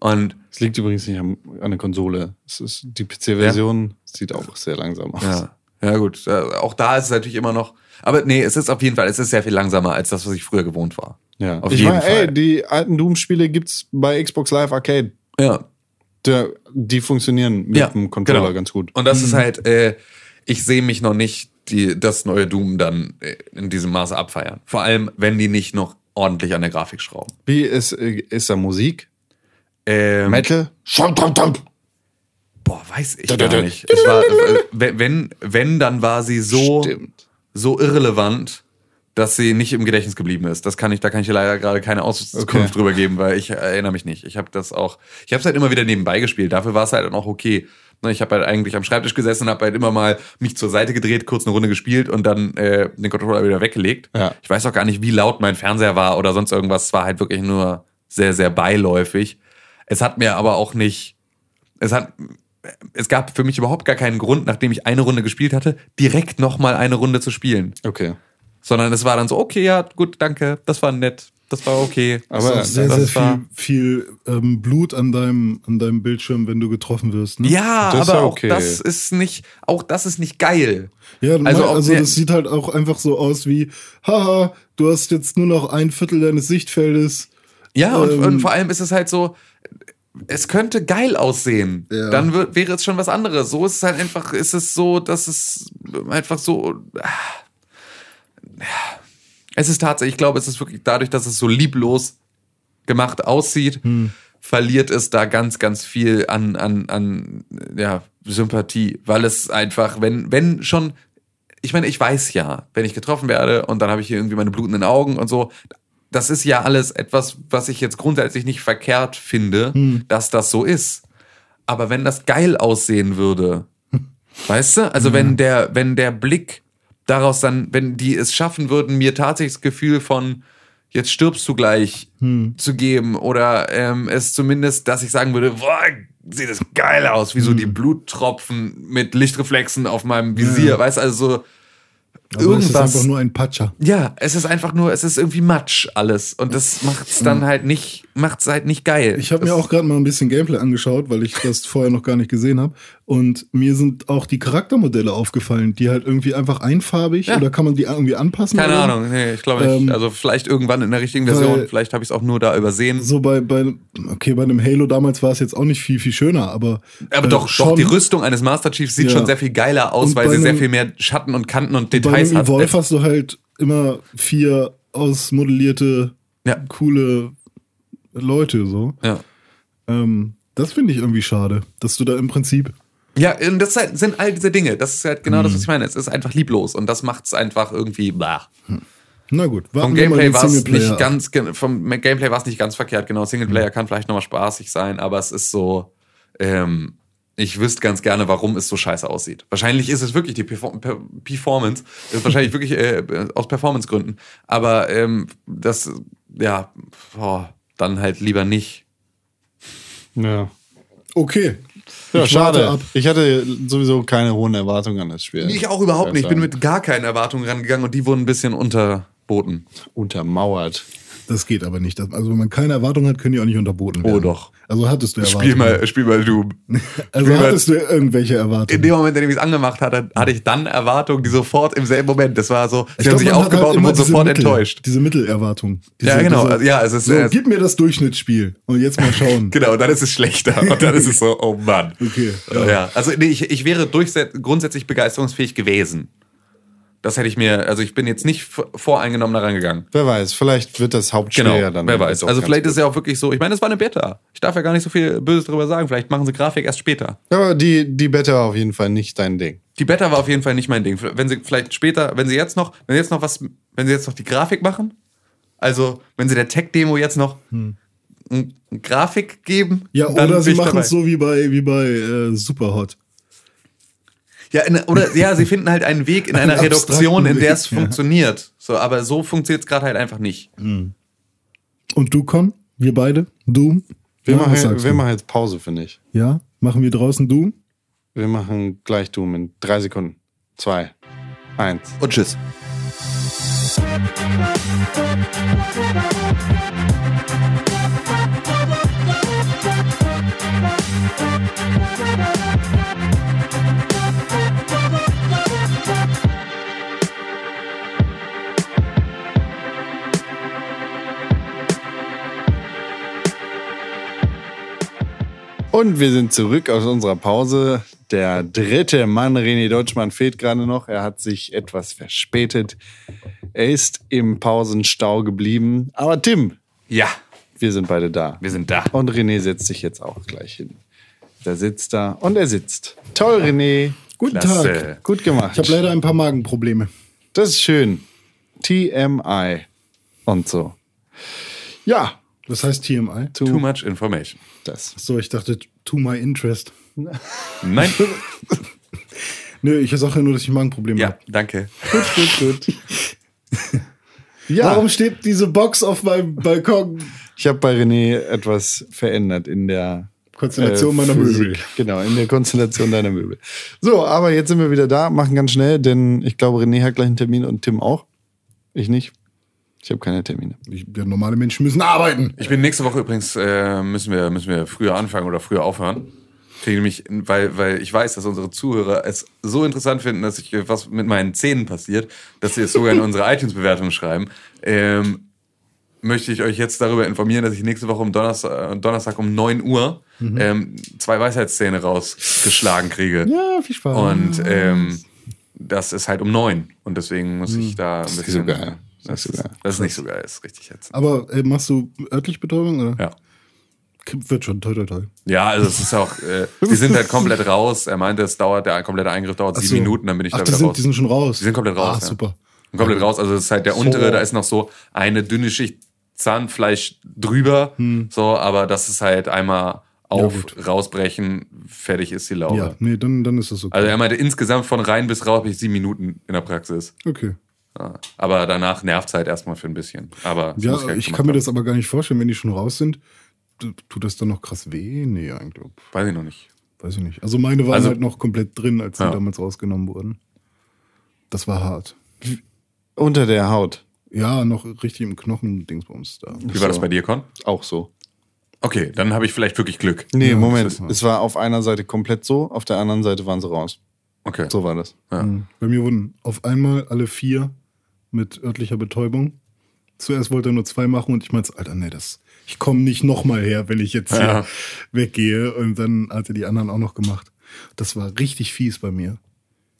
Und Es liegt übrigens nicht an der Konsole. Es ist, die PC-Version sieht auch sehr langsam aus. ja, ja gut, äh, auch da ist es natürlich immer noch, aber nee, es ist auf jeden Fall, es ist sehr viel langsamer als das, was ich früher gewohnt war. Ja. Auf ich jeden meine, Fall. ey, die alten Doom-Spiele gibt's bei Xbox Live Arcade. Ja, Der, die funktionieren mit Ja, dem Controller genau. ganz gut. Und das ist halt, äh, ich sehe mich noch nicht die, das neue Doom dann äh, in diesem Maße abfeiern. Vor allem, wenn die nicht noch ordentlich an der Grafik schrauben. Wie ist, äh, ist da Musik? Ähm, Metal? Boah, weiß ich gar nicht. Es war, äh, wenn, wenn, dann war sie so, Stimmt. so irrelevant, dass sie nicht im Gedächtnis geblieben ist. Das kann ich, da kann ich leider gerade keine Auskunft Okay. drüber geben, weil ich erinnere mich nicht. Ich habe das auch, ich habe es halt immer wieder nebenbei gespielt. Dafür war es halt dann auch okay. Ne, Ich habe halt eigentlich am Schreibtisch gesessen, habe halt immer mal mich zur Seite gedreht, kurz eine Runde gespielt und dann äh, den Controller wieder weggelegt. Ja. Ich weiß auch gar nicht, wie laut mein Fernseher war oder sonst irgendwas. Es war halt wirklich nur sehr, sehr beiläufig. Es hat mir aber auch nicht, es hat, es gab für mich überhaupt gar keinen Grund, nachdem ich eine Runde gespielt hatte, direkt noch mal eine Runde zu spielen Okay. sondern es war dann so, okay, ja, gut, danke, das war nett, das war okay. Aber Auch sehr, das sehr war- viel, viel ähm, Blut an deinem, an deinem Bildschirm, wenn du getroffen wirst. Ne? Ja, Das ist aber ja auch okay. das ist nicht, auch das ist nicht geil. Ja, Also also, auch also sehr- das sieht halt auch einfach so aus wie, haha, du hast jetzt nur noch ein Viertel deines Sichtfeldes. Ja, und, Ähm. und vor allem ist es halt so, es könnte geil aussehen. Ja. Dann wär, wäre es schon was anderes. So ist es halt einfach, ist es so, dass es einfach so. ah. Es ist tatsächlich, ich glaube, es ist wirklich dadurch, dass es so lieblos gemacht aussieht, verliert es da ganz, ganz viel an, an, an ja, Sympathie, weil es einfach, wenn, wenn schon, ich meine, ich weiß ja, wenn ich getroffen werde und dann habe ich hier irgendwie meine blutenden Augen und so, das ist ja alles etwas, was ich jetzt grundsätzlich nicht verkehrt finde, dass das so ist. Aber wenn das geil aussehen würde, weißt du? Also wenn der, wenn der Blick daraus dann, wenn die es schaffen würden, mir tatsächlich das Gefühl von jetzt stirbst du gleich zu geben oder ähm, es zumindest, dass ich sagen würde, boah, sieht das geil aus, wie so die Bluttropfen mit Lichtreflexen auf meinem Visier, weißt du, also so Aber es ist irgendwas. einfach nur ein Patscher. Ja, es ist einfach nur, es ist irgendwie Matsch alles. Und das macht's dann halt nicht macht's halt nicht geil. Ich habe mir auch gerade mal ein bisschen Gameplay angeschaut, weil ich das vorher noch gar nicht gesehen habe. Und mir sind auch die Charaktermodelle aufgefallen, die halt irgendwie einfach einfarbig Ja. oder kann man die irgendwie anpassen? Keine oder? Ahnung, nee, ich glaube nicht. Ähm, also vielleicht irgendwann in der richtigen Version, weil- vielleicht habe ich es auch nur da übersehen. So bei, bei, okay, bei einem Halo damals war es jetzt auch nicht viel, viel schöner, aber. Aber äh, doch, schon. doch, die Rüstung eines Master Chiefs sieht Ja. schon sehr viel geiler aus, Und weil bei sie sehr einem- viel mehr Schatten und Kanten und Bei Details einem hat. Evolve hast du halt immer vier ausmodellierte, Ja. coole Leute, so. Ja. Ähm, das finde ich irgendwie schade, dass du da im Prinzip. Ja, und das halt- sind all diese Dinge. Das ist halt genau das, was ich meine. Es ist einfach lieblos und das macht es einfach irgendwie blah. Na gut, Vom Gameplay war es nicht ganz, vom Gameplay war es nicht ganz verkehrt. Genau, Singleplayer kann vielleicht nochmal spaßig sein, aber es ist so, ähm, ich wüsste ganz gerne, warum es so scheiße aussieht. Wahrscheinlich ist es wirklich die Perform Per- Performance, ist wahrscheinlich wirklich äh, aus Performance-Gründen. Aber ähm, das, ja, boah, dann halt lieber nicht. Ja. Okay. Ja, Ich schade. Ich hatte sowieso keine hohen Erwartungen an das Spiel. Ich auch überhaupt nicht. Ich bin mit gar keinen Erwartungen rangegangen und die wurden ein bisschen unterboten. untermauert. Das geht aber nicht. Also wenn man keine Erwartung hat, können die auch nicht unterboten werden. Oh, doch. Also hattest du Erwartungen. spiel mal Doom. Also spiel mal- hattest du irgendwelche In Erwartungen? dem Moment, in dem ich es angemacht hatte, hatte ich dann Erwartungen, die sofort im selben Moment, das war so, sie Ich haben glaub, sich hat aufgebaut halt und wurden sofort Mittel, enttäuscht. Diese Mittelerwartung. Diese, Ja, genau. Diese, ja, es ist, so, äh, gib mir das Durchschnittsspiel und jetzt mal schauen. Genau, dann ist es schlechter. Und dann ist es so, oh Mann. Okay. Ja, also nee, ich, ich wäre grundsätzlich begeisterungsfähig gewesen. Das hätte ich mir, also ich bin jetzt nicht voreingenommen da rangegangen. Wer weiß, vielleicht wird das Hauptspiel Genau, ja dann. wer weiß. Also vielleicht gut. ist es ja auch wirklich so, ich meine, das war eine Beta. Ich darf ja gar nicht so viel Böses darüber sagen. Vielleicht machen sie Grafik erst später. Ja, aber die, die Beta war auf jeden Fall nicht dein Ding. Die Beta war auf jeden Fall nicht mein Ding. Wenn sie vielleicht später, wenn sie jetzt noch, wenn sie jetzt noch was, wenn sie jetzt noch die Grafik machen, also wenn sie der Tech-Demo jetzt noch ein Grafik geben, Hm. Ja, oder sie machen es so wie bei, wie bei äh, Superhot. Ja, in, oder ja, sie finden halt einen Weg in einer Einen Reduktion, in der es Weg, ja. funktioniert. So, aber so funktioniert es gerade halt einfach nicht. Und du, Con? Wir beide? Doom? Wir, Ja, was machen, sagst wir du? machen jetzt Pause, finde ich. Ja? Machen wir draußen Doom? Wir machen gleich Doom in drei Sekunden. Zwei, eins. Und tschüss. Und wir sind zurück aus unserer Pause. Der dritte Mann, René Deutschmann, fehlt gerade noch. Er hat sich etwas verspätet. Er ist im Pausenstau geblieben. Aber Tim, Ja, wir sind beide da. wir sind da. Und René setzt sich jetzt auch gleich hin. Der sitzt da und er sitzt. Toll, René. Guten Klasse. Tag. Gut gemacht. Ich habe leider ein paar Magenprobleme. Das ist schön. TMI und so. Ja, Was heißt TMI? to, Too much information. das. So, ich dachte, to my interest. Nein. Nö, ich sage ja nur, dass ich Magenprobleme ja, habe. danke. Gut, gut, gut. Ja, Warum steht diese Box auf meinem Balkon? ich habe bei René etwas verändert in der Konstellation äh, meiner Physik. Möbel. Genau, in der Konstellation deiner Möbel. So, aber jetzt sind wir wieder da, machen ganz schnell, denn ich glaube, René hat gleich einen Termin und Tim auch. Ich nicht. Ich habe keine Termine. Ich, ja, normale Menschen müssen arbeiten. Ich bin nächste Woche übrigens, äh, müssen, wir, müssen wir früher anfangen oder früher aufhören. Kriege nämlich, weil, weil ich weiß, dass unsere Zuhörer es so interessant finden, dass ich was mit meinen Zähnen passiert, dass sie es sogar in unsere iTunes-Bewertung schreiben. Ähm, möchte ich euch jetzt darüber informieren, dass ich nächste Woche um Donnerstag, Donnerstag um 9 Uhr ähm, zwei Weisheitszähne rausgeschlagen kriege. Ja, viel Spaß. Und ähm, das ist halt um 9. Und deswegen muss ich da ein bisschen. Das ist so geil. Das ist nicht so geil, das ist richtig jetzt. Aber äh, machst du örtlich Betäubung? Oder? Ja. Wird schon, toi, toi, toi. Ja, also es ist auch, äh, die sind halt komplett raus. Er meinte, es dauert, der komplette Eingriff dauert Ach sieben so. Minuten, dann bin ich Ach, da die wieder sind, raus. die sind schon raus. Die sind komplett raus, Ah, ja. super. komplett raus. Also es ist halt der untere, da ist noch so eine dünne Schicht Zahnfleisch drüber. So, aber das ist halt einmal auf, gut. rausbrechen, fertig ist die Laube. Ja, nee, dann, dann ist das okay. Also er meinte, insgesamt von rein bis raus bin ich sieben Minuten in der Praxis. okay. Ja. Aber danach nervt es halt erstmal für ein bisschen. Aber Ja, muss halt ich kann mir haben. das aber gar nicht vorstellen, wenn die schon raus sind. Tut das dann noch krass weh? Nee, eigentlich. Weiß ich noch nicht. Weiß ich nicht. Also meine waren Also- halt noch komplett drin, als die Ja. damals rausgenommen wurden. Das war hart. Unter der Haut. Ja, noch richtig im Knochen-Dingsbums da. Wie war das bei dir, Con? Auch so. Okay, dann habe ich vielleicht wirklich Glück. Nee, Moment. Es war auf einer Seite komplett so, auf der anderen Seite waren sie raus. Okay. So war das. Bei mir wurden auf einmal alle vier mit örtlicher Betäubung. Zuerst wollte er nur zwei machen und ich meinte, Alter, nee, das, ich komme nicht nochmal her, wenn ich jetzt hier Ja. weggehe. Und dann hat er die anderen auch noch gemacht. Das war richtig fies bei mir.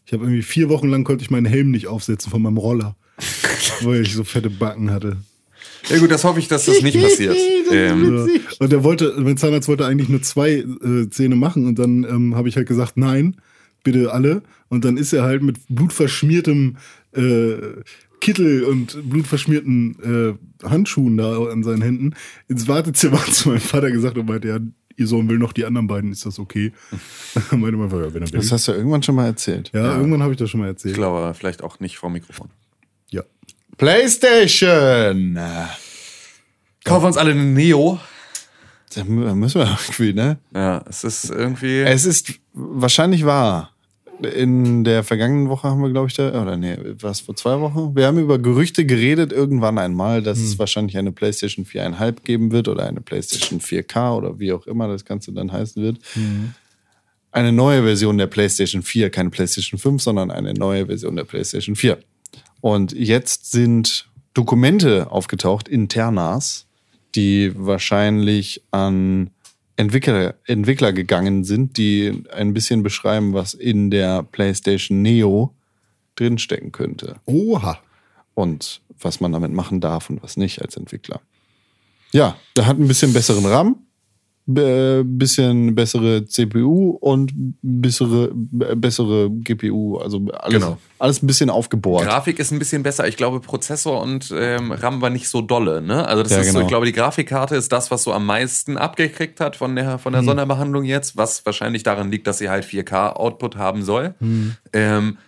Ich habe irgendwie vier Wochen lang konnte ich meinen Helm nicht aufsetzen von meinem Roller, weil ich so fette Backen hatte. Ja gut, das hoffe ich, dass das nicht passiert. ähm, Ja. Und er wollte, mein Zahnarzt wollte eigentlich nur zwei äh, Zähne machen und dann ähm, habe ich halt gesagt, nein, bitte alle. Und dann ist er halt mit blutverschmiertem äh, Kittel und blutverschmierten äh, Handschuhen da an seinen Händen ins Wartezimmer zu meinem Vater gesagt und meinte, ja, ihr Sohn will noch die anderen beiden, ist das okay? Meinte mein Vater, ja, wenn er will. Das hast du irgendwann schon mal erzählt. Ja, irgendwann habe ich das schon mal ich erzählt. glaube, vielleicht auch nicht vor Mikrofon. Ja. PlayStation! Kaufen uns alle eine Neo. Da mü- müssen wir irgendwie, ne? Ja, es ist irgendwie. Es ist wahrscheinlich wahr. In der vergangenen Woche haben wir, glaube ich, da, oder nee, was vor zwei Wochen? Wir haben über Gerüchte geredet, irgendwann einmal, dass es wahrscheinlich eine PlayStation 4,5 geben wird oder eine PlayStation 4K oder wie auch immer das Ganze dann heißen wird. Eine neue Version der PlayStation 4, keine PlayStation 5, sondern eine neue Version der PlayStation 4. Und jetzt sind Dokumente aufgetaucht, internas, die wahrscheinlich an Entwickler, Entwickler gegangen sind, die ein bisschen beschreiben, was in der PlayStation Neo drinstecken könnte Oha. und was man damit machen darf und was nicht als Entwickler. Ja, der hat ein bisschen besseren RAM, bisschen bessere CPU und bessere, bessere GPU, also alles, Genau. alles ein bisschen aufgebohrt. Grafik ist ein bisschen besser. Ich glaube, Prozessor und ähm, RAM war nicht so dolle. Ne? Also das Ja, ist so, genau. ich glaube, die Grafikkarte ist das, was so am meisten abgekriegt hat von der, von der Hm. Sonderbehandlung jetzt, was wahrscheinlich daran liegt, dass sie halt 4K-Output haben soll. Hm. Ähm,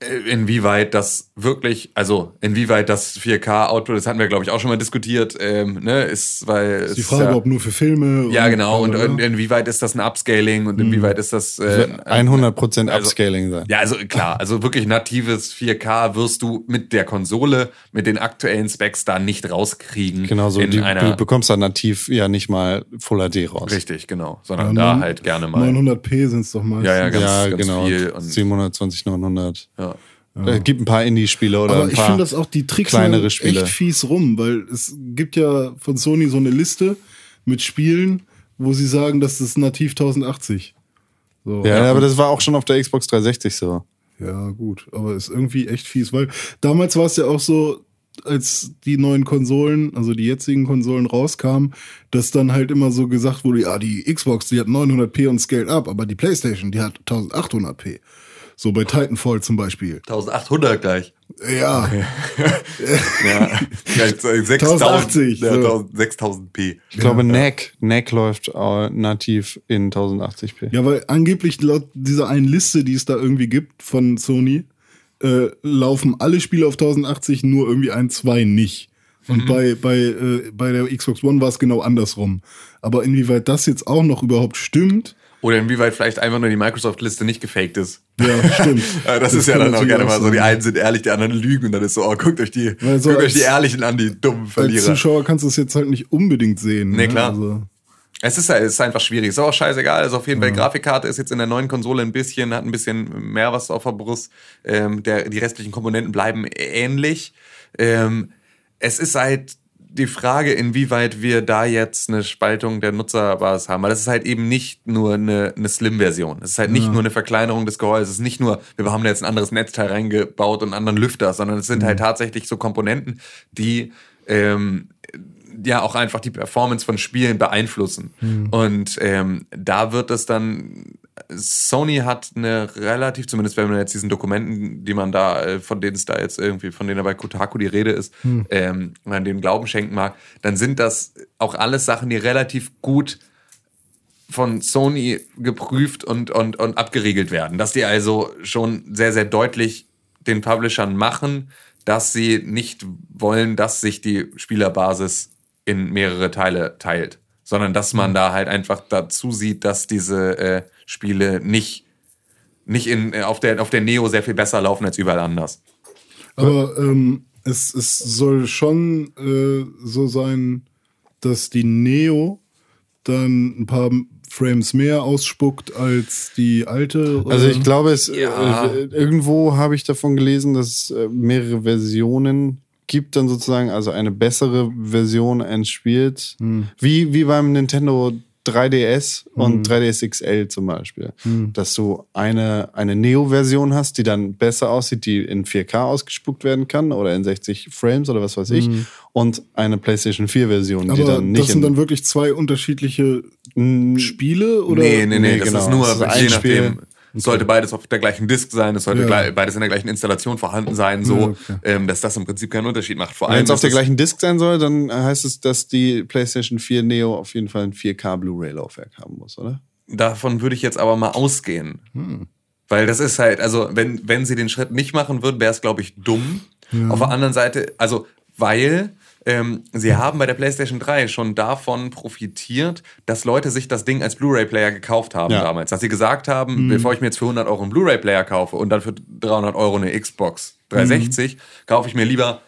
äh, inwieweit das wirklich, also inwieweit das 4K-Output, das hatten wir, glaube ich, auch schon mal diskutiert, ähm, ne, ist, weil Ist die Frage, ja, ob nur für Filme. ja, genau. Und, bla. inwieweit ist das ein Upscaling und inwieweit ist das äh, 100% also- Upscaling sein. ja, also klar, also wirklich natives 4K wirst du mit der Konsole, mit den aktuellen Specs da nicht rauskriegen. Genau so. in Die, einer, du bekommst da nativ ja nicht mal Full HD raus. richtig, genau. Sondern Ja, da halt gerne mal. 900p sind es doch mal. Ja, ja, ganz, ja, ganz genau. viel. Und, 720, 900. ja. Es gibt ein paar Indie-Spiele oder Aber ein ich paar finde das auch die Tricks kleinere echt Spiele. fies rum, weil es gibt ja von Sony so eine Liste mit Spielen, wo sie sagen, das ist nativ 1080. So. Ja, aber das war auch schon auf der Xbox 360 so. Ja, gut, aber ist irgendwie echt fies, weil damals war es ja auch so, als die neuen Konsolen, also die jetzigen Konsolen rauskamen, dass dann halt immer so gesagt wurde, ja, die Xbox, die hat 900p und scaled up, aber die PlayStation, die hat 1800p. So bei Titanfall zum Beispiel. 1800 gleich. Ja, Ja, so 6000, 1080, ja, so. 6000p. Ich glaube, NAC, NAC läuft äh, nativ in 1080p. Ja, weil angeblich laut dieser einen Liste, die es da irgendwie gibt von Sony, äh, laufen alle Spiele auf 1080, nur irgendwie ein, zwei nicht. Und bei, bei, äh, bei der Xbox One war es genau andersrum. Aber inwieweit das jetzt auch noch überhaupt stimmt, Oder inwieweit vielleicht einfach nur die Microsoft-Liste nicht gefaked ist. ja, stimmt. Ja, das, ist ja dann auch gerne mal so, die einen sind ehrlich, die anderen lügen und dann ist so, oh, guckt euch die, Weil so guckt euch als- die Ehrlichen an, die dummen Als Verlierer. Zuschauer kannst du es jetzt halt nicht unbedingt sehen. Nee, ne? klar. Also, Es ist, es ist einfach schwierig. Ist auch scheißegal. Also auf jeden Fall, Grafikkarte ist jetzt in der neuen Konsole ein bisschen, hat ein bisschen mehr was auf der Brust. Ähm, der, die restlichen Komponenten bleiben ähnlich. Ähm, es ist halt die Frage, inwieweit wir da jetzt eine Spaltung der Nutzerbasis haben. Weil das ist halt eben nicht nur eine, eine Slim-Version. Es ist halt nicht nur eine Verkleinerung des Gehäuses. Es ist nicht nur, wir haben da jetzt ein anderes Netzteil reingebaut und einen anderen Lüfter, sondern es sind halt tatsächlich so Komponenten, die ähm, ja auch einfach die Performance von Spielen beeinflussen. Und ähm, da wird es dann, Sony hat eine relativ, zumindest wenn man jetzt diesen Dokumenten, die man da, äh, von denen es da jetzt irgendwie, von denen da bei Kotaku die Rede ist, ähm, man dem Glauben schenken mag, dann sind das auch alles Sachen, die relativ gut von Sony geprüft und, und, und abgeriegelt werden. Dass die also schon sehr, sehr deutlich den Publishern machen, dass sie nicht wollen, dass sich die Spielerbasis in mehrere Teile teilt, sondern dass man da halt einfach dazu sieht, dass diese äh, Spiele nicht, nicht in, äh, auf, der, auf der Neo sehr viel besser laufen als überall anders. aber ähm, es, es soll schon äh, so sein, dass die Neo dann ein paar Frames mehr ausspuckt als die alte? Also oder? ich glaube, es Ja. äh, irgendwo habe ich davon gelesen, dass äh, mehrere Versionen gibt, dann sozusagen, also eine bessere Version eines Spiels. Wie, wie beim Nintendo 3DS und 3DS XL zum Beispiel. Dass du eine, eine Neo-Version hast, die dann besser aussieht, die in 4K ausgespuckt werden kann oder in 60 Frames oder was weiß ich. Und eine PlayStation 4-Version, die Aber dann nicht das sind in dann wirklich zwei unterschiedliche Spiele oder? nee, nee, nee, Nee, das genau. ist nur, Das ist je ein Spiel. Es sollte beides auf der gleichen Disk sein, es sollte Ja. beides in der gleichen Installation vorhanden sein, so, Ja, okay. ähm, dass das im Prinzip keinen Unterschied macht. Vor Wenn es auf der gleichen Disk sein soll, dann heißt es, dass die PlayStation 4 Neo auf jeden Fall ein 4K Blu-ray-Laufwerk haben muss, oder? Davon würde ich jetzt aber mal ausgehen. Weil das ist halt, also wenn, wenn sie den Schritt nicht machen würden, wäre es, glaube ich, dumm. Auf der anderen Seite, also weil ähm, sie haben bei der PlayStation 3 schon davon profitiert, dass Leute sich das Ding als Blu-ray-Player gekauft haben Ja. damals. Dass sie gesagt haben, bevor ich mir jetzt für 100 Euro einen Blu-ray-Player kaufe und dann für 300 Euro eine Xbox 360, kaufe ich mir lieber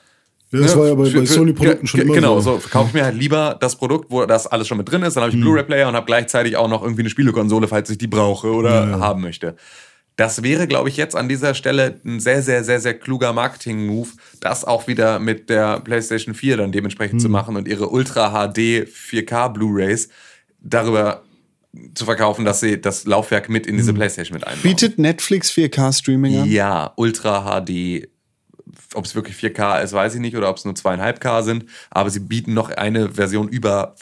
Ja, das Ne, war ja bei, bei Sony-Produkten schon immer Genau, so. so kaufe ich mir halt lieber das Produkt, wo das alles schon mit drin ist, dann habe ich einen Blu-ray-Player und habe gleichzeitig auch noch irgendwie eine Spielekonsole, falls ich die brauche oder haben möchte. Das wäre, glaube ich, jetzt an dieser Stelle ein sehr, sehr, sehr, sehr kluger Marketing-Move, das auch wieder mit der PlayStation 4 dann dementsprechend zu machen und ihre Ultra HD 4K Blu-rays darüber zu verkaufen, dass sie das Laufwerk mit in diese PlayStation mit einbauen. Bietet Netflix 4K-Streaming an? Ja, Ultra HD. Ob es wirklich 4K ist, weiß ich nicht, oder ob es nur 2,5K sind. Aber sie bieten noch eine Version über,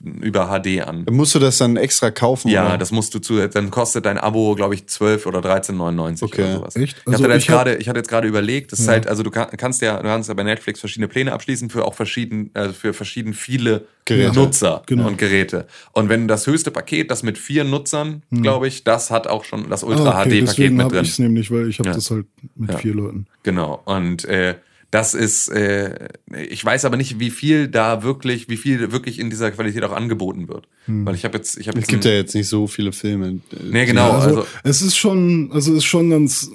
über HD an. Musst du das dann extra kaufen? Ja, oder? das musst du zu, dann kostet dein Abo, glaube ich, 12 oder 13,99 Okay. oder sowas. Echt? Ich, Also hatte da jetzt ich hab- gerade, ich hatte jetzt gerade überlegt, das ist halt, also du kann, kannst ja, du kannst ja bei Netflix verschiedene Pläne abschließen für auch verschieden, also für verschieden viele Geräte. Nutzer Genau. und Geräte. Und wenn das höchste Paket, das mit vier Nutzern, glaube ich, das hat auch schon das Ultra Hm. Ah, okay, HD-Paket deswegen mit habe drin. ich es nämlich, weil ich habe Ja. das halt mit Ja. vier Leuten. Genau. Und äh, das ist, äh, ich weiß aber nicht, wie viel da wirklich, wie viel wirklich in dieser Qualität auch angeboten wird. Weil ich habe jetzt, ich habe Es gibt ja jetzt nicht so viele Filme. Nee, genau. also, also, es ist schon, also es ist schon ganz,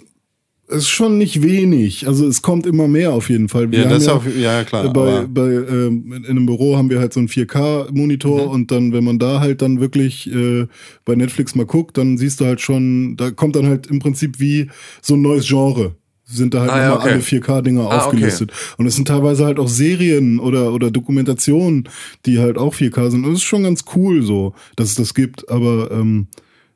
es ist schon nicht wenig. Also es kommt immer mehr auf jeden Fall. Wir Ja, das haben auf, ja klar. äh, bei, aber bei ähm, in einem Büro haben wir halt so einen 4K-Monitor Mhm. und dann, wenn man da halt dann wirklich äh, bei Netflix mal guckt, dann siehst du halt schon, da kommt dann halt im Prinzip wie so ein neues Genre. Sind da halt Ah, ja, nochmal okay. alle 4K-Dinger Ah, okay. aufgelistet. Und es sind teilweise halt auch Serien oder, oder Dokumentationen, die halt auch 4K sind. Und es ist schon ganz cool so, dass es das gibt. Aber ähm,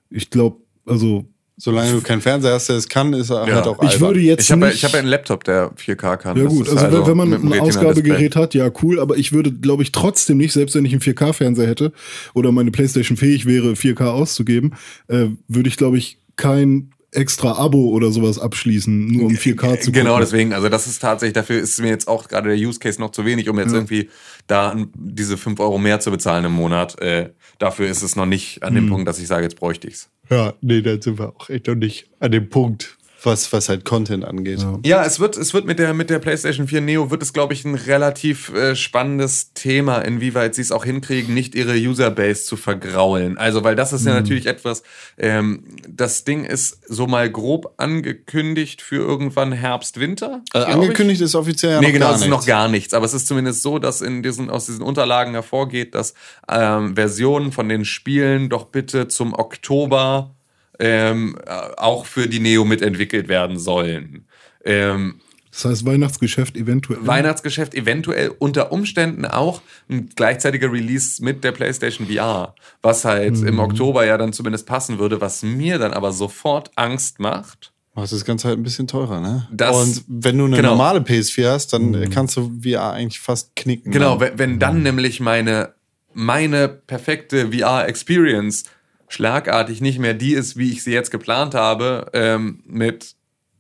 ich glaube, also solange du keinen Fernseher hast, der es kann, ist er Ja. halt auch ich albern. würde jetzt ich habe nicht... ich hab ja einen Laptop, der 4K kann. Ja gut, ist also, wenn man ein. Ausgabegerät hat, ja cool, aber ich würde, glaube ich, trotzdem nicht, selbst wenn ich einen 4K-Fernseher hätte oder meine Playstation fähig wäre, 4K auszugeben, äh, würde ich, glaube ich, kein extra Abo oder sowas abschließen, nur um 4K zu Genau, gucken. deswegen, also das ist tatsächlich, dafür ist mir jetzt auch gerade der Use Case noch zu wenig, um jetzt irgendwie da diese 5 Euro mehr zu bezahlen im Monat. Äh, dafür ist es noch nicht an dem Hm. Punkt, dass ich sage, jetzt bräuchte ich's. Ja, nee, da sind wir auch echt noch nicht an dem Punkt, was, was halt Content angeht. Ja, es wird, es wird mit der, mit der PlayStation 4 Neo wird es, glaube ich, ein relativ äh, spannendes Thema, inwieweit sie es auch hinkriegen, nicht ihre Userbase zu vergraulen. Also, weil das ist Mhm. ja natürlich etwas, ähm, das Ding ist so mal grob angekündigt für irgendwann Herbst, Winter. Äh, ich. angekündigt ist offiziell ja nee, noch genau, gar es ist nichts. noch gar nichts. Aber es ist zumindest so, dass in diesen, aus diesen Unterlagen hervorgeht, dass ähm, Versionen von den Spielen doch bitte zum Oktober ähm, äh, auch für die Neo mitentwickelt werden sollen. Ähm, Das heißt, Weihnachtsgeschäft eventuell. Weihnachtsgeschäft eventuell unter Umständen auch ein gleichzeitiger Release mit der PlayStation VR, was halt Mhm. im Oktober ja dann zumindest passen würde, was mir dann aber sofort Angst macht. Das Ganze halt ein bisschen teurer, ne? Das- Und wenn du eine genau. normale PS4 hast, dann äh, kannst du VR eigentlich fast knicken. Genau, ne? wenn, dann nämlich meine, meine perfekte VR-Experience schlagartig nicht mehr die ist, wie ich sie jetzt geplant habe, ähm, mit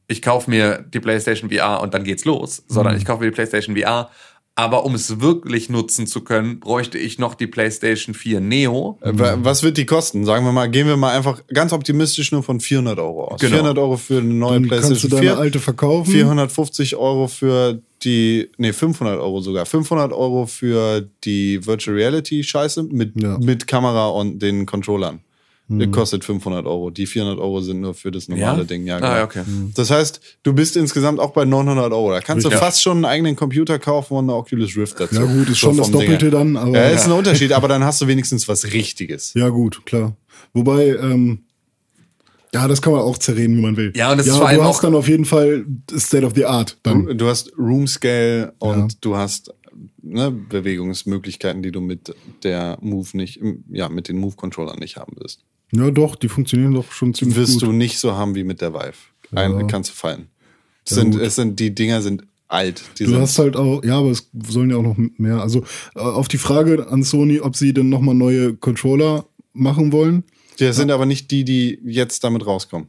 ich kaufe mir die PlayStation VR und dann geht's los, sondern ich kaufe mir die PlayStation VR. Aber um es wirklich nutzen zu können, bräuchte ich noch die PlayStation 4 Neo. Äh, wa- Was wird die kosten? Sagen wir mal, gehen wir mal einfach ganz optimistisch nur von 400 Euro aus. Genau. 400 Euro für eine neue Dann kannst du PlayStation deine 4. alte verkaufen. 450 Euro für die, nee, 500 Euro sogar. 500 Euro für die Virtual Reality Scheiße mit, Ja. mit Kamera und den Controllern. Der kostet 500 Euro. Die 400 Euro sind nur für das normale Ja? Ding. Ja, Ah, genau. ja, okay. Das heißt, du bist insgesamt auch bei 900 Euro. Da kannst du Richtig. fast schon einen eigenen Computer kaufen und eine Oculus Rift dazu. Ja gut, ist So schon das. Doppelte dann, aber Ja, ist ein Unterschied, aber dann hast du wenigstens was Richtiges. ja gut, klar. Wobei, ähm, ja, das kann man auch zerreden, wie man will. Ja, und das ist ja, vor allem du hast auch- dann auf jeden Fall State of the Art. Dann. Du hast Room Scale und Ja. du hast ne, Bewegungsmöglichkeiten, die du mit der Move nicht, ja, mit den Move-Controllern nicht haben wirst. Ja, doch, die funktionieren doch schon ziemlich wirst gut. du nicht so haben wie mit der Vive. Ein, Kannst du fallen. Es Ja, sind, gut. es sind, die Dinger sind alt. Du hast halt auch, ja, aber es sollen ja auch noch mehr. Also äh, auf die Frage an Sony, ob sie denn nochmal neue Controller machen wollen. die sind aber nicht die, die jetzt damit rauskommen.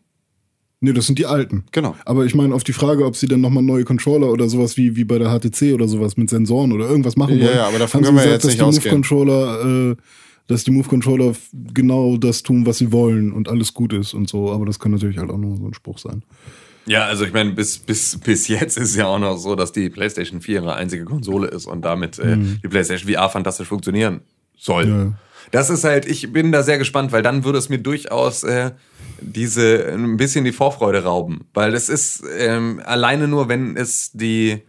Nee, das sind die alten. Genau. Aber ich meine, auf die Frage, ob sie denn nochmal neue Controller oder sowas wie, wie bei der HTC oder sowas mit Sensoren oder irgendwas machen Ja, wollen. ja, aber davon können wir gesagt, jetzt nicht ausgehen. Move-Controller, äh, dass die Move-Controller genau das tun, was sie wollen und alles gut ist und so. Aber das kann natürlich halt auch nur so ein Spruch sein. Ja, also ich meine, bis, bis, bis jetzt ist ja auch noch so, dass die PlayStation 4 ihre einzige Konsole ist und damit äh, die PlayStation VR fantastisch funktionieren soll. Mhm. Ja. Das ist halt, ich bin da sehr gespannt, weil dann würde es mir durchaus äh, diese ein bisschen die Vorfreude rauben. Weil das ist ähm, alleine nur, wenn es die,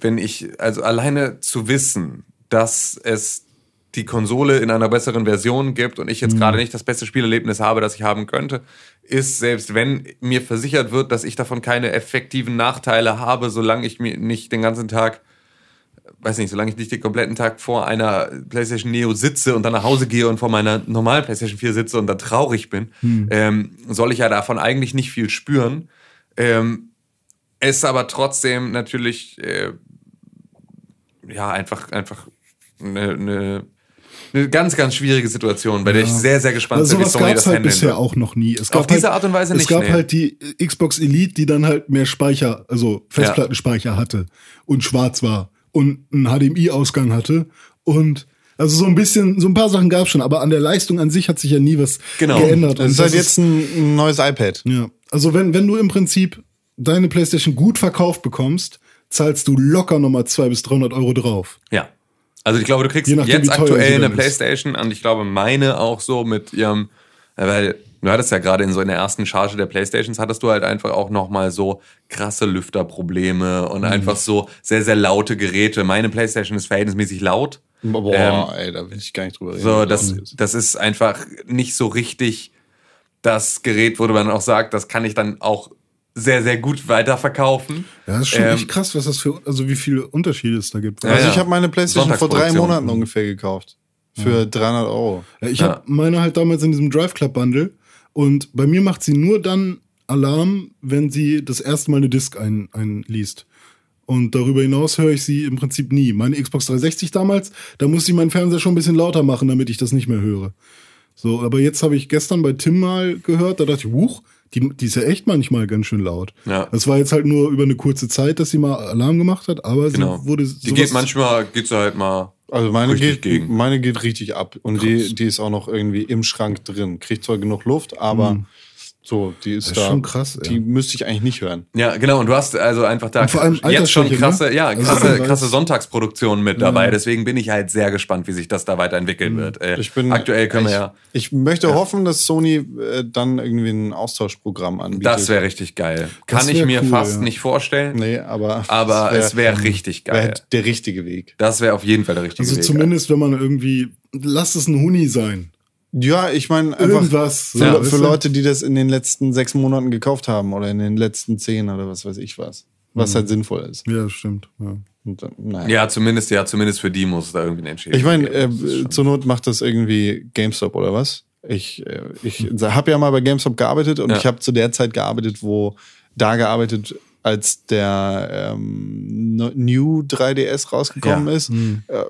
wenn ich, also alleine zu wissen, dass es die Konsole in einer besseren Version gibt und ich jetzt gerade nicht das beste Spielerlebnis habe, das ich haben könnte, ist, selbst wenn mir versichert wird, dass ich davon keine effektiven Nachteile habe, solange ich mir nicht den ganzen Tag, weiß nicht, solange ich nicht den kompletten Tag vor einer PlayStation Neo sitze und dann nach Hause gehe und vor meiner normalen PlayStation 4 sitze und dann traurig bin, ähm, soll ich ja davon eigentlich nicht viel spüren. Ähm, es aber trotzdem natürlich äh, ja einfach einfach eine, eine, eine ganz ganz schwierige Situation, bei der ich sehr sehr gespannt Also bin, wie Sony gab das es halt handeln bisher auch noch nie. Es gab Auf diese halt, Art und Weise Es nicht, gab nee. halt die Xbox Elite, die dann halt mehr Speicher, also Festplattenspeicher hatte und schwarz war und einen HDMI-Ausgang hatte und also so ein bisschen, so ein paar Sachen gab es schon, aber an der Leistung an sich hat sich ja nie was Genau. geändert. Das Und ist halt jetzt ein, ein neues iPad. ja, also wenn, wenn du im Prinzip deine PlayStation gut verkauft bekommst, zahlst du locker nochmal 200 bis 300 Euro drauf. Ja. Also ich glaube, du kriegst nachdem, jetzt aktuell eine dann ist. Playstation und ich glaube, meine auch so mit ihrem, weil du hattest ja gerade in so in der ersten Charge der Playstations hattest du halt einfach auch nochmal so krasse Lüfterprobleme und Mhm. einfach so sehr, sehr laute Geräte. Meine Playstation ist verhältnismäßig laut. Boah, Ähm, ey, da will ich gar nicht drüber reden. So, das, das ist einfach nicht so richtig das Gerät, wo man auch sagt, das kann ich dann auch sehr, sehr gut weiterverkaufen. Ja, das ist schon Ähm, echt krass, was das für, also wie viele Unterschiede es da gibt. also ja. ich habe meine Playstation vor drei. Monaten ungefähr gekauft. Für 300 Euro. Ja, ich Ja. habe meine halt damals in diesem Drive Club Bundle und bei mir macht sie nur dann Alarm, wenn sie das erste Mal eine Disk ein, einliest. Und darüber hinaus höre ich sie im Prinzip nie. Meine Xbox 360 damals, da musste ich meinen Fernseher schon ein bisschen lauter machen, damit ich das nicht mehr höre. So, aber jetzt habe ich gestern bei Tim mal gehört, da dachte ich, huch, die, die ist ja echt manchmal ganz schön laut. Ja. Das war jetzt halt nur über eine kurze Zeit, dass sie mal Alarm gemacht hat, aber Genau. sie wurde Die geht manchmal, geht sie halt mal. Also meine Richtig geht, gegen. meine geht richtig ab. Und die, die ist auch noch irgendwie im Schrank drin. Kriegt zwar genug Luft, aber so, die ist. Das ist da. schon krass, Die ja. müsste ich eigentlich nicht hören. Ja, genau. Und du hast also einfach da Und vor allem jetzt schon Altersschwäche, krasse, ne? ja, Also krasse, weiß- krasse Sonntagsproduktionen mit dabei. Deswegen bin ich halt sehr gespannt, wie sich das da weiterentwickeln wird. Äh, Mhm. Ich bin, aktuell können ich, wir ja. Ich möchte hoffen, dass Sony äh, dann irgendwie ein Austauschprogramm anbietet. Das wäre richtig geil. Kann ich wär mir cool, fast ja. nicht vorstellen. Nee, aber. Aber das es wäre richtig wär geil. halt der richtige Weg. Das wäre auf jeden Fall der richtige Also Weg. zumindest, wenn man irgendwie, lass es ein Huni sein. Ja, ich meine, einfach Irgendwas. für, so, für weißt du? Leute, die das in den letzten sechs Monaten gekauft haben oder in den letzten zehn oder was weiß ich was. Was Mhm. halt sinnvoll ist. Ja, stimmt. Ja. Und dann, naja. Ja, zumindest, ja, zumindest für die muss es da irgendwie eine Entschädigung Ich meine, äh, zur Not macht das irgendwie GameStop oder was? Ich, äh, ich habe ja mal bei GameStop gearbeitet und Ja. ich habe zu der Zeit gearbeitet, wo da gearbeitet, als der ähm, New 3DS rausgekommen Ja. ist. Äh,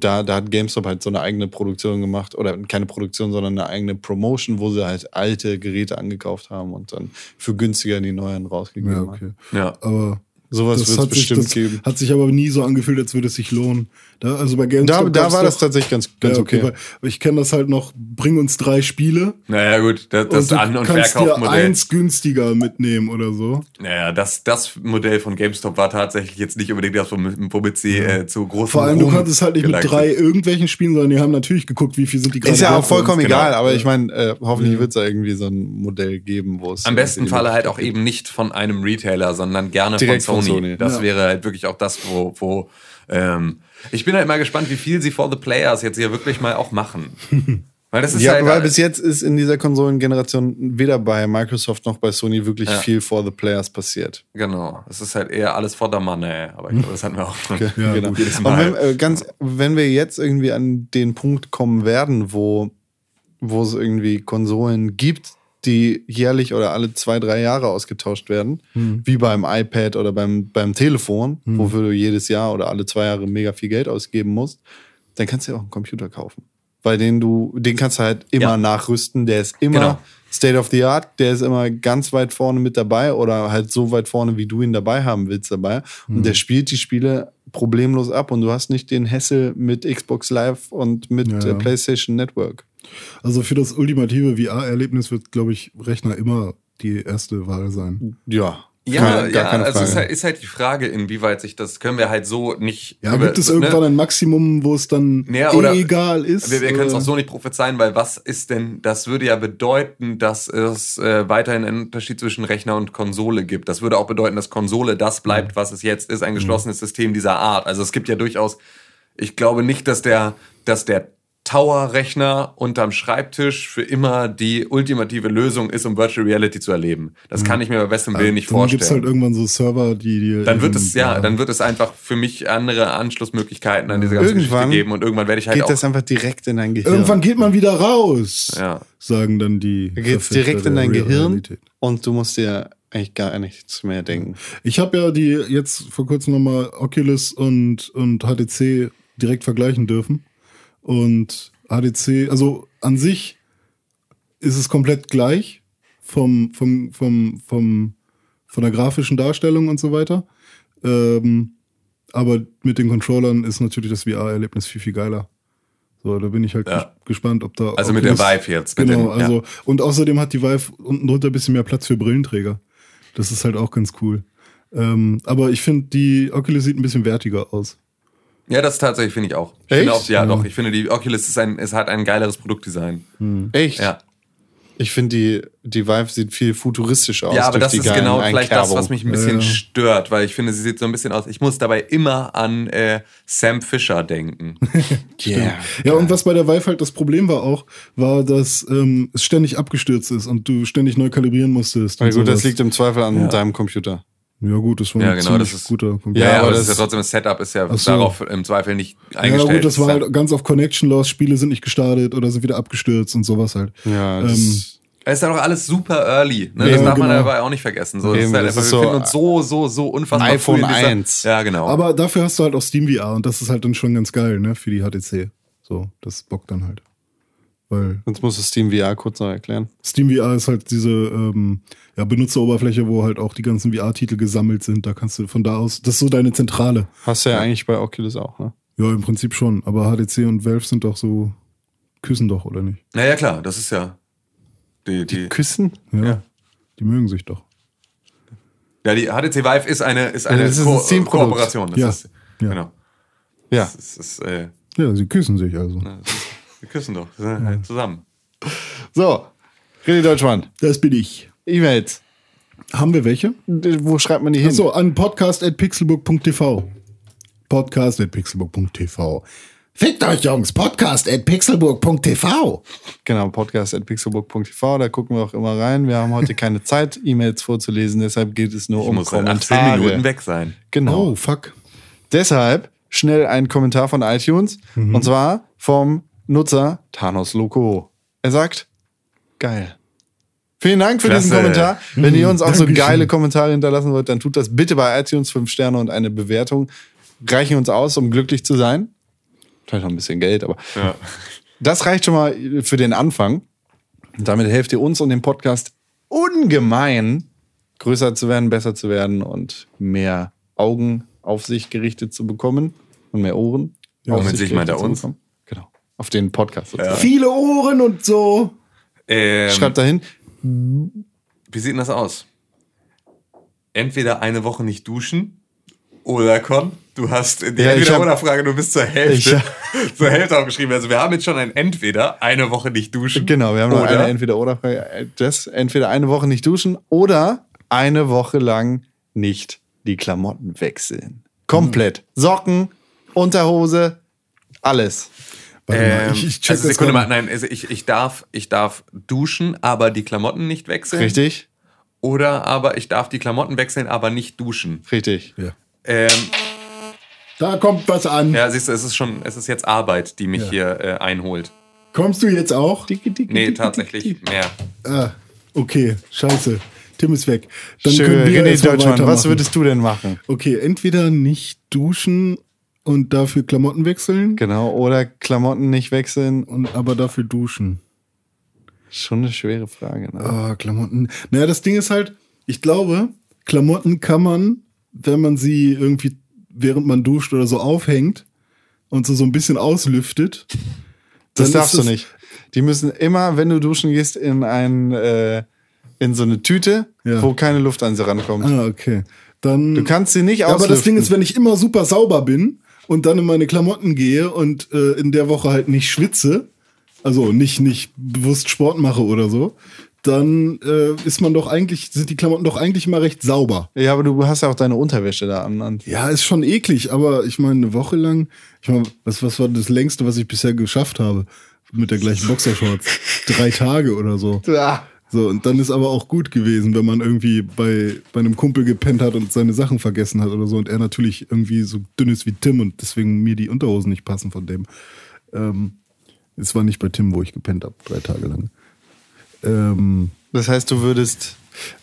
da, da hat GameStop halt so eine eigene Produktion gemacht oder keine Produktion, sondern eine eigene Promotion, wo sie halt alte Geräte angekauft haben und dann für günstiger die neuen rausgegeben ja, haben. okay. ja. Aber Sowas wird es hat sich, bestimmt das geben. hat sich aber nie so angefühlt, als würde es sich lohnen. Da, also bei GameStop Da, da war das doch- tatsächlich ganz, ganz ja, okay. weil ich kenne das halt noch, bring uns drei Spiele Naja, gut, das, das und du An- und kannst dir Verkaufmodell. eins günstiger mitnehmen oder so. Naja, das, das Modell von GameStop war tatsächlich jetzt nicht unbedingt das, womit, sie äh, zu großen Vor allem, du Ruhm konntest halt nicht mit drei irgendwelchen spielen, sondern die haben natürlich geguckt, wie viel sind die gerade Ist ja auch vollkommen genau. egal, aber ich meine, äh, hoffentlich wird es da irgendwie so ein Modell geben, wo es. Am besten Falle halt auch eben nicht von einem Retailer, sondern gerne Direkt von von Sony. Sony. Das Ja. wäre halt wirklich auch das, wo, wo ähm, ich bin halt mal gespannt, wie viel sie for the Players jetzt hier wirklich mal auch machen. Weil das ist Ja, halt weil bis jetzt ist in dieser Konsolengeneration weder bei Microsoft noch bei Sony wirklich Ja. viel for the players passiert. genau, es ist halt eher alles for the money, aber ich glaube, das hatten wir auch schon. Ja, genau. wenn, äh, ganz, wenn wir jetzt irgendwie an den Punkt kommen werden, wo, wo es irgendwie Konsolen gibt, die jährlich oder alle zwei, drei Jahre ausgetauscht werden, wie beim iPad oder beim, beim Telefon, wofür du jedes Jahr oder alle zwei Jahre mega viel Geld ausgeben musst, dann kannst du ja auch einen Computer kaufen. Bei den du, den kannst du halt immer Ja. nachrüsten, der ist immer Genau. State of the Art, der ist immer ganz weit vorne mit dabei oder halt so weit vorne, wie du ihn dabei haben willst dabei. Und der spielt die Spiele problemlos ab und du hast nicht den Hessel mit Xbox Live und mit Ja, ja. PlayStation Network. Also für das ultimative VR-Erlebnis wird, glaube ich, Rechner immer die erste Wahl sein. Ja. Ja, keine- ja also ist halt, ist halt die Frage, inwieweit sich das, können wir halt so nicht. Ja, über- gibt es ne? irgendwann ein Maximum, wo es dann Ja, oder- egal ist? Wir, wir können es Äh, auch so nicht prophezeien, weil was ist denn, das würde ja bedeuten, dass es äh, weiterhin einen Unterschied zwischen Rechner und Konsole gibt. Das würde auch bedeuten, dass Konsole das bleibt, was es jetzt ist, ein geschlossenes System dieser Art. Also es gibt ja durchaus, ich glaube nicht, dass der, dass der Tower-Rechner unterm Schreibtisch für immer die ultimative Lösung ist, um Virtual Reality zu erleben. Das kann ich mir bei bestem Willen nicht Dann gibt vorstellen. es halt irgendwann so Server, die dir. dann wird es, ja, dann wird es einfach für mich andere Anschlussmöglichkeiten an diese ganze Irgendwann Geschichte geben und irgendwann werde ich halt Geht auch, das einfach direkt in dein Gehirn. Irgendwann geht man wieder raus, ja. sagen dann die. geht's Verfechter direkt in dein Real Gehirn Realität. und du musst dir eigentlich gar nichts mehr denken. Ich habe ja die jetzt vor kurzem nochmal Oculus und, und HTC direkt vergleichen dürfen. Und HTC, also an sich ist es komplett gleich vom, vom, vom, vom, von der grafischen Darstellung und so weiter. Ähm, aber mit den Controllern ist natürlich das VR-Erlebnis viel, viel geiler. So, da bin ich halt Ja. ges- gespannt, ob da. Also mit der Vive jetzt. Genau, den, ja. also, und außerdem hat die Vive unten drunter ein bisschen mehr Platz für Brillenträger. Das ist halt auch ganz cool. Ähm, aber ich finde, die Oculus sieht ein bisschen wertiger aus. Ja, das tatsächlich finde ich auch. Ich Echt? finde auch, ja, doch. Ich finde, die Oculus ist ein, es hat ein geileres Produktdesign. Echt? Ja. Ich finde, die, die Vive sieht viel futuristischer aus. ja, aber durch das die ist genau vielleicht das, was mich ein bisschen Ja, ja. stört, weil ich finde, sie sieht so ein bisschen aus. Ich muss dabei immer an äh, Sam Fisher denken. Yeah. Ja, und was bei der Vive halt das Problem war auch, war, dass ähm, es ständig abgestürzt ist und du ständig neu kalibrieren musstest. Na gut, das sowas. liegt im Zweifel an deinem Computer. Ja, gut, das war Ja, ein genau, ziemlich das ist- guter Computer. Ja, Ja, aber aber das ist ja das- trotzdem, das Setup ist ja so. darauf im Zweifel nicht Ja, eingestellt. gut, das war ja- halt ganz auf Connection Loss, Spiele sind nicht gestartet oder sind wieder abgestürzt und sowas halt. Ja, das, Ähm, Es ist ja doch alles super early. Ne? Ja, das darf man genau. dabei auch nicht vergessen. So, das Eben, ist halt das einfach, ist wir so befinden uns so, so, so unfassbar iPhone früh in dieser- 1. Ja, genau. Aber dafür hast du halt auch Steam VR und das ist halt dann schon ganz geil, ne, für die HTC. So, das bockt dann halt. Weil Sonst musst du Steam VR kurz noch erklären. Steam VR ist halt diese ähm, ja, Benutzeroberfläche, wo halt auch die ganzen VR-Titel gesammelt sind. Da kannst du von da aus, das ist so deine Zentrale. Hast du ja, eigentlich bei Oculus auch, ne? Ja, im Prinzip schon. Aber HTC und Valve sind doch so, küssen doch, oder nicht? naja, klar, das ist ja. Die, die, Küssen? Ja. Ja. Die mögen sich doch. ja, die HTC Vive ist eine, ist eine das ist ein Ko Steam-Produkt. Kooperation. Das Ja. ist, Ja. Genau. Ja. Das ist, äh, Ja, sie küssen sich also. Wir küssen doch. Wir sind halt zusammen. So, René Deutschmann, Das bin ich. E-Mails. Haben wir welche? Wo schreibt man die hin? Achso, an podcast.pixelburg.tv. Podcast.pixelburg.tv. Fickt euch, Jungs. Podcast.pixelburg.tv. Genau, podcast.pixelbook.tv, da gucken wir auch immer rein. Wir haben heute keine Zeit, E-Mails vorzulesen, deshalb geht es nur Ich um muss 18 Kommentare. Minuten weg sein. Genau. Oh, fuck. Deshalb schnell ein Kommentar von iTunes und zwar vom Nutzer Thanos Loco. Er sagt, geil. Vielen Dank für diesen Klasse. Kommentar. Wenn ihr uns auch so Dankeschön. geile Kommentare hinterlassen wollt, dann tut das bitte bei iTunes. Fünf Sterne und eine Bewertung reichen uns aus, um glücklich zu sein. Vielleicht noch ein bisschen Geld, aber Ja. das reicht schon mal für den Anfang. Und damit helft ihr uns und dem Podcast ungemein größer zu werden, besser zu werden und mehr Augen auf sich gerichtet zu bekommen und mehr Ohren. auf mit sich meint er uns? bekommen. Auf den Podcast. sozusagen. Viele Ohren und so. Ähm, Schreibt dahin. Wie sieht denn das aus? Entweder eine Woche nicht duschen oder Con, du hast die Ja, hab- Entweder-Oder-Frage, du bist zur Hälfte, zur Hälfte aufgeschrieben. Also wir haben jetzt schon ein Entweder, eine Woche nicht duschen. Genau, wir haben noch oder eine Entweder-Oder-Frage. Das entweder eine Woche nicht duschen oder eine Woche lang nicht die Klamotten wechseln. Komplett. Socken, Unterhose, alles. Warte mal, Ähm, ich, ich check also Sekunde mal. mal, nein, also ich, ich, darf, ich darf duschen, aber die Klamotten nicht wechseln. Richtig? Oder aber ich darf die Klamotten wechseln, aber nicht duschen. Richtig. Ähm, Da kommt was an. ja, siehst du, es ist schon, es ist jetzt Arbeit, die mich Ja. hier äh, einholt. Kommst du jetzt auch? Dicke, dicke, Nee, dicke, tatsächlich dicke, mehr. Ah, okay, scheiße. Tim ist weg. Dann Schön. können wir René mal Deutschmann, was würdest du denn machen? Okay, entweder nicht duschen und dafür Klamotten wechseln, Genau. Oder Klamotten nicht wechseln. und aber dafür duschen. Schon eine schwere Frage. Ne? Ah, Klamotten. Naja, das Ding ist halt, ich glaube, Klamotten kann man, wenn man sie irgendwie, während man duscht oder so aufhängt und so, so ein bisschen auslüftet. Das darfst ist du das- nicht. Die müssen immer, wenn du duschen gehst, in ein äh, in so eine Tüte, Ja. wo keine Luft an sie rankommt. Ah, okay. Dann. Du kannst sie nicht Ja, aber das Ding auslüften. ist, wenn ich immer super sauber bin und dann in meine Klamotten gehe und äh, in der Woche halt nicht schwitze, also nicht, nicht bewusst Sport mache oder so, dann äh, ist man doch eigentlich, sind die Klamotten doch eigentlich immer recht sauber. Ja, aber du hast ja auch deine Unterwäsche da an. an. Ja, ist schon eklig, aber ich meine, eine Woche lang, ich meine, was, was war das längste, was ich bisher geschafft habe? Mit der gleichen Boxershorts. Drei Tage oder so. Ja. So, und dann ist aber auch gut gewesen, wenn man irgendwie bei, bei einem Kumpel gepennt hat und seine Sachen vergessen hat oder so und er natürlich irgendwie so dünn ist wie Tim und deswegen mir die Unterhosen nicht passen von dem. Ähm, es war nicht bei Tim, wo ich gepennt habe, drei Tage lang. Ähm, Das heißt, du würdest.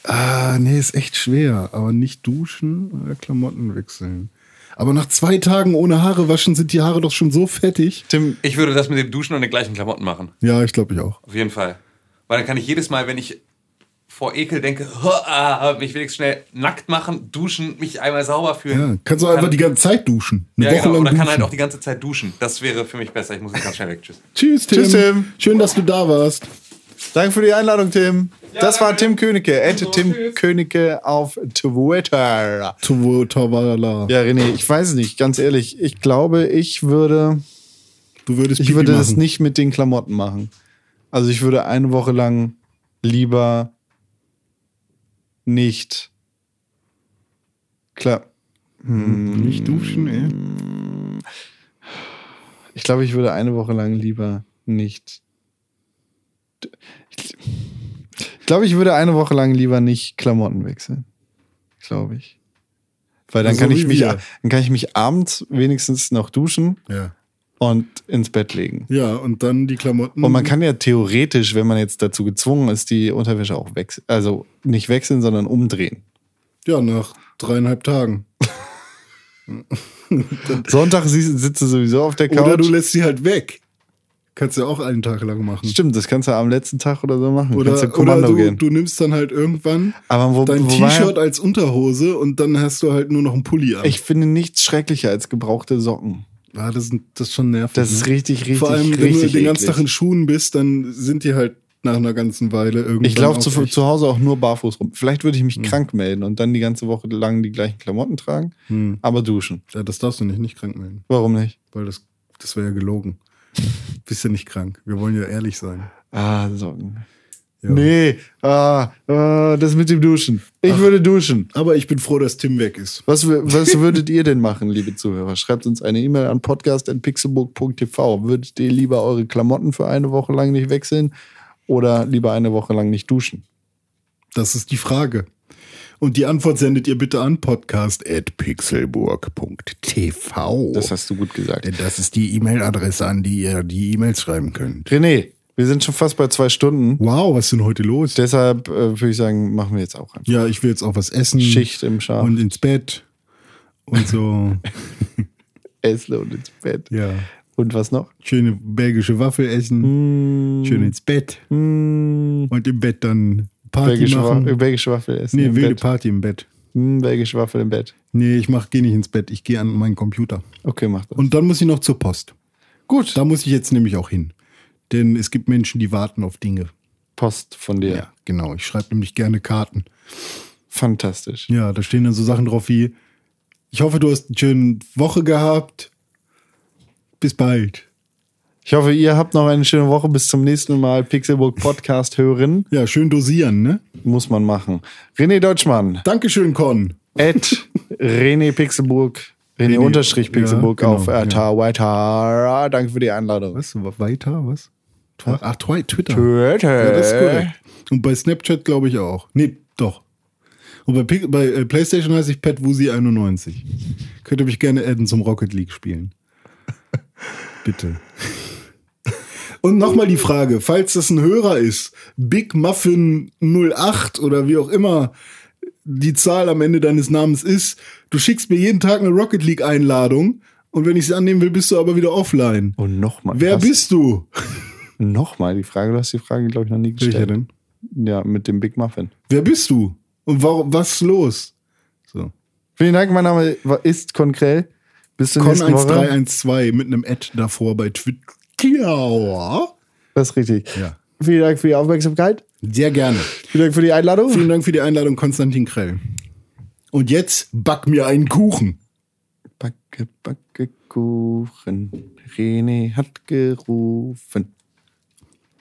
ah, nee, ist echt schwer, aber nicht duschen oder Klamotten wechseln. Aber nach zwei Tagen ohne Haare waschen sind die Haare doch schon so fettig. Tim, Ich würde das mit dem Duschen und den gleichen Klamotten machen. Ja, ich glaube ich auch. Auf jeden Fall. Weil dann kann ich jedes Mal, wenn ich vor Ekel denke, mich wenigstens schnell nackt machen, duschen, mich einmal sauber fühlen. Ja, kannst du einfach die ganze Zeit duschen. Eine ja, Woche genau. lang Oder duschen. kann halt auch die ganze Zeit duschen. Das wäre für mich besser. Ich muss jetzt ganz schnell weg. Tschüss. Tschüss, Tim. Tschüss, Tim. Schön, dass du da warst. danke für die Einladung, Tim. das war. Tim Königke. So, Tim tschüss. Königke auf Twitter. Tuvo Tavala. Ja, René, ich weiß nicht, ganz ehrlich. Ich glaube, ich würde, Du würdest ich Pipi würde das machen. nicht mit den Klamotten machen. Also ich würde eine Woche lang lieber nicht. Klar. Nicht duschen, ey. Ich glaube, ich würde eine Woche lang lieber nicht. Ich, glaube, ich würde eine Woche lang lieber nicht Klamotten wechseln. Glaube ich. Weil dann Also kann ich mich, wir. dann kann ich mich abends wenigstens noch duschen Ja. Und ins Bett legen. Ja, und dann die Klamotten. Und man kann ja theoretisch, wenn man jetzt dazu gezwungen ist, die Unterwäsche auch wechseln, also nicht wechseln, sondern umdrehen. Ja, nach dreieinhalb Tagen. Sonntag sitzt du sowieso auf der Couch. Oder du lässt sie halt weg. Kannst du ja auch einen Tag lang machen. Stimmt, das kannst du am letzten Tag oder so machen. Oder, kannst du oder Kommando du, gehen. du nimmst dann halt irgendwann Aber wo, dein T-Shirt als Unterhose und dann hast du halt nur noch einen Pulli an. Ich finde nichts schrecklicher als gebrauchte Socken. Ja, das, ist- das ist schon nervig. Das ist ne? richtig, richtig, Vor allem, wenn richtig du den ganzen eklig. Tag in Schuhen bist, dann sind die halt nach einer ganzen Weile irgendwie. Ich laufe zu, zu Hause auch nur barfuß rum. Vielleicht würde ich mich krank melden und dann die ganze Woche lang die gleichen Klamotten tragen, Hm. aber duschen. Ja, das darfst du nicht, nicht krank melden. Warum nicht? Weil das, das wäre ja gelogen. Bist ja nicht krank. Wir wollen ja ehrlich sein. Ah, Socken. Ja. Nee, ah, ah, das mit dem Duschen. Ich würde duschen. Aber ich bin froh, dass Tim weg ist. Was, was würdet ihr denn machen, liebe Zuhörer? Schreibt uns eine E-Mail an podcast.pixelburg.tv. Würdet ihr lieber eure Klamotten für eine Woche lang nicht wechseln oder lieber eine Woche lang nicht duschen? Das ist die Frage. Und die Antwort sendet ihr bitte an podcast.pixelburg.tv. Das hast du gut gesagt. Denn das ist die E-Mail-Adresse, an die ihr die E-Mails schreiben könnt. René, wir sind schon fast bei zwei Stunden. Wow, was ist denn heute los? Deshalb äh, würde ich sagen, machen wir jetzt auch einfach Ja, ich will jetzt auch was essen. Schicht im Schaf. Und ins Bett. Und so. Essle und ins Bett. ja. Und was noch? Schöne belgische Waffel essen. Schön ins Bett. Hm, Und im Bett dann Party belgische, Wa machen. äh, belgische Waffel essen. nee, wilde Bett. Party im Bett. Hm, belgische Waffel im Bett. Nee, ich mach, geh nicht ins Bett, ich gehe an meinen Computer. Okay, mach das. Und dann muss ich noch zur Post. Gut. Da muss ich jetzt nämlich auch hin. Denn es gibt Menschen, die warten auf Dinge. Post von dir. Ja, genau. Ich schreibe nämlich gerne Karten. Fantastisch. Ja, da stehen dann so Sachen drauf wie, ich hoffe, du hast eine schöne Woche gehabt. Bis bald. Ich hoffe, ihr habt noch eine schöne Woche. Bis zum nächsten Mal Pixelburg Podcast hören. Ja, schön dosieren, ne? Muss man machen. René Deutschmann. Dankeschön, Con. At René Pixelburg. René, René, Unterstrich Pixelburg ja, genau, auf RTA Weiter. Danke für die Einladung. Was? Weiter? Was? Ach, Twi- Twitter. Twitter. Ja, das ist korrekt. Und bei Snapchat glaube ich auch. Nee, doch. Und bei, bei äh, PlayStation heiße ich PatWusi91. Könnt ihr mich gerne adden zum Rocket League spielen. Bitte. Und nochmal die Frage, falls das ein Hörer ist, Big Muffin 08 oder wie auch immer die Zahl am Ende deines Namens ist, du schickst mir jeden Tag eine Rocket League Einladung und wenn ich sie annehmen will, bist du aber wieder offline. Und nochmal. Wer bist du? Nochmal die Frage. Du hast die Frage, glaube ich, noch nie gestellt. Welcher denn? Ja, mit dem Big Muffin. Wer bist du? Und warum, was ist los? So. Vielen Dank. Mein Name ist Konkrell. Bis zur nächsten Woche. Con1312 mit einem Ad davor bei Twitter. Das ist richtig. Ja. Vielen Dank für die Aufmerksamkeit. Sehr gerne. Vielen Dank für die Einladung. Vielen Dank für die Einladung, Konstantin Krell. Und jetzt back mir einen Kuchen. Backe, backe Kuchen. René hat gerufen.